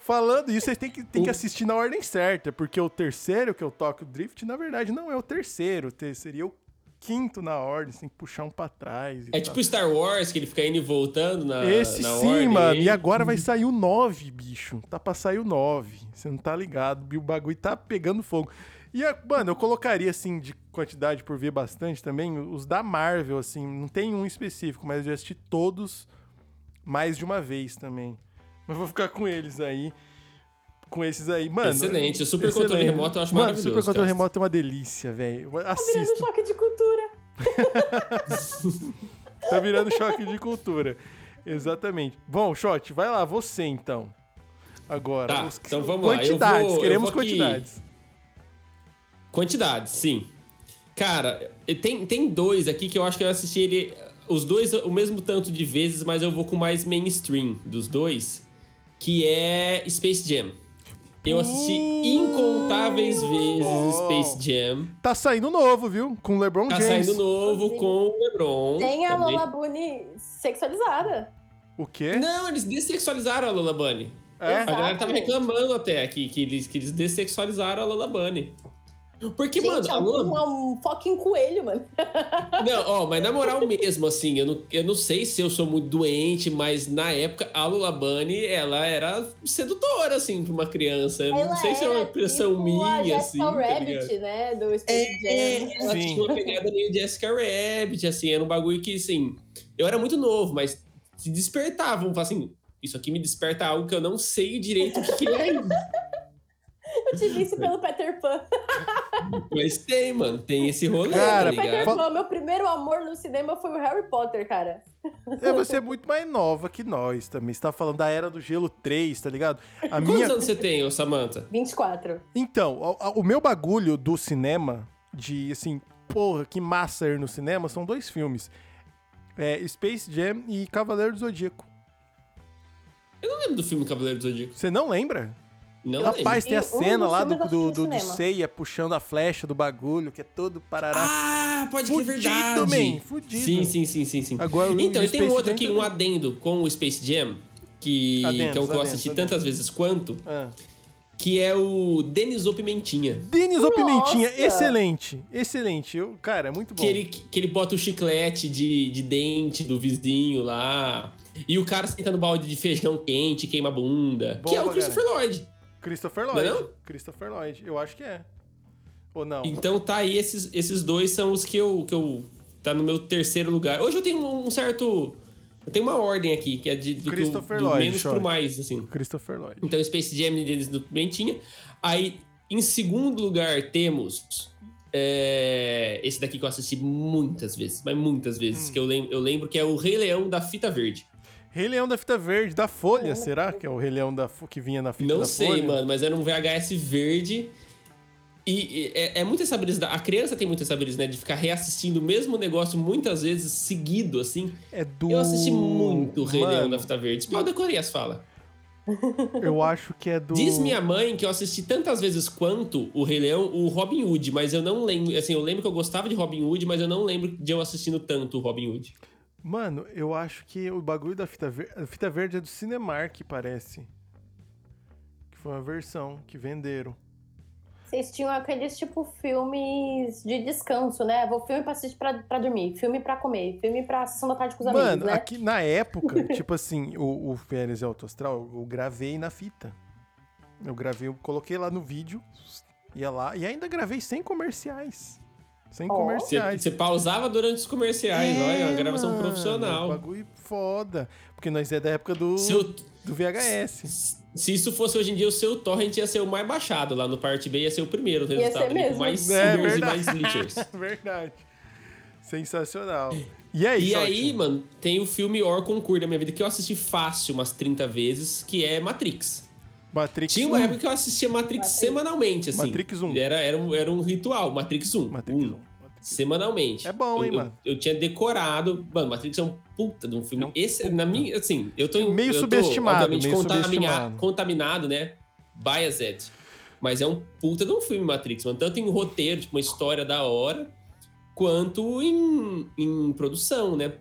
Falando isso, vocês têm que, têm que assistir na ordem certa, porque o terceiro que eu toco Drift, na verdade, não é o terceiro. te- Seria o quinto na ordem, você tem que puxar um pra trás. É tal. tipo Star Wars, que ele fica indo e voltando na, Esse na sim, ordem. mano. E agora vai sair o 9, bicho. Tá pra sair o 9. Você não tá ligado. O bagulho tá pegando fogo. E, mano, eu colocaria, assim, de quantidade por ver bastante também, os da Marvel, assim. Não tem um específico, mas eu já assisti todos mais de uma vez também. Mas vou ficar com eles aí. Com esses aí. Mano. Excelente. O Super Controle excelente. Remoto eu acho Mano, maravilhoso, Super Controle cara. Remoto é uma delícia, velho. Virando Assista. choque de cultura. Tá virando choque de cultura. Exatamente. Bom, Shot, vai lá, você então. Agora. Tá, os- então vamos lá, Quantidades, vou- eu queremos quantidades. Quantidade, sim. Cara, tem, tem dois aqui que eu acho que eu assisti ele. Os dois o mesmo tanto de vezes, mas eu vou com mais mainstream dos dois, que é Space Jam. Eu assisti incontáveis vezes Space Jam. Tá saindo novo, viu? Com LeBron Tá James. saindo novo com o LeBron. Tem a também. Lola Bunny sexualizada. O quê? Não, eles dessexualizaram a Lola Bunny. É? A galera tava reclamando até aqui que eles, que eles dessexualizaram a Lola Bunny. Porque, Gente, mano, é a um, é um fucking coelho, mano. Não, ó, mas na moral mesmo, assim, eu não, eu não sei se eu sou muito doente, mas na época a Lula Bunny, ela era sedutora, assim, pra uma criança. Eu não sei se é uma era impressão tipo minha, a assim. Jessica tá Rabbit, ligado? né? Do Space Jam. É, ela tinha uma pegada meio Jessica Rabbit, assim, era um bagulho que, assim, eu era muito novo, mas se despertavam, assim, isso aqui me desperta algo que eu não sei direito o que, que é ainda. Eu tive isso pelo Peter Pan. Mas tem, mano. Tem esse rolê, Cara, tá Peter? Pan, meu primeiro amor no cinema foi o Harry Potter, cara. É, você é muito mais nova que nós também. Você tá falando da Era do Gelo 3, tá ligado? A Quantos minha. anos você tem, ô Samantha? 24. Então, o, o meu bagulho do cinema, de assim, porra, que massa ir no cinema, são dois filmes. É Space Jam e Cavaleiro do Zodíaco. Eu não lembro do filme Cavaleiro do Zodíaco. Você não lembra? Não Rapaz, tem a cena lá do, do, do, do. Seiya puxando a flecha do bagulho, que é todo parará. Ah, pode que é Fudido, verdade. man, fudido. Sim, sim, sim, sim, sim. Agora, o então, e tem um outro aqui, um adendo com o Space Jam, que, Adendos, que é o que eu assisti adendos. tantas vezes quanto, Ah. que é o Denis O Pimentinha. Denis ou Pimentinha, Nossa! excelente. Excelente. Eu, cara, é muito bom. Que ele, que ele bota o chiclete de, de dente do vizinho lá. E o cara senta no balde de feijão quente, queima a bunda. Bom que é o Christopher Lloyd. Christopher Lloyd. não? Christopher Lloyd, eu acho que é. Ou não? Então tá aí, esses, esses dois são os que eu, que eu. Tá no meu terceiro lugar. Hoje eu tenho um certo. Eu tenho uma ordem aqui, que é de, do, Christopher do Lloyd, menos chora. pro mais, assim. Christopher Lloyd. Então, Space Jam deles do Pimentinha. Aí, em segundo lugar, temos. é, esse daqui que eu assisti muitas vezes, mas muitas Hum. vezes. Que eu lembro, eu lembro que é o Rei Leão da Fita Verde. Rei Leão da Fita Verde, da Folha, será que é o Rei Leão da, que vinha na fita Não da sei, Folha? mano, mas era um VHS verde. E, e é, é muito essa brisa. da- A criança tem muito essa brisa, né? De ficar reassistindo o mesmo negócio muitas vezes seguido, assim. É do... Eu assisti muito o Rei Leão Mano, da Fita Verde. Mal decorei as falas. Eu acho que é do... Diz minha mãe que eu assisti tantas vezes quanto o Rei Leão, o Robin Hood, mas eu não lembro. Assim, eu lembro que eu gostava de Robin Hood, mas eu não lembro de eu assistindo tanto o Robin Hood. Mano, eu acho que o bagulho da Fita Verde... A Fita Verde é do Cinemark, parece. Que foi uma versão que venderam. Vocês tinham aqueles, tipo, filmes de descanso, né? Vou filme pra assistir pra, pra dormir, filme pra comer, filme pra sessão da tarde com os amigos, Mano, né? aqui na época, tipo assim, o, o Férias e Alto Astral, eu gravei na fita. Eu gravei, eu coloquei lá no vídeo, ia lá, e ainda gravei sem comerciais. Sem. Você, comerciais. você pausava durante os comerciais, olha, uma gravação É, mano, profissional. Bagulho foda. Porque nós é da época do, Se, eu- do VHS. se isso fosse hoje em dia, o seu torrent ia ser o mais baixado lá no Parte B, ia ser o primeiro ser resultado. ali, mesmo. Com mais É singers e mais leechers. Verdade. Sensacional. E aí, E aí, mano, tem o filme Or Concur da minha vida que eu assisti fácil umas 30 vezes, que é Matrix. Matrix Tinha uma 1. época que eu assistia Matrix, Matrix. semanalmente, assim. Matrix 1. Era, era, um, era um ritual, Matrix 1. Matrix 1. um, semanalmente. É bom, Eu- hein, eu, mano? Eu, tinha decorado. Mano, Matrix é um puta de um filme. É um Esse, na minha, assim, eu tô. Meio eu tô, subestimado, meio subestimado. contaminado, né? Biased. Mas é um puta de um filme, Matrix, mano. Tanto em roteiro, tipo, uma história da hora, quanto em, em produção, né?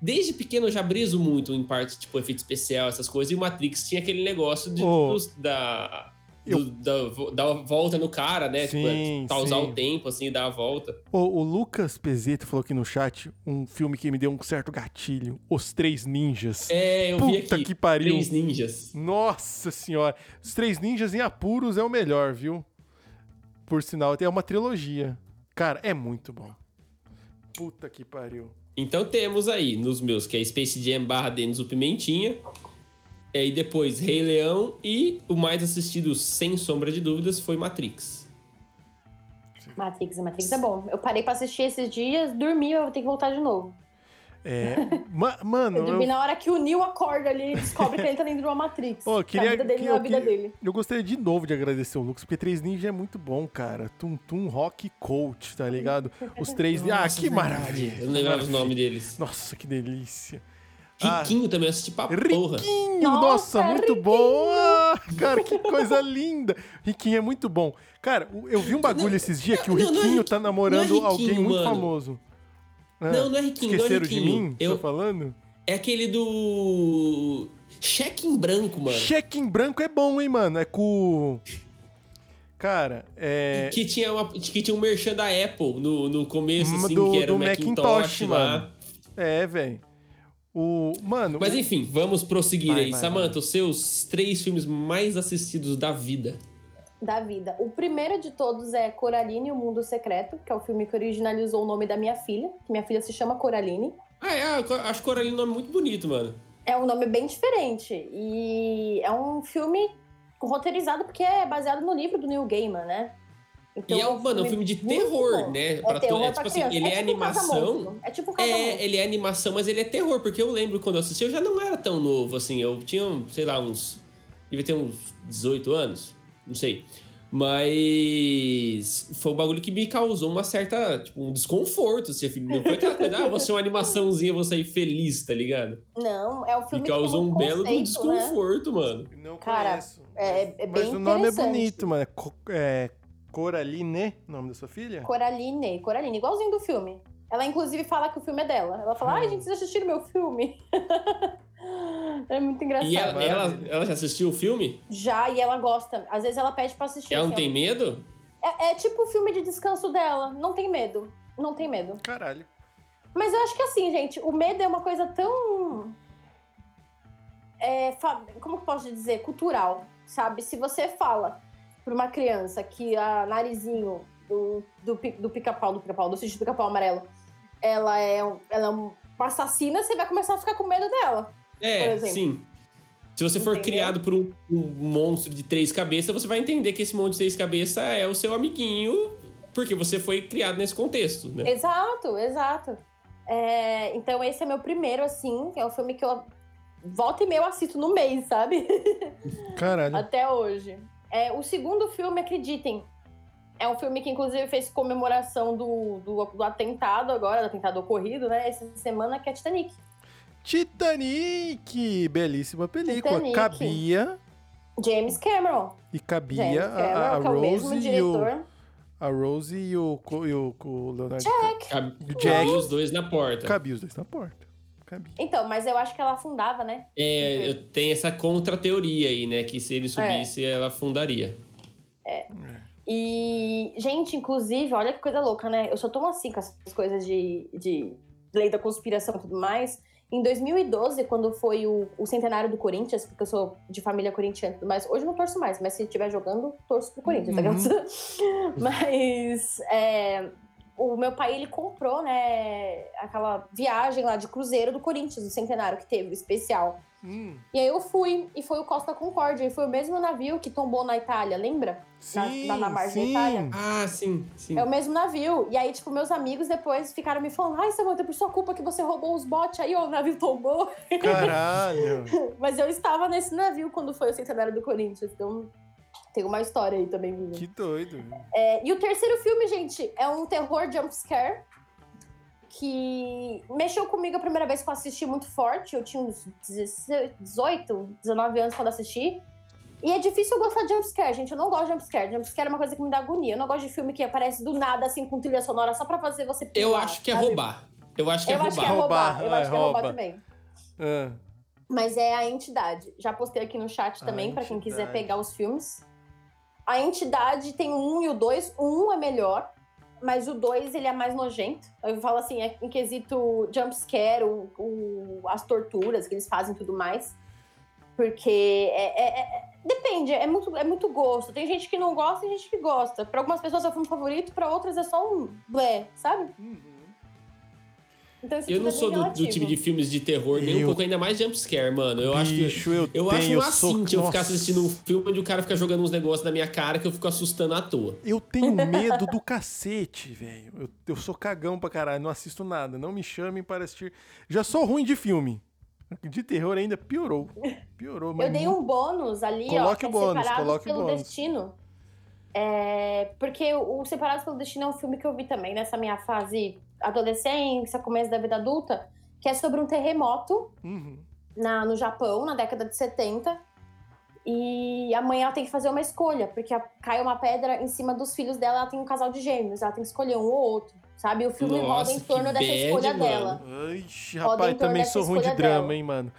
Desde pequeno eu já briso muito em parte, tipo, efeito especial, essas coisas, e o Matrix tinha aquele negócio de, Ô. dos- da, Eu- do- da, da volta no cara, né? Sim, tipo, pausar sim. o tempo, assim, dar a volta. O, o Lucas Pezeto falou aqui no chat um filme que me deu um certo gatilho. Os Três Ninjas. É, eu vi Puta aqui. que pariu. Três ninjas. Nossa senhora. Os Três Ninjas em apuros é o melhor, viu? Por sinal, é uma trilogia. Cara, é muito bom. Puta que pariu. Então temos aí nos meus, que é Space Jam barra Denis o Pimentinha. É, e depois Rei Leão. E o mais assistido, sem sombra de dúvidas, foi Matrix. Matrix, Matrix é bom. Eu parei pra assistir esses dias, dormi, eu vou ter que voltar de novo. É. ma- mano, Eu na hora que o Neo acorda ali e descobre que ele tá dentro de uma Matrix. Que queria, a vida dele que- não é a vida dele. Eu gostaria de novo de agradecer o Lucas, porque Três Ninjas é muito bom, cara. Tum Tum Rock Coach, tá ligado? Os três. ah, Nossa, que verdade. maravilha. Eu não lembrava os nomes deles. Nossa, que delícia. Ah. Riquinho também eu assisti pra porra. Riquinho, nossa, Nossa, muito bom. Ah, cara, que coisa linda. Riquinho é muito bom. Cara, eu vi um bagulho esses dias que o Não, não é Riquinho tá namorando não é alguém Riquinho, muito mano. famoso. Ah, Não, não é Riquinho, não é Esqueceram de Riquinho. mim? Eu- Tá falando? É aquele do. Cheque em branco, mano. Cheque em branco é bom, hein, mano? É com. Cara, é. Que tinha, uma, que tinha um merchan da Apple no, no começo, assim, Do- que era do o Macintosh, Macintosh, lá. mano. É, velho. O. Mano. Mas enfim, vamos prosseguir Vai, aí. vai, Samantha, os seus três filmes mais assistidos da vida. Da vida. O primeiro de todos é Coraline e o Mundo Secreto, que é o filme que originalizou o nome da minha filha, que minha filha se chama Coraline. Ah, é, eu acho Coraline um nome muito bonito, mano. É um nome bem diferente. E é um filme roteirizado porque é baseado no livro do Neil Gaiman, né? Então, e é, mano, um filme de terror, né? É, terror é, tipo assim, ele é, é tipo animação. é tipo um É, ele é animação, mas ele é terror, porque eu lembro quando eu assisti, eu já não era tão novo, assim. Eu tinha, sei lá, uns. Devia ter uns 18 anos, não sei. Mas foi um bagulho que me causou uma certa, tipo, um desconforto. Assim, não foi aquela coisa, ah, você é uma animaçãozinha, vou sair feliz, tá ligado? Não, é o filme que causou um, um belo né? desconforto, né? mano. Não Cara, conheço. É, é bem Mas o nome é bonito, mano. É Coraline, o nome da sua filha? Coraline, Coraline, igualzinho do filme. Ela, inclusive, fala que o filme é dela. Ela fala, ai, Hum. gente, vocês assistiram meu filme? é muito engraçado. E ela, ela, ela já assistiu o filme? Já, e ela gosta. Às vezes ela pede pra assistir. Ela não tem medo? É, é tipo o filme de descanso dela. Não tem medo. Não tem medo. Caralho. Mas eu acho que assim, gente, o medo é uma coisa tão. É, como que posso dizer? Cultural, sabe? Se você fala pra uma criança que a narizinho do, do, do pica-pau, do pica-pau, do sítio do pica-pau amarelo, ela é, um- ela é uma assassina, você vai começar a ficar com medo dela. É, sim. Se você for Entendeu? criado por um, um monstro de três cabeças, você vai entender que esse monstro de três cabeças é o seu amiguinho, porque você foi criado nesse contexto, né? Exato, exato. É, então esse é meu primeiro, assim, é um filme que eu volta e meia eu assisto no mês, sabe? Caralho. Até hoje. É, o segundo filme, acreditem, é um filme que inclusive fez comemoração do, do, do atentado agora, do atentado ocorrido, né? Essa semana, que é Titanic. Titanic! Belíssima película. Titanic. Cabia. James Cameron. E cabia James a, Cameron, a que é o mesmo Rose e o, a Rose e o, e o, o Leonardo Cabe, O Jack. os dois na porta. Cabia os dois na porta. Cabia. Então, mas eu acho que ela afundava, né? É, eu tenho essa contra-teoria aí, né? Que se É. ele subisse, ela afundaria. E, gente, inclusive, olha que coisa louca, né? Eu sou tão assim com essas coisas de, de lei da conspiração e tudo mais. Em 2012, quando foi o, o centenário do Corinthians, porque eu sou de família corintiana e tudo mais, hoje eu não torço mais, mas se estiver jogando, torço pro Corinthians, tá ligado? Mas é, o meu pai, ele comprou, né, aquela viagem lá de cruzeiro do Corinthians, o centenário que teve, o especial. Hum, E aí eu fui, e foi o Costa Concórdia, e foi o mesmo navio que tombou na Itália, lembra? sim, na- na margem da sim. Itália. Ah, sim, sim. É o mesmo navio. E aí, tipo, meus amigos depois ficaram me falando: ai, Samanta, é por sua culpa que você roubou os botes aí, ó, o navio tombou. Caralho. Mas eu estava nesse navio quando foi o centenário do Corinthians. Então, tem uma história aí também. minha. que doido. É, e o terceiro filme, gente, é um terror jumpscare. Que mexeu comigo a primeira vez que eu assisti muito forte. Eu tinha uns 16, 18, 19 anos quando assisti. E é difícil eu gostar de jumpscare, gente. Eu não gosto de jumpscare. Jumpscare é uma coisa que me dá agonia. Eu não gosto de filme que aparece do nada, assim, com trilha sonora, só pra fazer você Eu pular, acho que é sabe? roubar. Eu acho que é Eu acho que é roubar. roubar. Roubar, Eu acho que é é, roubar rouba. também. Ah, Mas é a entidade. Já postei aqui no chat A também, pra quem quiser pegar os filmes. A entidade tem um e o dois. O um é melhor, mas o dois ele é mais nojento. Eu falo assim, é em quesito jumpscare, o, o, as torturas que eles fazem e tudo mais. Porque é, é- é- depende, é muito, é muito gosto. Tem gente que não gosta e gente que gosta. Pra algumas pessoas é o filme favorito, pra outras é só um blé, sabe? Então, Eu não é sou do, do time de filmes de terror, nem um Eu- pouco, ainda mais jumpscare, mano. Eu acho que. Bicho, eu, Eu acho tenho, um eu sou- assinte eu ficar assistindo um filme onde o cara fica jogando uns negócios na minha cara que eu fico assustando à toa. Eu tenho medo do cacete, velho. Eu, eu sou cagão pra caralho, não assisto nada. Não me chamem para assistir. Já sou ruim de filme. De terror ainda piorou. Piorou, mas Eu dei um bônus ali, ó, Coloque que é o bônus, Separados coloque o pelo bônus. Destino. É, porque o Separados pelo Destino é um filme que eu vi também nessa minha fase adolescência, começo da vida adulta, que é sobre um terremoto Uhum. na, no Japão, na década de 70. E a mãe ela tem que fazer uma escolha, porque cai uma pedra em cima dos filhos dela, ela tem um casal de gêmeos, ela tem que escolher um ou outro, sabe? E o filme roda Nossa, em torno dessa bad, escolha mano. dela. Ai, Roda rapaz, também sou ruim de drama, dela. hein, mano.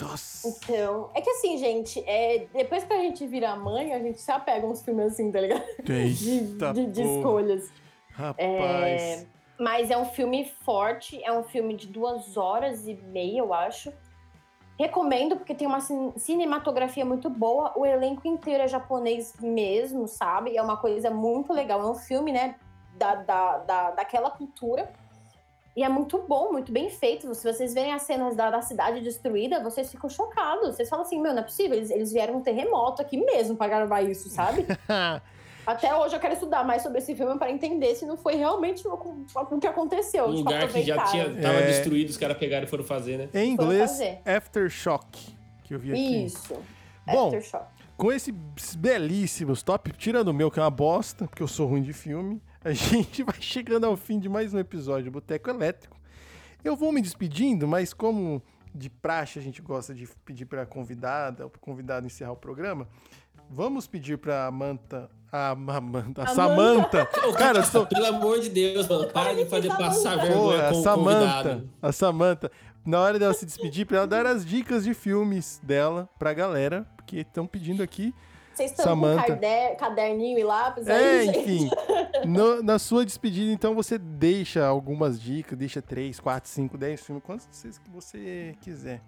Nossa. Então, é que assim, gente, é, depois que a gente vira mãe, a gente se apega a uns filmes assim, tá ligado? De, Eita, de- de porra. escolhas. Rapaz. É, Mas é um filme forte, é um filme de duas horas e meia, eu acho. Recomendo, porque tem uma cin- cinematografia muito boa. O elenco inteiro é japonês mesmo, sabe? É uma coisa muito legal. É um filme, né, da, da, da, daquela cultura. E é muito bom, muito bem feito. Se vocês verem as cenas da, da cidade destruída, vocês ficam chocados. Vocês falam assim, meu, não é possível. Eles, eles vieram um terremoto aqui mesmo pra gravar isso, sabe? Até hoje eu quero estudar mais sobre esse filme para entender se não foi realmente o, o que aconteceu. Um tipo, lugar que já tinha, tava É. destruído, os caras pegaram e foram fazer, né? Em inglês, fazer. Aftershock, que eu vi aqui. Isso. Bom, Aftershock. com esses belíssimos top, tirando o meu que é uma bosta, porque eu sou ruim de filme, a gente vai chegando ao fim de mais um episódio do Boteco Elétrico. Eu vou me despedindo, mas como de praxe a gente gosta de pedir para convidada, o convidado encerrar o programa, vamos pedir para Manta, a Amanda, a Samanta. Cara, sou Pelo amor de Deus, mano, para de fazer passar vergonha a com o Samanta, a Samanta, na hora dela se despedir, pra ela dar as dicas de filmes dela pra galera, porque estão pedindo aqui. Vocês estão Samantha. com cade- caderninho e lápis É, aí, enfim. no- na sua despedida, então, você deixa algumas dicas, deixa 3, 4, 5, 10 filmes, quantos vocês que você quiser.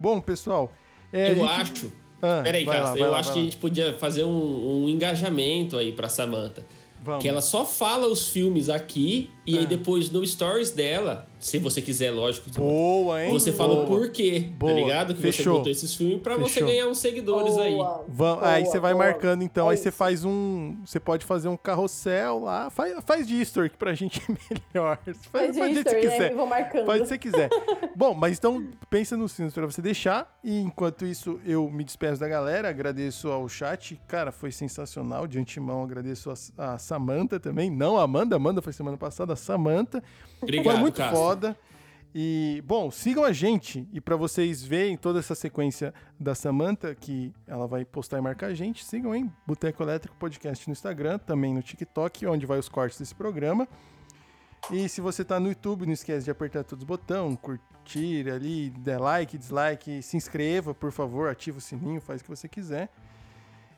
Bom, pessoal. é, a Eu gente- acho. Ah, Peraí, vai lá, eu lá, acho que a gente podia fazer um, um engajamento aí pra Samantha. Vamos. Que ela só fala os filmes aqui e Ah. aí depois no stories dela, se você quiser, lógico, Boa, hein? você fala Boa. o porquê, Boa. tá ligado? Que você Fechou. botou esses filmes pra você Fechou. ganhar uns seguidores aí. Boa. Vamos, Boa, aí você vai boa. marcando, então. É aí você faz um. Você pode fazer um carrossel lá. Faz, faz de history que pra gente é melhor. Faz, Faz faz jeito que history, você né? quiser. Eu vou marcando. Pode se você quiser. Bom, mas então pensa nos filmes pra você deixar. E enquanto isso, eu me despeço da galera. Agradeço ao chat. Cara, foi sensacional. De antemão, agradeço a, a Samanta também. Não a Amanda. Amanda foi semana passada. A Samanta. Obrigado, Foi muito Castro. foda. E, bom, sigam a gente. E pra vocês verem toda essa sequência da Samantha, que ela vai postar e marcar a gente, sigam em Boteco Elétrico Podcast no Instagram, também no TikTok, onde vai os cortes desse programa. E se você tá no YouTube, não esquece de apertar todos os botões, curtir ali, der like, dislike, se inscreva, por favor, ativa o sininho, faz o que você quiser.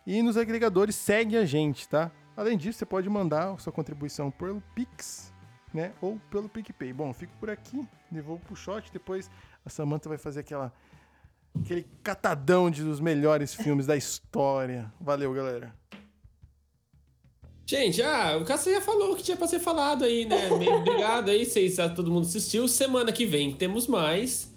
E nos agregadores, segue a gente, tá? Além disso, você pode mandar sua contribuição pelo Pix, né? Ou pelo PicPay. Bom, fico por aqui, devolvo pro shot, depois a Samantha vai fazer aquela aquele catadão de, dos melhores filmes da história. Valeu, galera. Gente, ah, o Castro já falou o que tinha pra ser falado aí, né? Obrigado aí, vocês, todo mundo assistiu. Semana que vem temos mais.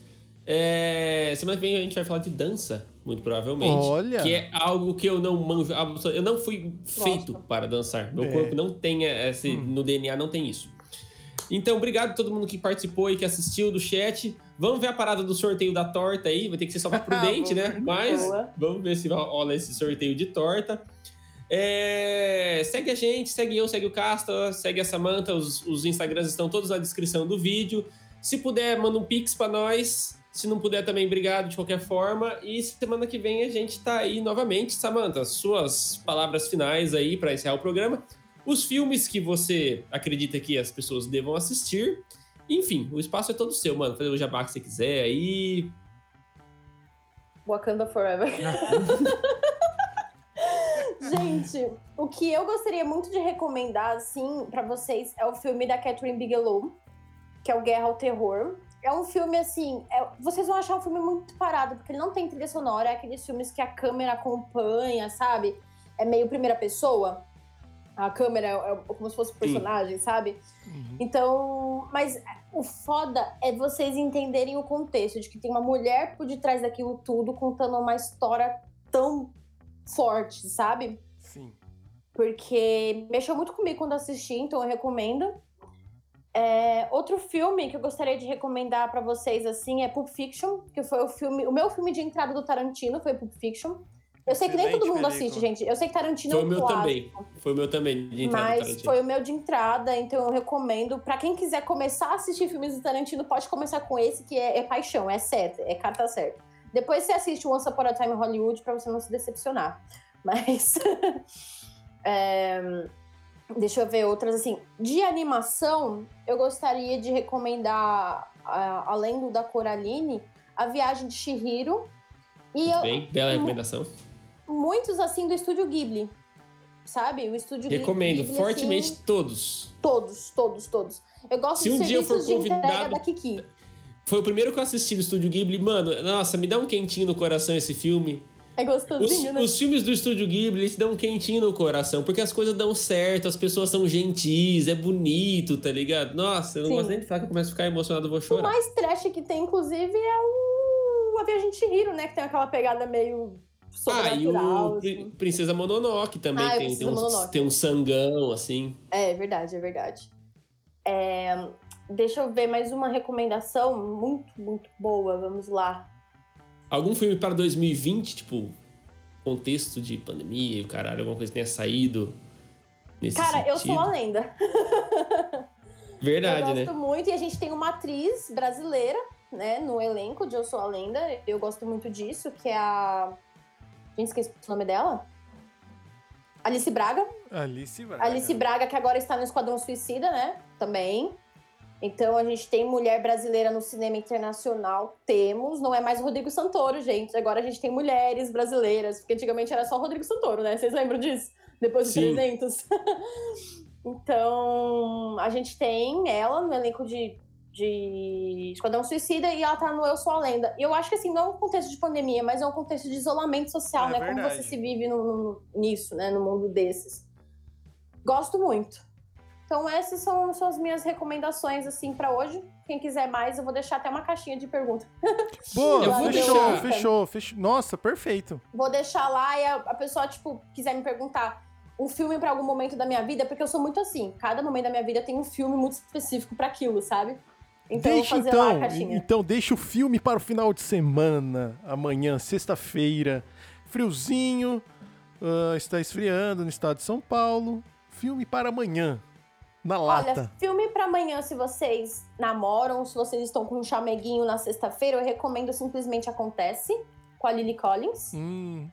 É, Semana que vem a gente vai falar de dança, muito provavelmente. Olha! Que é algo que eu não manjo. Eu não fui feito Gosto. para dançar. Meu É. corpo não tem esse. No DNA não tem isso. Então, obrigado a todo mundo que participou e que assistiu do chat. Vamos ver a parada do sorteio da torta aí. Vai ter que ser só pra prudente, né? Mas Boa. vamos ver se rola esse sorteio de torta. É, segue a gente, segue eu, segue o Casta, segue a Samanta. Os, os Instagrams estão todos na descrição do vídeo. Se puder, manda um pix pra nós. Se não puder também, obrigado de qualquer forma. E semana que vem a gente tá aí novamente. Samanta, suas palavras finais aí pra encerrar o programa. Os filmes que você acredita que as pessoas devam assistir. Enfim, o espaço é todo seu, mano. Fazer o jabá que você quiser aí. Wakanda Forever. Gente, o que eu gostaria muito de recomendar, assim, pra vocês é o filme da Catherine Bigelow, que é o Guerra ao Terror. É um filme, assim, é- vocês vão achar um filme muito parado, porque ele não tem trilha sonora, é aqueles filmes que a câmera acompanha, sabe? É meio primeira pessoa. A câmera é, é como se fosse um personagem, sabe? Então, mas o foda é vocês entenderem o contexto de que tem uma mulher por detrás daquilo tudo contando uma história tão forte, sabe? Sim. Porque mexeu muito comigo quando assisti, então eu recomendo. É, outro filme que eu gostaria de recomendar pra vocês assim é Pulp Fiction, que foi o filme, o meu filme de entrada do Tarantino foi Pulp Fiction. Eu sei que nem todo mundo película. assiste, gente. Eu sei que Tarantino Foi é o um meu clássico. também. Foi o meu também, de entrada Mas Tarantino. foi o meu de entrada, então eu recomendo. Pra quem quiser começar a assistir filmes do Tarantino, pode começar com esse, que é, é paixão, é certo, é carta certa. Depois você assiste Once Upon a Time Hollywood pra você não se decepcionar. Mas. é, deixa eu ver outras assim. De animação, eu gostaria de recomendar, além do da Coraline, A Viagem de Chihiro. E eu, Bem, bela recomendação. Muitos assim do estúdio Ghibli. Sabe? O estúdio Ghibli- Recomendo Ghibli, fortemente assim, todos. Todos, todos, todos. Eu gosto Se um dia eu for convidado- da Kiki. Foi o primeiro que eu assisti do Estúdio Ghibli. Mano, nossa, me dá um quentinho no coração esse filme. É Os, gostosinho, né? os filmes do Estúdio Ghibli, eles dão um quentinho no coração, porque as coisas dão certo, as pessoas são gentis, é bonito, tá ligado? Nossa, eu não Sim. gosto nem de falar que eu começo a ficar emocionado, eu vou O chorar. mais trash que tem, inclusive, é o A Viagem de Chihiro, né? Que tem aquela pegada meio Ah, e o assim. Princesa Mononoke também Ah, o tem, tem, um, Mononoke. tem um sangão, assim. É, verdade, é verdade. É, Deixa eu ver mais uma recomendação muito, muito boa. Vamos lá. Algum filme para 2020, tipo, contexto de pandemia e o caralho, alguma coisa que tenha saído nesse Cara, eu sentido? sou a lenda. Verdade, eu né? gosto muito. E a gente tem uma atriz brasileira, né, no elenco de Eu Sou a Lenda. Eu gosto muito disso, que é a. Gente, esqueci o nome dela. Alice Braga. Alice Braga. Alice Braga, que agora está no Esquadrão Suicida, né? Também. Então a gente tem mulher brasileira no cinema internacional. Temos, não é mais o Rodrigo Santoro, gente. Agora a gente tem mulheres brasileiras, porque antigamente era só o Rodrigo Santoro, né? Vocês lembram disso? Depois dos Sim. 300. então, a gente tem ela no elenco de, de Esquadrão Suicida e ela tá no Eu Sou a Lenda. E eu acho que assim, não é um contexto de pandemia, mas é um contexto de isolamento social, É né? Como verdade. você se vive no, no- nisso, né? No mundo desses. Gosto muito. Então, essas são, são as minhas recomendações, assim, pra hoje. Quem quiser mais, eu vou deixar até uma caixinha de pergunta. Boa, Eu vou fechou, deixar- fechou, fechou. Nossa, perfeito. Vou deixar lá e a, a pessoa, tipo, quiser me perguntar um filme pra algum momento da minha vida, porque eu sou muito assim. Cada momento da minha vida tem um filme muito específico pra aquilo, sabe? Então, deixa então, então deixa o filme para o final de semana, amanhã, sexta-feira. Friozinho, ah, está esfriando no estado de São Paulo. Filme para amanhã, na lata. Olha, filme pra amanhã, se vocês namoram, se vocês estão com um chameguinho na sexta-feira, eu recomendo Simplesmente Acontece, com a Lily Collins. Hum,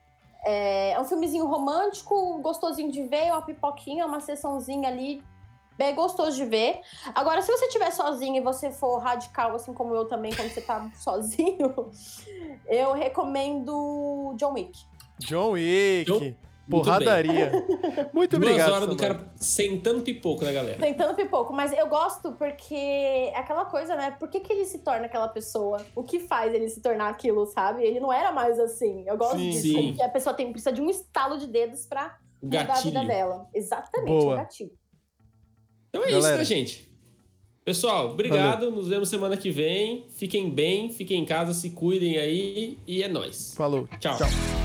É um filmezinho romântico, gostosinho de ver, uma pipoquinha, uma sessãozinha ali, bem gostoso de ver. Agora, se você estiver sozinho e você for radical, assim como eu também, quando você tá sozinho, eu recomendo John Wick. John Wick, John- Muito porradaria. Muito Duas obrigado. horas do cara sentando pipoco na galera. Tentando pipoco, mas eu gosto porque é aquela coisa, né? Por que, que ele se torna aquela pessoa? O que faz ele se tornar aquilo, sabe? Ele não era mais assim. Eu gosto Sim. disso. Sim. Porque a pessoa tem, precisa de um estalo de dedos pra mudar a vida dela. Exatamente, Boa. um gatilho. Então é isso, Galera. né, gente? Pessoal, obrigado. Nos vemos semana que vem. Fiquem bem, fiquem em casa, se cuidem aí. E é nóis. Falou. Tchau. Tchau.